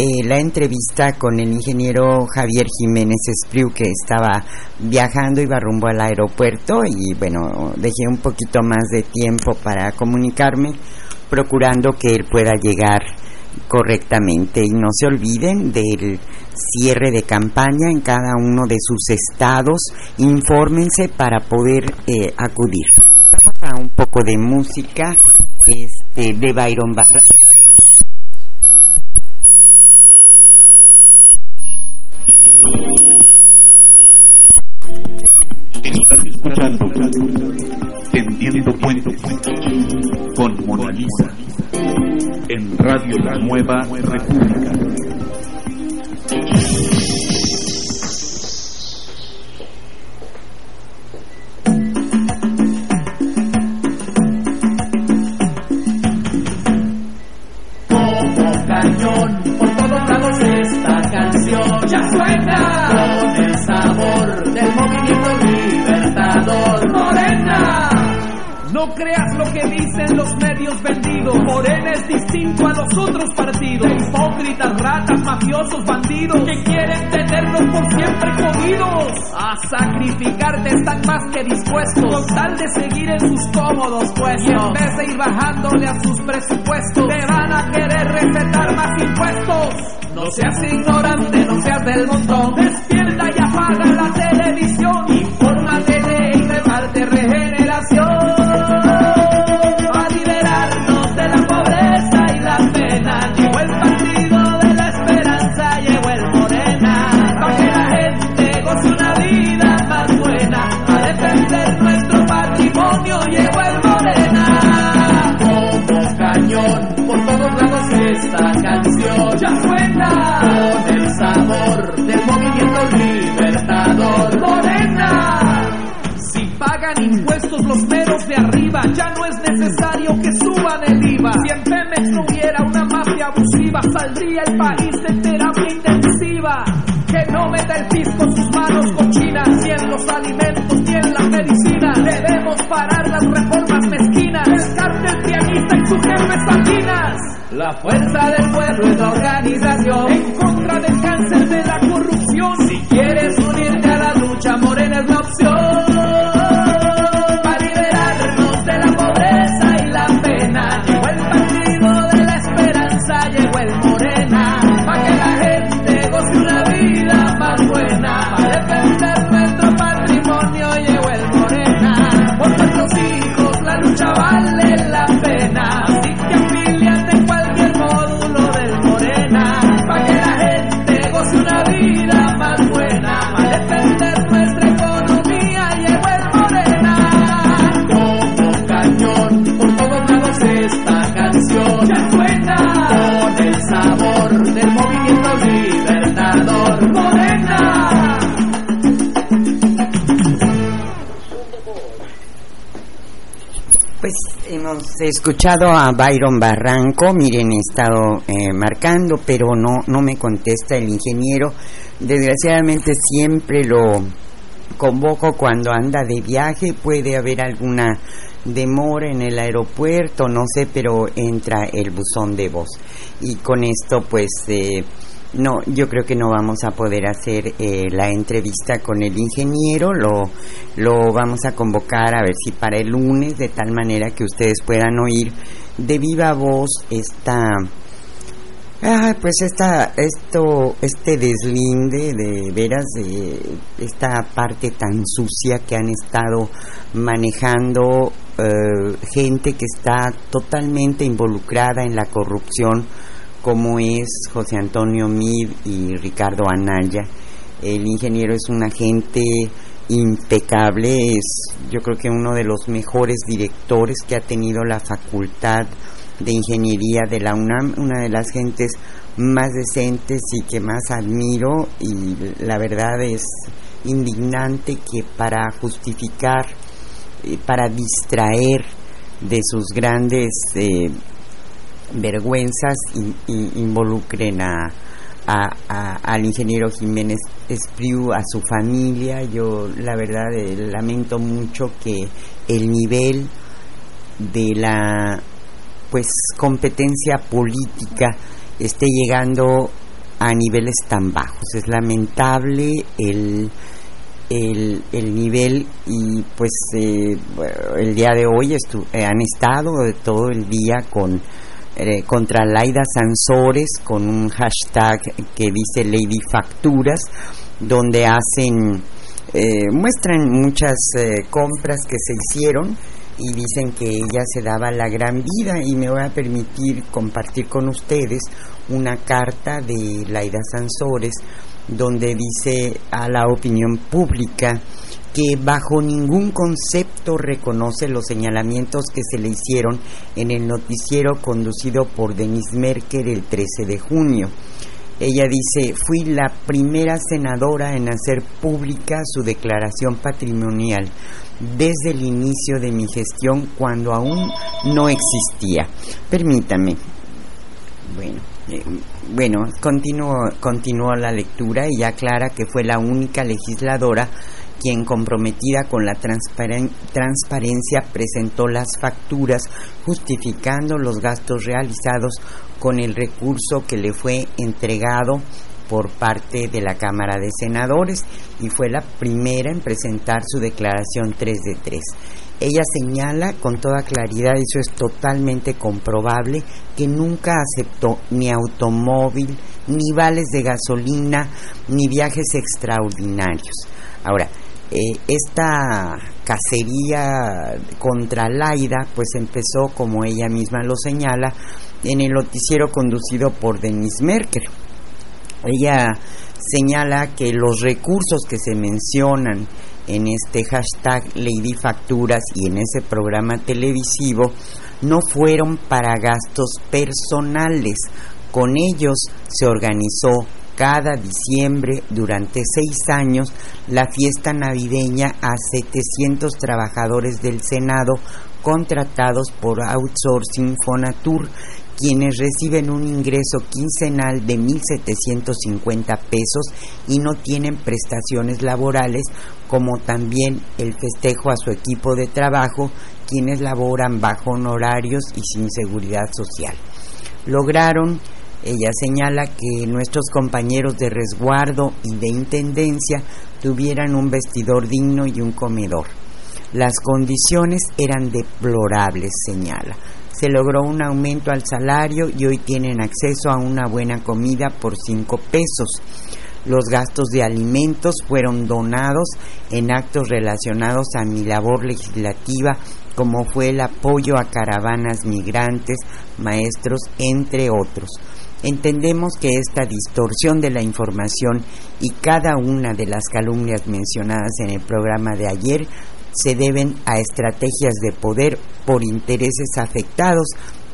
eh, la entrevista con el ingeniero Javier Jiménez Espriu que estaba viajando, iba rumbo al aeropuerto y bueno, dejé un poquito más de tiempo para comunicarme, procurando que él pueda llegar correctamente. Y no se olviden del cierre de campaña en cada uno de sus estados, infórmense para poder eh, acudir. Vamos a un poco de música este, de Byron Barra. Radio La Nueva República. Como cañón, por todos lados esta canción ya suena con el sabor del movimiento libertador Morena. No creas lo que dicen los medios vendidos. Morena es distinto a los otros partidos. Hipócritas, ratas, mafiosos, bandidos que quieren tenerlos por siempre jodidos. A sacrificarte están más que dispuestos con tal de seguir en sus cómodos puestos. Y en vez de ir bajándole a sus presupuestos, te van a querer recetar más impuestos. No seas ignorante, no seas del montón. Despierta y apaga la televisión. Saldría el país en terapia intensiva. Que no meta el fisco sus manos cochinas, ni en los alimentos, ni en la medicina. Debemos parar las reformas mezquinas, el cártel pianista y su jefe Salinas. La fuerza del pueblo es la organización en contra del cáncer escuchado a Byron Barranco, miren, he estado eh, marcando, pero no, no me contesta el ingeniero. Desgraciadamente siempre lo convoco cuando anda de viaje, puede haber alguna demora en el aeropuerto, no sé, pero entra el buzón de voz. Y con esto, pues, eh, no, yo creo que no vamos a poder hacer eh, la entrevista con el ingeniero, lo, lo vamos a convocar a ver si para el lunes, de tal manera que ustedes puedan oír de viva voz esta... Ah, pues esta, esto, este deslinde de veras de esta parte tan sucia que han estado manejando eh, gente que está totalmente involucrada en la corrupción como es José Antonio Mid y Ricardo Anaya. El ingeniero es un agente impecable, es yo creo que uno de los mejores directores que ha tenido la facultad de ingeniería de la UNAM, una de las gentes más decentes y que más admiro y la verdad es indignante que para justificar, eh, para distraer de sus grandes eh, vergüenzas involucren a, al ingeniero Jiménez Espriu, a su familia. Yo la verdad eh, lamento mucho que el nivel de la pues competencia política esté llegando a niveles tan bajos. Es lamentable el el, el nivel y pues eh, el día de hoy eh, han estado todo el día con eh, contra Laida Sansores con un hashtag que dice Lady Facturas, donde hacen, eh, muestran muchas eh, compras que se hicieron y dicen que ella se daba la gran vida. Y me voy a permitir compartir con ustedes una carta de Laida Sansores donde dice a la opinión pública que bajo ningún concepto reconoce los señalamientos que se le hicieron en el noticiero conducido por Denise Merker el 13 de junio. Ella dice, fui la primera senadora en hacer pública su declaración patrimonial desde el inicio de mi gestión cuando aún no existía. Permítame. Bueno, eh, bueno, continuó la lectura y aclara que fue la única legisladora quien comprometida con la transparencia presentó las facturas justificando los gastos realizados con el recurso que le fue entregado por parte de la Cámara de Senadores y fue la primera en presentar su declaración 3 de 3. Ella señala con toda claridad, eso es totalmente comprobable, que nunca aceptó ni automóvil, ni vales de gasolina, ni viajes extraordinarios. Ahora, eh, esta cacería contra Laida pues empezó, como ella misma lo señala, en el noticiero conducido por Denise Merkel. Ella señala que los recursos que se mencionan en este hashtag Lady Facturas y en ese programa televisivo no fueron para gastos personales. Con ellos se organizó cada diciembre durante seis años la fiesta navideña a 700 trabajadores del Senado contratados por Outsourcing Fonatur, quienes reciben un ingreso quincenal de 1.750 pesos y no tienen prestaciones laborales, como también el festejo a su equipo de trabajo, quienes laboran bajo honorarios y sin seguridad social. Lograron ella señala que nuestros compañeros de resguardo y de intendencia tuvieran un vestidor digno y un comedor. Las condiciones eran deplorables, señala. Se logró un aumento al salario y hoy tienen acceso a una buena comida por cinco pesos. Los gastos de alimentos fueron donados en actos relacionados a mi labor legislativa, como fue el apoyo a caravanas migrantes, maestros, entre otros. Entendemos que esta distorsión de la información y cada una de las calumnias mencionadas en el programa de ayer se deben a estrategias de poder por intereses afectados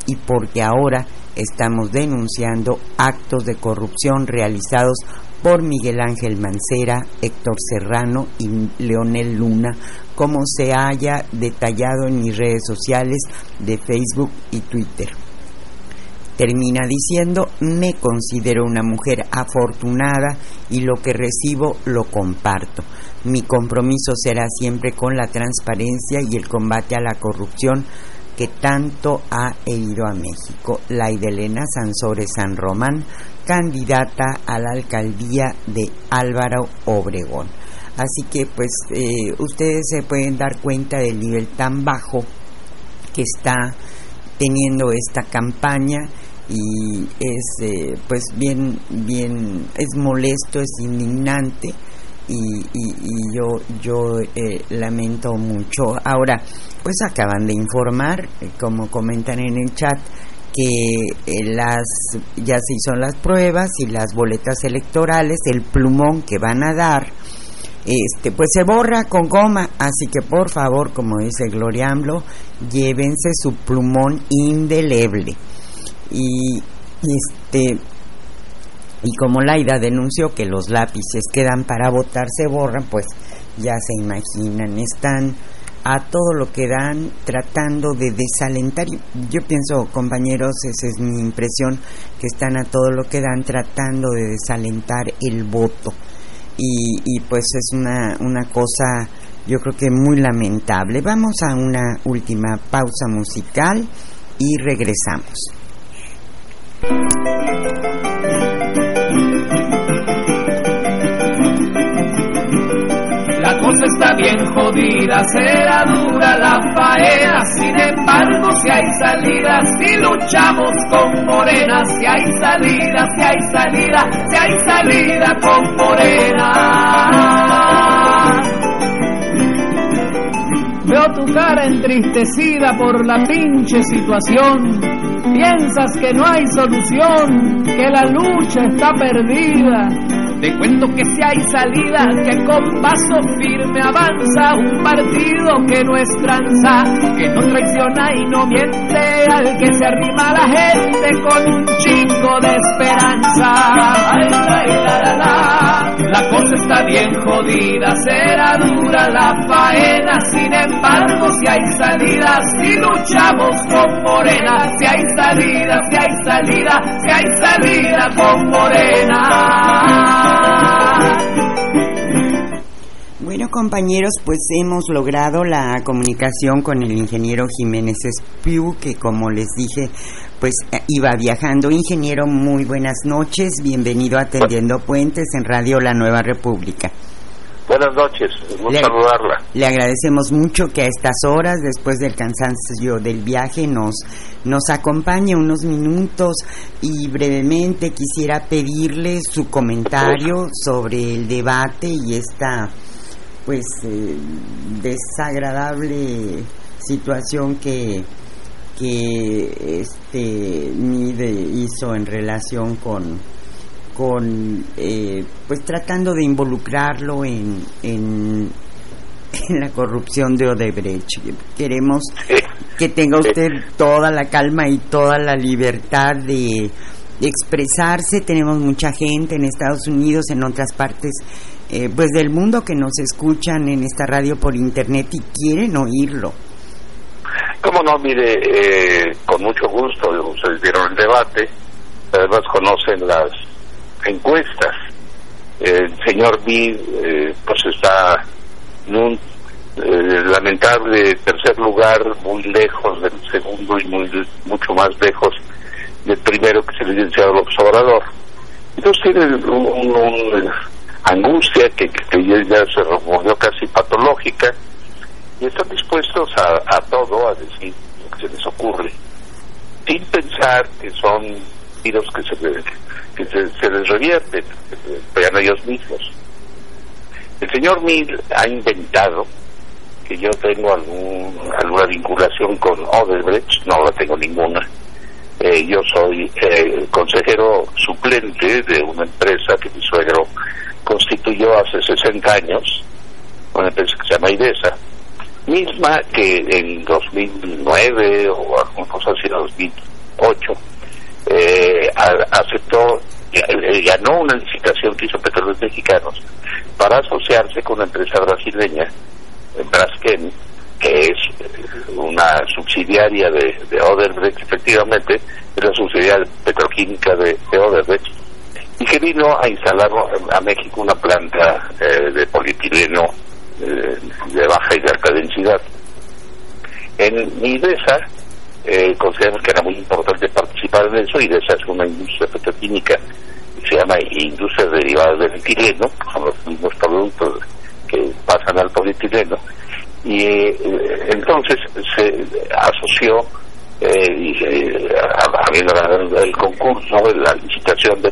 y porque ahora estamos denunciando actos de corrupción realizados por Miguel Ángel Mancera, Héctor Serrano y Leonel Luna, como se haya detallado en mis redes sociales de Facebook y Twitter. Termina diciendo, me considero una mujer afortunada y lo que recibo lo comparto. Mi compromiso será siempre con la transparencia y el combate a la corrupción que tanto ha herido a México. La Elena Sansores San Román, candidata a la alcaldía de Álvaro Obregón. Así que pues eh, ustedes se pueden dar cuenta del nivel tan bajo que está teniendo esta campaña y es eh, pues bien bien es molesto es indignante y, yo yo eh, lamento mucho. Ahora pues acaban de informar eh, como comentan en el chat que las ya se hizo las pruebas y las boletas electorales el plumón que van a dar este pues se borra con goma. Así que por favor como dice Gloria Amblo llévense su plumón indeleble y este y como Laida denunció que los lápices quedan para votar se borran pues ya se imaginan están a todo lo que dan tratando de desalentar. Yo pienso compañeros esa es mi impresión que están a todo lo que dan tratando de desalentar el voto. Y, y pues es una, una cosa yo creo que muy lamentable. Vamos a una última pausa musical y regresamos la cosa está bien jodida, será dura la faena, sin embargo si hay salidas, si luchamos con Morena, si hay salida, si hay salida, si hay salida con Morena. Veo tu cara entristecida por la pinche situación. Piensas que no hay solución, que la lucha está perdida. Te cuento que si hay salida, que con paso firme avanza un partido que no es tranza, que no traiciona y no miente, al que se arrima la gente con un chingo de esperanza. Cosa está bien jodida, será dura la faena, sin embargo si hay salida, si luchamos con Morena, si hay salida, si hay salida, si hay salida con Morena. Bueno compañeros, pues hemos logrado la comunicación con el ingeniero Jiménez Espiu, que como les dije, pues eh, iba viajando. Ingeniero, muy buenas noches, bienvenido a Atendiendo Puentes en Radio La Nueva República. Buenas noches, gusto saludarla. Le agradecemos mucho que a estas horas, después del cansancio del viaje, nos, nos acompañe unos minutos y brevemente quisiera pedirle su comentario sobre el debate y esta pues eh, desagradable situación que que este Mide hizo en relación con con eh, pues tratando de involucrarlo en, en, la corrupción de Odebrecht. Queremos que tenga usted toda la calma y toda la libertad de expresarse. Tenemos mucha gente en Estados Unidos en otras partes eh, pues del mundo que nos escuchan en esta radio por internet y quieren oírlo. Cómo no, mire, eh, con mucho gusto, ustedes vieron el debate, además conocen las encuestas. El señor Bill, eh, pues está en un eh, lamentable tercer lugar, muy lejos del segundo y muy mucho más lejos del primero que es el licenciado López Obrador. Entonces tiene un angustia que, que ya se volvió casi patológica y están dispuestos a, todo, a decir lo que se les ocurre, sin pensar que son tiros que se, que se, les revierten, que se ellos mismos. El señor Mill ha inventado que yo tengo algún, alguna vinculación con Odebrecht, no la tengo ninguna. Eh, yo soy eh, consejero suplente de una empresa que mi suegro constituyó hace 60 años, una empresa que se llama IDESA, misma que en 2009 o alguna cosa así, 2008, eh, aceptó eh, ganó una licitación que hizo Petróleos Mexicanos para asociarse con una empresa brasileña, eh, Braskem, que es eh, una subsidiaria de, de efectivamente, es la subsidiaria petroquímica de, de y que vino a instalar a México una planta eh, de polietileno eh, de baja y de alta densidad. En IDESA eh, consideramos que era muy importante participar en eso, IDESA es una industria petroquímica que se llama industria derivada del etileno, son los mismos productos que pasan al polietileno, y eh, entonces se asoció eh, y eh, habiendo ganado el concurso, la licitación de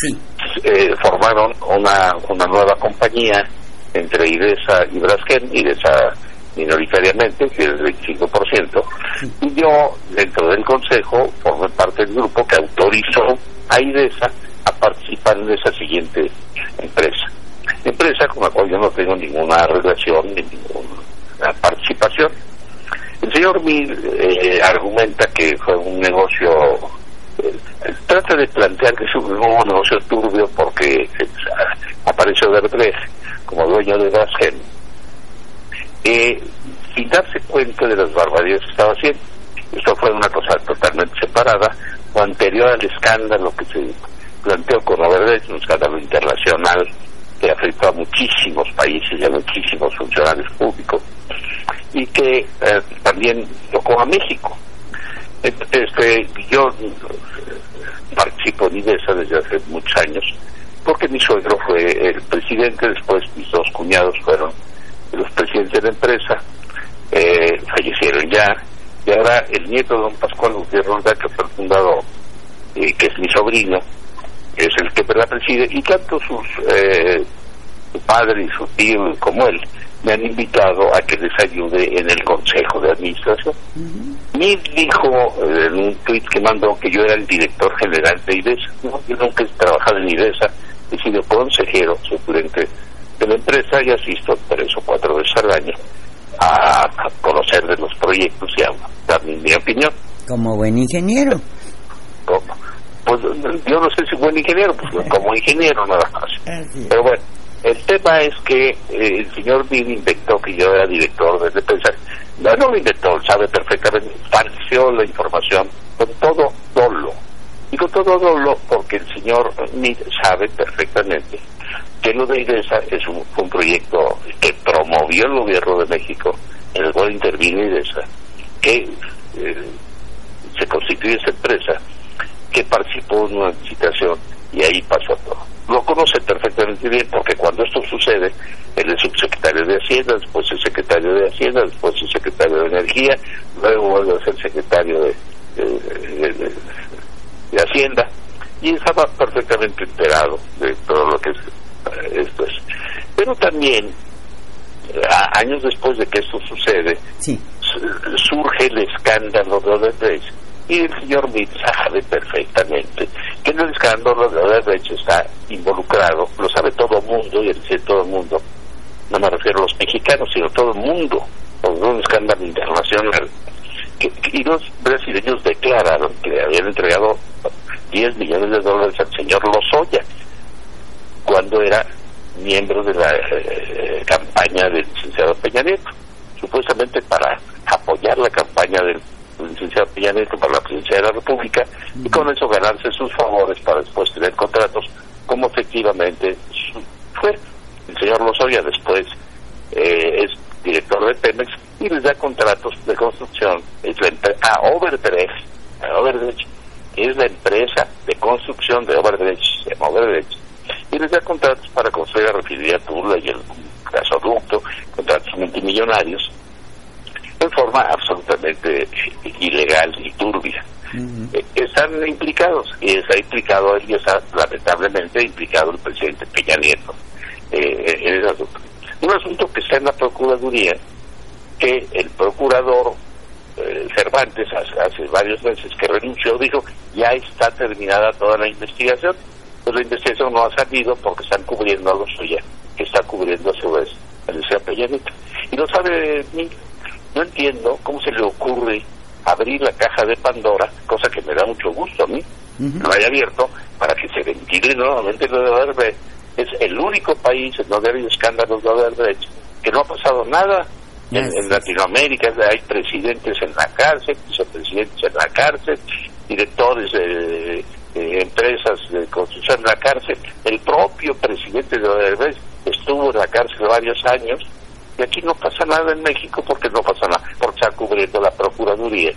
Sí. eh, formaron una, una nueva compañía entre IDESA y Braskem, IDESA minoritariamente, que es el 25%, y yo, dentro del Consejo, formé parte del grupo que autorizó a IDESA a participar en esa siguiente empresa. Empresa con la cual yo no tengo ninguna relación ni ninguna participación. El señor Mil eh, argumenta que fue un negocio, eh, trata de plantear que es un, un negocio turbio porque eh, apareció Derbez como dueño de Braskem, eh, sin darse cuenta de las barbaridades que estaba haciendo. Esto fue una cosa totalmente separada, o anterior al escándalo que se planteó con Odebrecht, un escándalo internacional que afectó a muchísimos países y a muchísimos funcionarios públicos y que eh, también tocó a México. Este, yo participo en IDESA desde hace muchos años porque mi suegro fue el presidente, después mis dos cuñados fueron los presidentes de la empresa, eh, fallecieron ya, y ahora el nieto de don Pascual Gutiérrez que fue el fundador, eh, que es mi sobrino, es el que la preside, y tanto sus, eh, su padre y su tío como él me han invitado a que les ayude en el consejo de administración. Mid dijo eh, en un tweet que mandó que yo era el director general de IDESA. No, yo nunca he trabajado en IDESA, he sido consejero suplente de la empresa y asisto tres o cuatro veces al año a, conocer de los proyectos y a dar mi, opinión. Como buen ingeniero. Como- Pues yo no sé si buen ingeniero, pues como ingeniero nada más. Pero bueno, el tema es que eh, el señor Bill inventó que yo era director de defensa. No, no lo inventó, sabe perfectamente, falseó la información con todo dolo. Y con todo dolo porque el señor Meade sabe perfectamente que lo de IDESA es un, proyecto que promovió el gobierno de México, en el cual intervino IDESA, que eh, se constituye esa empresa, que participó en una licitación y ahí pasó todo. Lo conoce perfectamente bien porque cuando esto sucede, él es subsecretario de Hacienda, después es secretario de Hacienda, después es secretario de Energía, luego vuelve a ser secretario de, de- de- de- de Hacienda y estaba perfectamente enterado de todo lo que es, eh, esto es. Pero también, eh, a- años después de que esto sucede, Sí. su- surge el escándalo de Odebrecht y el señor Mitt sabe perfectamente que en el escándalo de Odebrecht está involucrado, lo sabe todo el mundo y dice todo el mundo, no me refiero a los mexicanos, sino todo el mundo, por un escándalo internacional. Y los brasileños declararon que habían entregado 10 millones de dólares al señor Lozoya cuando era miembro de la eh, campaña del licenciado Peña Nieto, supuestamente para apoyar la campaña del licenciado Peña Nieto para la presidencia de la República y con eso ganarse sus favores para después tener contratos, como efectivamente fue. El señor Lozoya después eh, es director de Pemex y les da contratos de construcción es la a Overdrecht, a Overdrecht, que es la empresa de construcción de Overdrecht, se llama y les da contratos para construir la refinería Tula y el gasoducto, contratos multimillonarios, en forma absolutamente ilegal y turbia. Eh, están implicados y está implicado él y está lamentablemente implicado el presidente Peña Nieto eh, en ese asunto. Un asunto que está en la Procuraduría, que el procurador eh, Cervantes hace, hace varios meses que renunció, dijo ya está terminada toda la investigación. Pues la investigación no ha salido porque están cubriendo a los suya, que está cubriendo a su vez al señor Peña Nieto. Y no sabe ni, no entiendo cómo se le ocurre abrir la caja de Pandora, cosa que me da mucho gusto a mí, Ujú. lo haya abierto, para que se ventile nuevamente lo de Odebrecht. Es el único país en donde ha habido escándalos de Odebrecht que no ha pasado nada. En, en Latinoamérica hay presidentes en la cárcel, vicepresidentes en la cárcel, directores de, de empresas de construcción en la cárcel. El propio presidente de Odebrecht estuvo en la cárcel varios años y aquí no pasa nada en México porque no pasa nada, porque está cubriendo la Procuraduría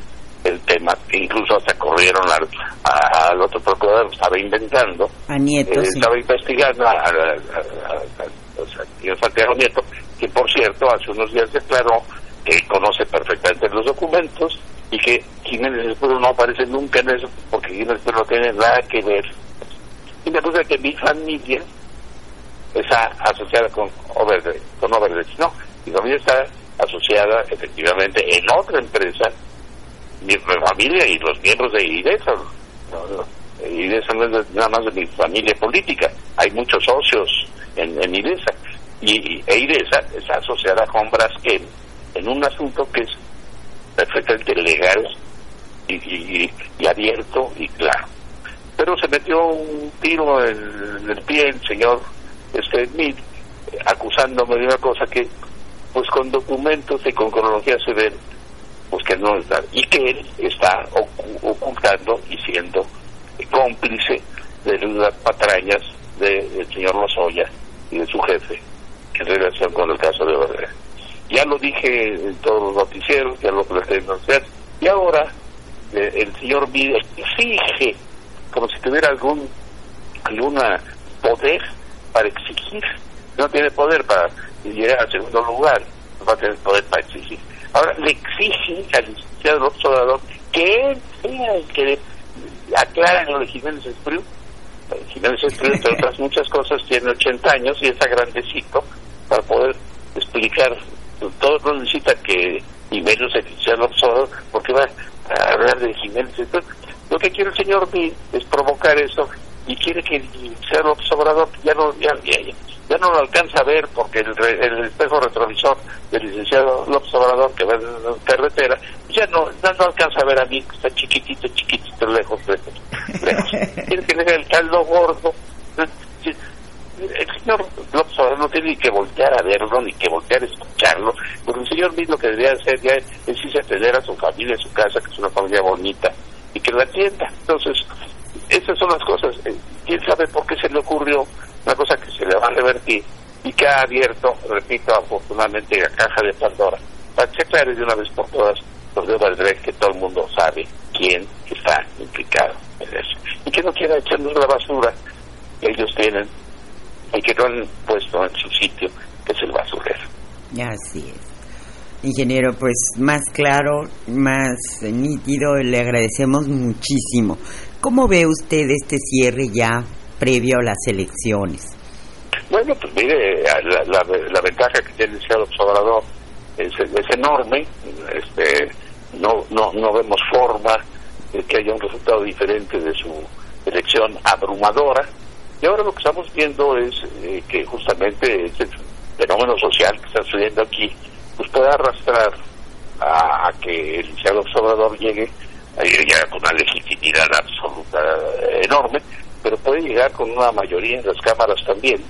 el tema, incluso hasta corrieron al, a- al otro procurador, estaba inventando, A Nieto, eh, sí. estaba investigando a- a- a- Santiago Nieto, que por cierto hace unos días declaró que conoce perfectamente los documentos y que Jiménez Escudero no aparece nunca en eso porque Jiménez Escudero no tiene nada que ver. Y me puse que mi familia está asociada con Overdrecht, con no, mi familia está asociada efectivamente en otra empresa, mi familia y los miembros de IDESA, no, no, IDESA no es nada más de mi familia política, hay muchos socios en, en IDESA, y, e IDESA está asociada con Braskem en un asunto que es perfectamente legal y, y- abierto y claro. Pero se metió un tiro en, en el pie el señor este Smith, eh, acusándome de una cosa que, pues con documentos y con cronología se ven, pues que no es nada. Y que él está ocu- ocultando y siendo cómplice de las patrañas del señor Lozoya y de su jefe en relación con el caso de Odebrecht. Ya lo dije en todos los noticieros, ya lo los medios, y ahora eh, el señor Mide exige, como si tuviera algún alguna poder para exigir. No tiene poder para llegar al segundo lugar, va a tener poder para exigir. Ahora le exige al licenciado López Obrador que él sea el que aclare lo de Jiménez Espriu. Jiménez Espriu, entre otras muchas cosas, tiene 80 años y está grandecito para poder explicar. Todo no necesita que, y menos el licenciado López Obrador, porque va a hablar de Jiménez Espriu. Lo que quiere el señor es provocar eso y quiere que el licenciado López Obrador ya no, ya, ya, ya no lo alcanza a ver porque el, re- el espejo retrovisor del licenciado López Obrador que va en la carretera ya no, ya no alcanza a ver a mí que está chiquitito, chiquitito, lejos, lejos, lejos. Quiere que haga el caldo gordo. El señor López Obrador no tiene ni que voltear a verlo, ni que voltear a escucharlo, porque el señor mismo lo que debería hacer ya es irse a atender a su familia, a su casa, que es una familia bonita, y que la atienda. Entonces, esas son las cosas. Eh, ¿Quién sabe por qué se le ocurrió una cosa que se le va a revertir y que ha abierto, repito, afortunadamente la caja de Pandora para que se aclare de una vez por todas los de Valdrec que todo el mundo sabe quién está implicado en eso y que no quiera echarnos la basura que ellos tienen y que no han puesto en su sitio, que es el basurero. Así es. Ingeniero, pues más claro, más nítido, le agradecemos muchísimo. ¿Cómo ve usted este cierre ya previo a las elecciones? Bueno, pues mire, la, la, ventaja que tiene el Obrador es, es enorme. Este, no, no, no vemos forma de que haya un resultado diferente de su elección abrumadora. Y ahora lo que estamos viendo es eh, que justamente este fenómeno social que está sucediendo aquí, pues puede arrastrar a, a que el señor Obrador llegue a ya con una legitimidad absoluta eh, enorme, pero puede llegar con una mayoría en las cámaras también,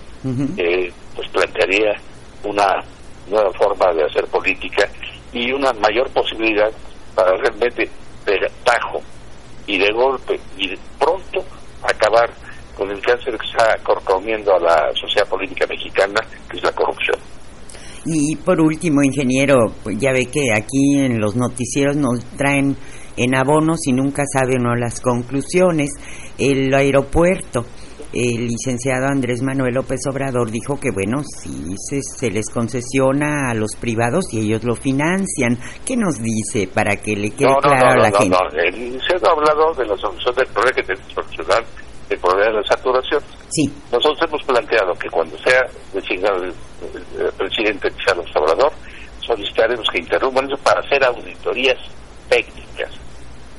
eh, pues plantearía una nueva forma de hacer política y una mayor posibilidad para realmente de tajo y de golpe y de pronto acabar con el cáncer que está corcomiendo a la sociedad política mexicana, que es la corrupción. Y por último, ingeniero, pues ya ve que aquí en los noticieros nos traen en abonos y nunca sabe uno las conclusiones. El aeropuerto, el licenciado Andrés Manuel López Obrador dijo que, bueno, sí se, se les concesiona a los privados y ellos lo financian. ¿Qué nos dice para que le quede No, claro no, a la gente? El licenciado ha hablado de la solución del problema que tenemos que solucionar, el problema de la saturación. Sí, Nosotros hemos planteado que cuando sea designado el, el- el presidente Chávez Obrador, solicitaremos que interrumpan eso para hacer auditorías técnicas,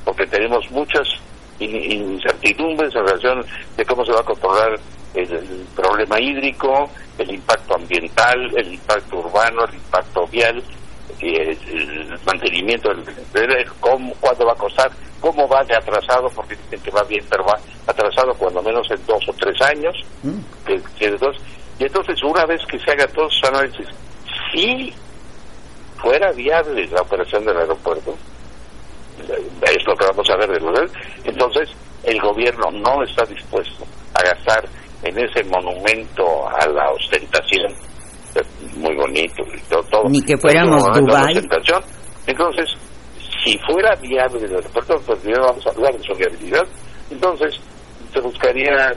porque tenemos muchas in- incertidumbres en relación de cómo se va a controlar el, el problema hídrico, el impacto ambiental, el impacto urbano, el impacto vial, el, el mantenimiento, del, de cómo, cuándo va a costar, cómo va de atrasado, porque dicen que va bien, pero va atrasado cuando menos en dos o tres años, que, que dos. y entonces una vez que se haga todos esos análisis, si fuera viable la operación del aeropuerto, es lo que vamos a ver de los entonces el gobierno no está dispuesto a gastar en ese monumento a la ostentación muy bonito y todo, todo. Ni que fuéramos Dubái. ostentación. entonces si fuera viable el aeropuerto pues primero vamos a hablar de su viabilidad entonces se buscaría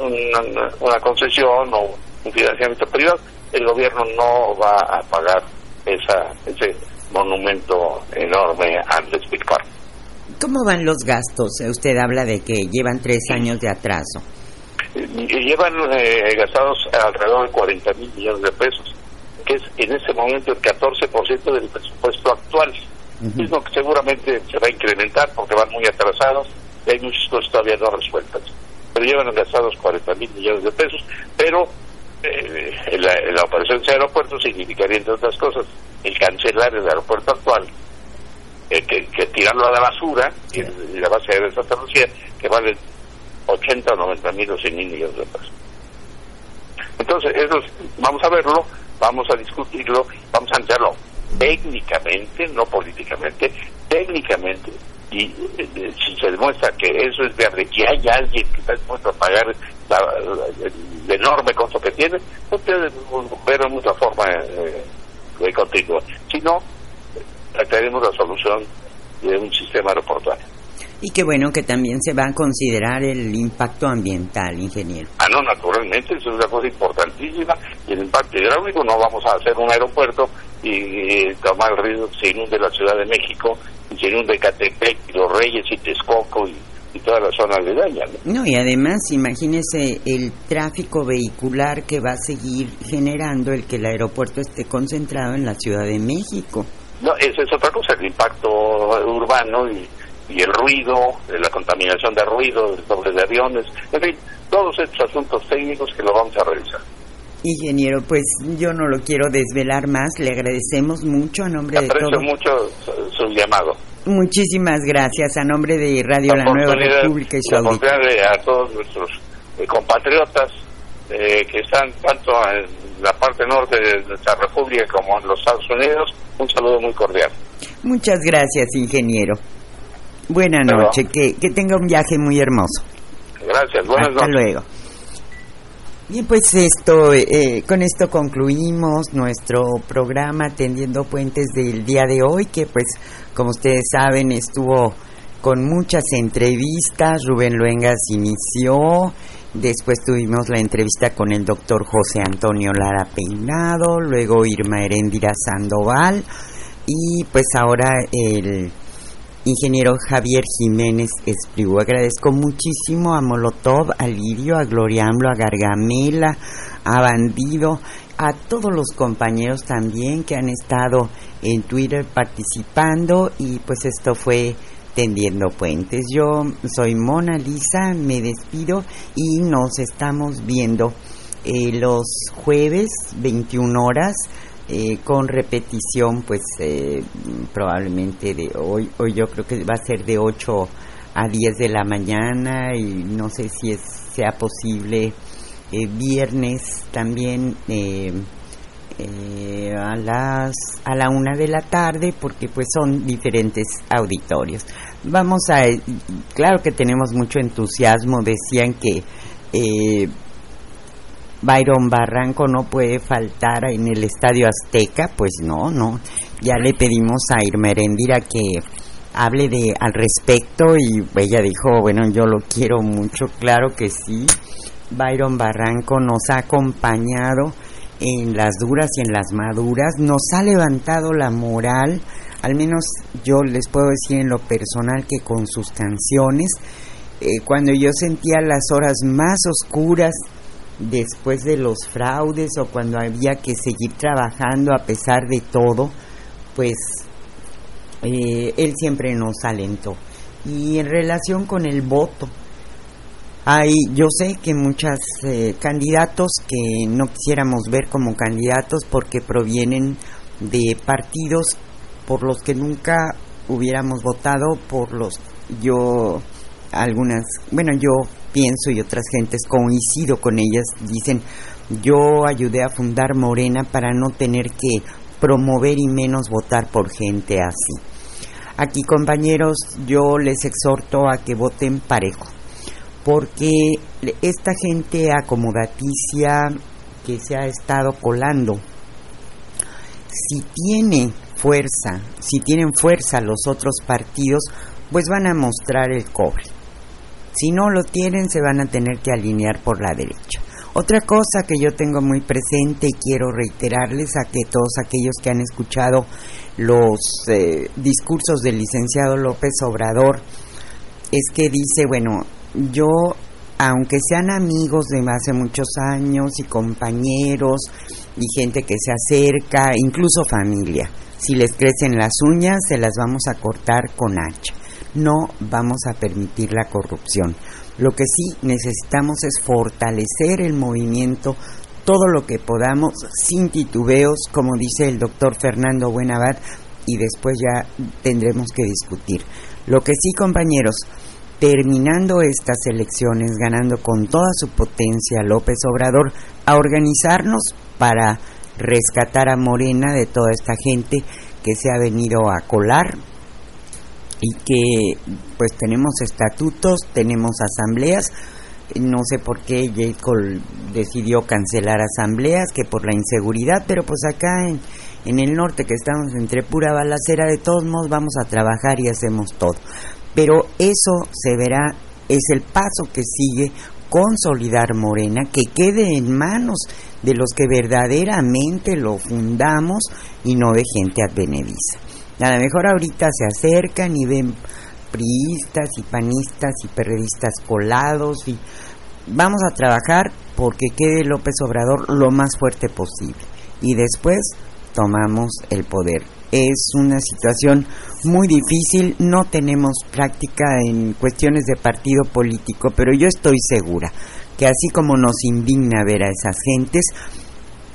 una, una concesión o un financiamiento privado el gobierno no va a pagar esa ese monumento enorme al despilfarro ¿Cómo van los gastos? Eh, Usted habla de que llevan tres años de atraso. y llevan eh, gastados alrededor de 40 mil millones de pesos, que es en este momento el 14% del presupuesto actual. Mismo que seguramente se va a incrementar porque van muy atrasados y hay muchas cosas todavía no resueltas. Pero llevan gastados 40 mil millones de pesos, pero eh, la, la operación de aeropuerto significaría, entre otras cosas, el cancelar el aeropuerto actual, eh, que, que tirarlo a la basura y, y la base aérea de Santa Lucía, que vale 80 o 90 mil o 100 mil millones de pesos. Entonces, eso es- vamos a verlo, vamos a discutirlo, vamos a analizarlo técnicamente, no políticamente, técnicamente, y eh, eh, si se demuestra que eso es viable, que hay alguien que está dispuesto a pagar la- la- el enorme costo que tiene, ustedes verán otra forma eh, de continuar. Si no, trataremos la solución de un sistema aeroportuario. Y qué bueno que también se va a considerar el impacto ambiental, ingeniero. Ah, no, naturalmente, eso es una cosa importantísima. Y el impacto hidráulico, no vamos a hacer un aeropuerto y, eh, tomar el riesgo que se inunde la Ciudad de México, y se inunde Catepec, y Los Reyes, y Texcoco, y, y toda la zona aledaña. ¿no? No, y además, imagínese el tráfico vehicular que va a seguir generando el que el aeropuerto esté concentrado en la Ciudad de México. No, esa es otra cosa, el impacto urbano y, y el ruido, eh, la contaminación de ruido, el doble de aviones, en fin, todos estos asuntos técnicos que lo vamos a revisar. Ingeniero, pues yo no lo quiero desvelar más, le agradecemos mucho a nombre de Aprecio todo. mucho su, su llamado. Muchísimas gracias a nombre de Radio La, Nueva República y su la de a todos nuestros eh, compatriotas eh, que están tanto en la parte norte de nuestra república como en los Estados Unidos, un saludo muy cordial. Muchas gracias, ingeniero. Buena Pero- noche, que, que tenga un viaje muy hermoso. Gracias, buenas Hasta noches. luego. Bien, pues esto, eh, con esto concluimos nuestro programa Tendiendo Puentes del día de hoy, que pues, como ustedes saben, estuvo con muchas entrevistas. Rubén Luengas inició, después tuvimos la entrevista con el doctor José Antonio Lara Peinado, luego Irma Heréndira Sandoval y pues ahora el ingeniero Javier Jiménez Espriu. Agradezco muchísimo a Molotov, a Lirio, a Gloriamblo, a Gargamela, a Bandido, a todos los compañeros también que han estado en Twitter participando y pues esto fue Tendiendo Puentes. Yo soy Mona Lisa, me despido y nos estamos viendo eh, los jueves 21 horas eh, con repetición pues eh, probablemente de hoy hoy yo creo que va a ser de 8 a 10 de la mañana y no sé si sea posible eh, viernes también a las a la una de la tarde porque pues son diferentes auditorios. Vamos a claro que tenemos mucho entusiasmo decían que Byron Barranco no puede faltar en el Estadio Azteca, pues no, no. Ya le pedimos a Irma Erendira que hable de al respecto y ella dijo, bueno, yo lo quiero mucho, claro que sí. Byron Barranco nos ha acompañado en las duras y en las maduras, nos ha levantado la moral, al menos yo les puedo decir en lo personal que con sus canciones, eh, cuando yo sentía las horas más oscuras después de los fraudes o cuando había que seguir trabajando a pesar de todo, pues eh, él siempre nos alentó. Y en relación con el voto, hay, yo sé que muchos eh, candidatos que no quisiéramos ver como candidatos porque provienen de partidos por los que nunca hubiéramos votado, por los yo algunas, bueno, yo pienso y otras gentes coincido con ellas, dicen, yo ayudé a fundar Morena para no tener que promover y menos votar por gente así. Aquí compañeros, yo les exhorto a que voten parejo, porque esta gente acomodaticia que se ha estado colando, si tiene fuerza, si tienen fuerza los otros partidos, pues van a mostrar el cobre. Si no lo tienen, se van a tener que alinear por la derecha. Otra cosa que yo tengo muy presente y quiero reiterarles a que todos aquellos que han escuchado los eh, discursos del licenciado López Obrador es que dice, bueno, yo, aunque sean amigos de hace muchos años y compañeros y gente que se acerca, incluso familia, si les crecen las uñas, se las vamos a cortar con hacha. No vamos a permitir la corrupción. Lo que sí necesitamos es fortalecer el movimiento todo lo que podamos sin titubeos, como dice el doctor Fernando Buenabad, y después ya tendremos que discutir. Lo que sí, compañeros, terminando estas elecciones, ganando con toda su potencia López Obrador, a organizarnos para rescatar a Morena de toda esta gente que se ha venido a colar y que pues tenemos estatutos, tenemos asambleas, no sé por qué J. Cole decidió cancelar asambleas, que por la inseguridad, pero pues acá en, en el norte que estamos entre pura balacera, de todos modos vamos a trabajar y hacemos todo. Pero eso se verá, es el paso que sigue consolidar Morena, que quede en manos de los que verdaderamente lo fundamos y no de gente advenediza. A lo mejor ahorita se acercan y ven priistas y panistas y periodistas colados y vamos a trabajar porque quede López Obrador lo más fuerte posible y después tomamos el poder. Es una situación muy difícil, no tenemos práctica en cuestiones de partido político, pero yo estoy segura que así como nos indigna ver a esas gentes,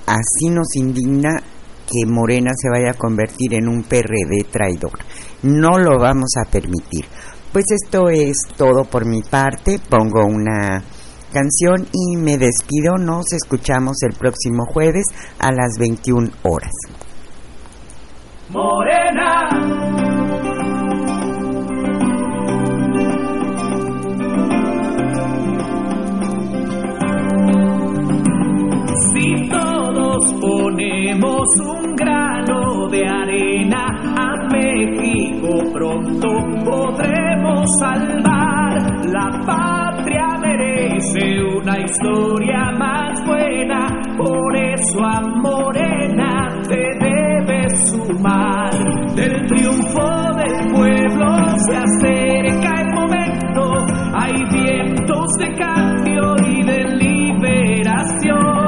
así nos indigna que Morena se vaya a convertir en un PRD traidor. No lo vamos a permitir. Pues esto es todo por mi parte. Pongo una canción y me despido. Nos escuchamos el próximo jueves a las 21 horas. Morena. Ponemos un grano de arena a México, pronto podremos salvar. La patria merece una historia más buena, por eso a Morena te debes sumar. Del triunfo del pueblo se acerca el momento, hay vientos de cambio y de liberación.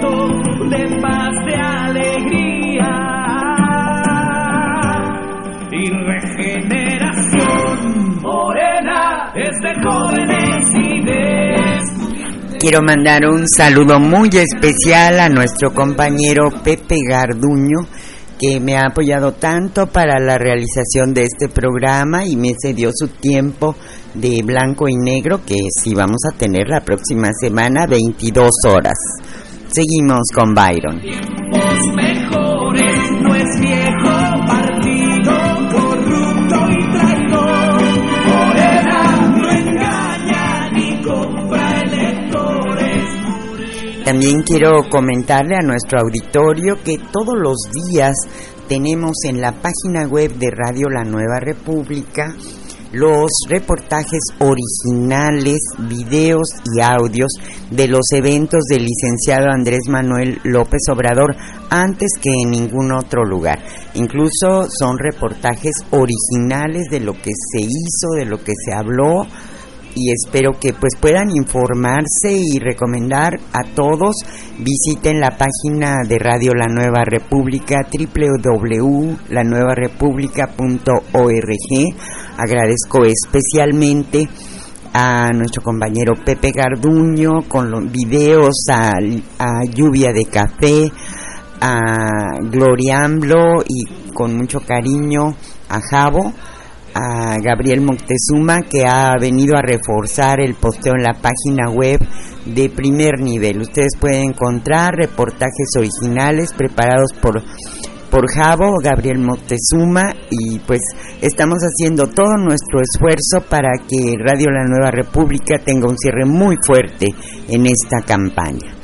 De paz, de alegría y regeneración. Morena es de jóvenes Quiero mandar un saludo muy especial a nuestro compañero Pepe Garduño, que me ha apoyado tanto para la realización de este programa y me cedió su tiempo de blanco y negro, que sí vamos a tener la próxima semana, 22 horas. Seguimos con Byron. tiempos mejores, no es viejo partido corrupto y traidor. Morena no engaña ni compra electores. También quiero comentarle a nuestro auditorio que todos los días tenemos en la página web de Radio La Nueva República los reportajes originales, videos y audios de los eventos del licenciado Andrés Manuel López Obrador antes que en ningún otro lugar. Incluso son reportajes originales de lo que se hizo, de lo que se habló y espero que pues puedan informarse y recomendar a todos visiten la página de Radio La Nueva República www.lanuevarepublica.org agradezco especialmente a nuestro compañero Pepe Garduño con los videos a, a Lluvia de Café, a Gloria Amblo y con mucho cariño a Javo, a Gabriel Moctezuma que ha venido a reforzar el posteo en la página web de primer nivel. Ustedes pueden encontrar reportajes originales preparados por por Javo, Gabriel Moctezuma y pues estamos haciendo todo nuestro esfuerzo para que Radio La Nueva República tenga un cierre muy fuerte en esta campaña.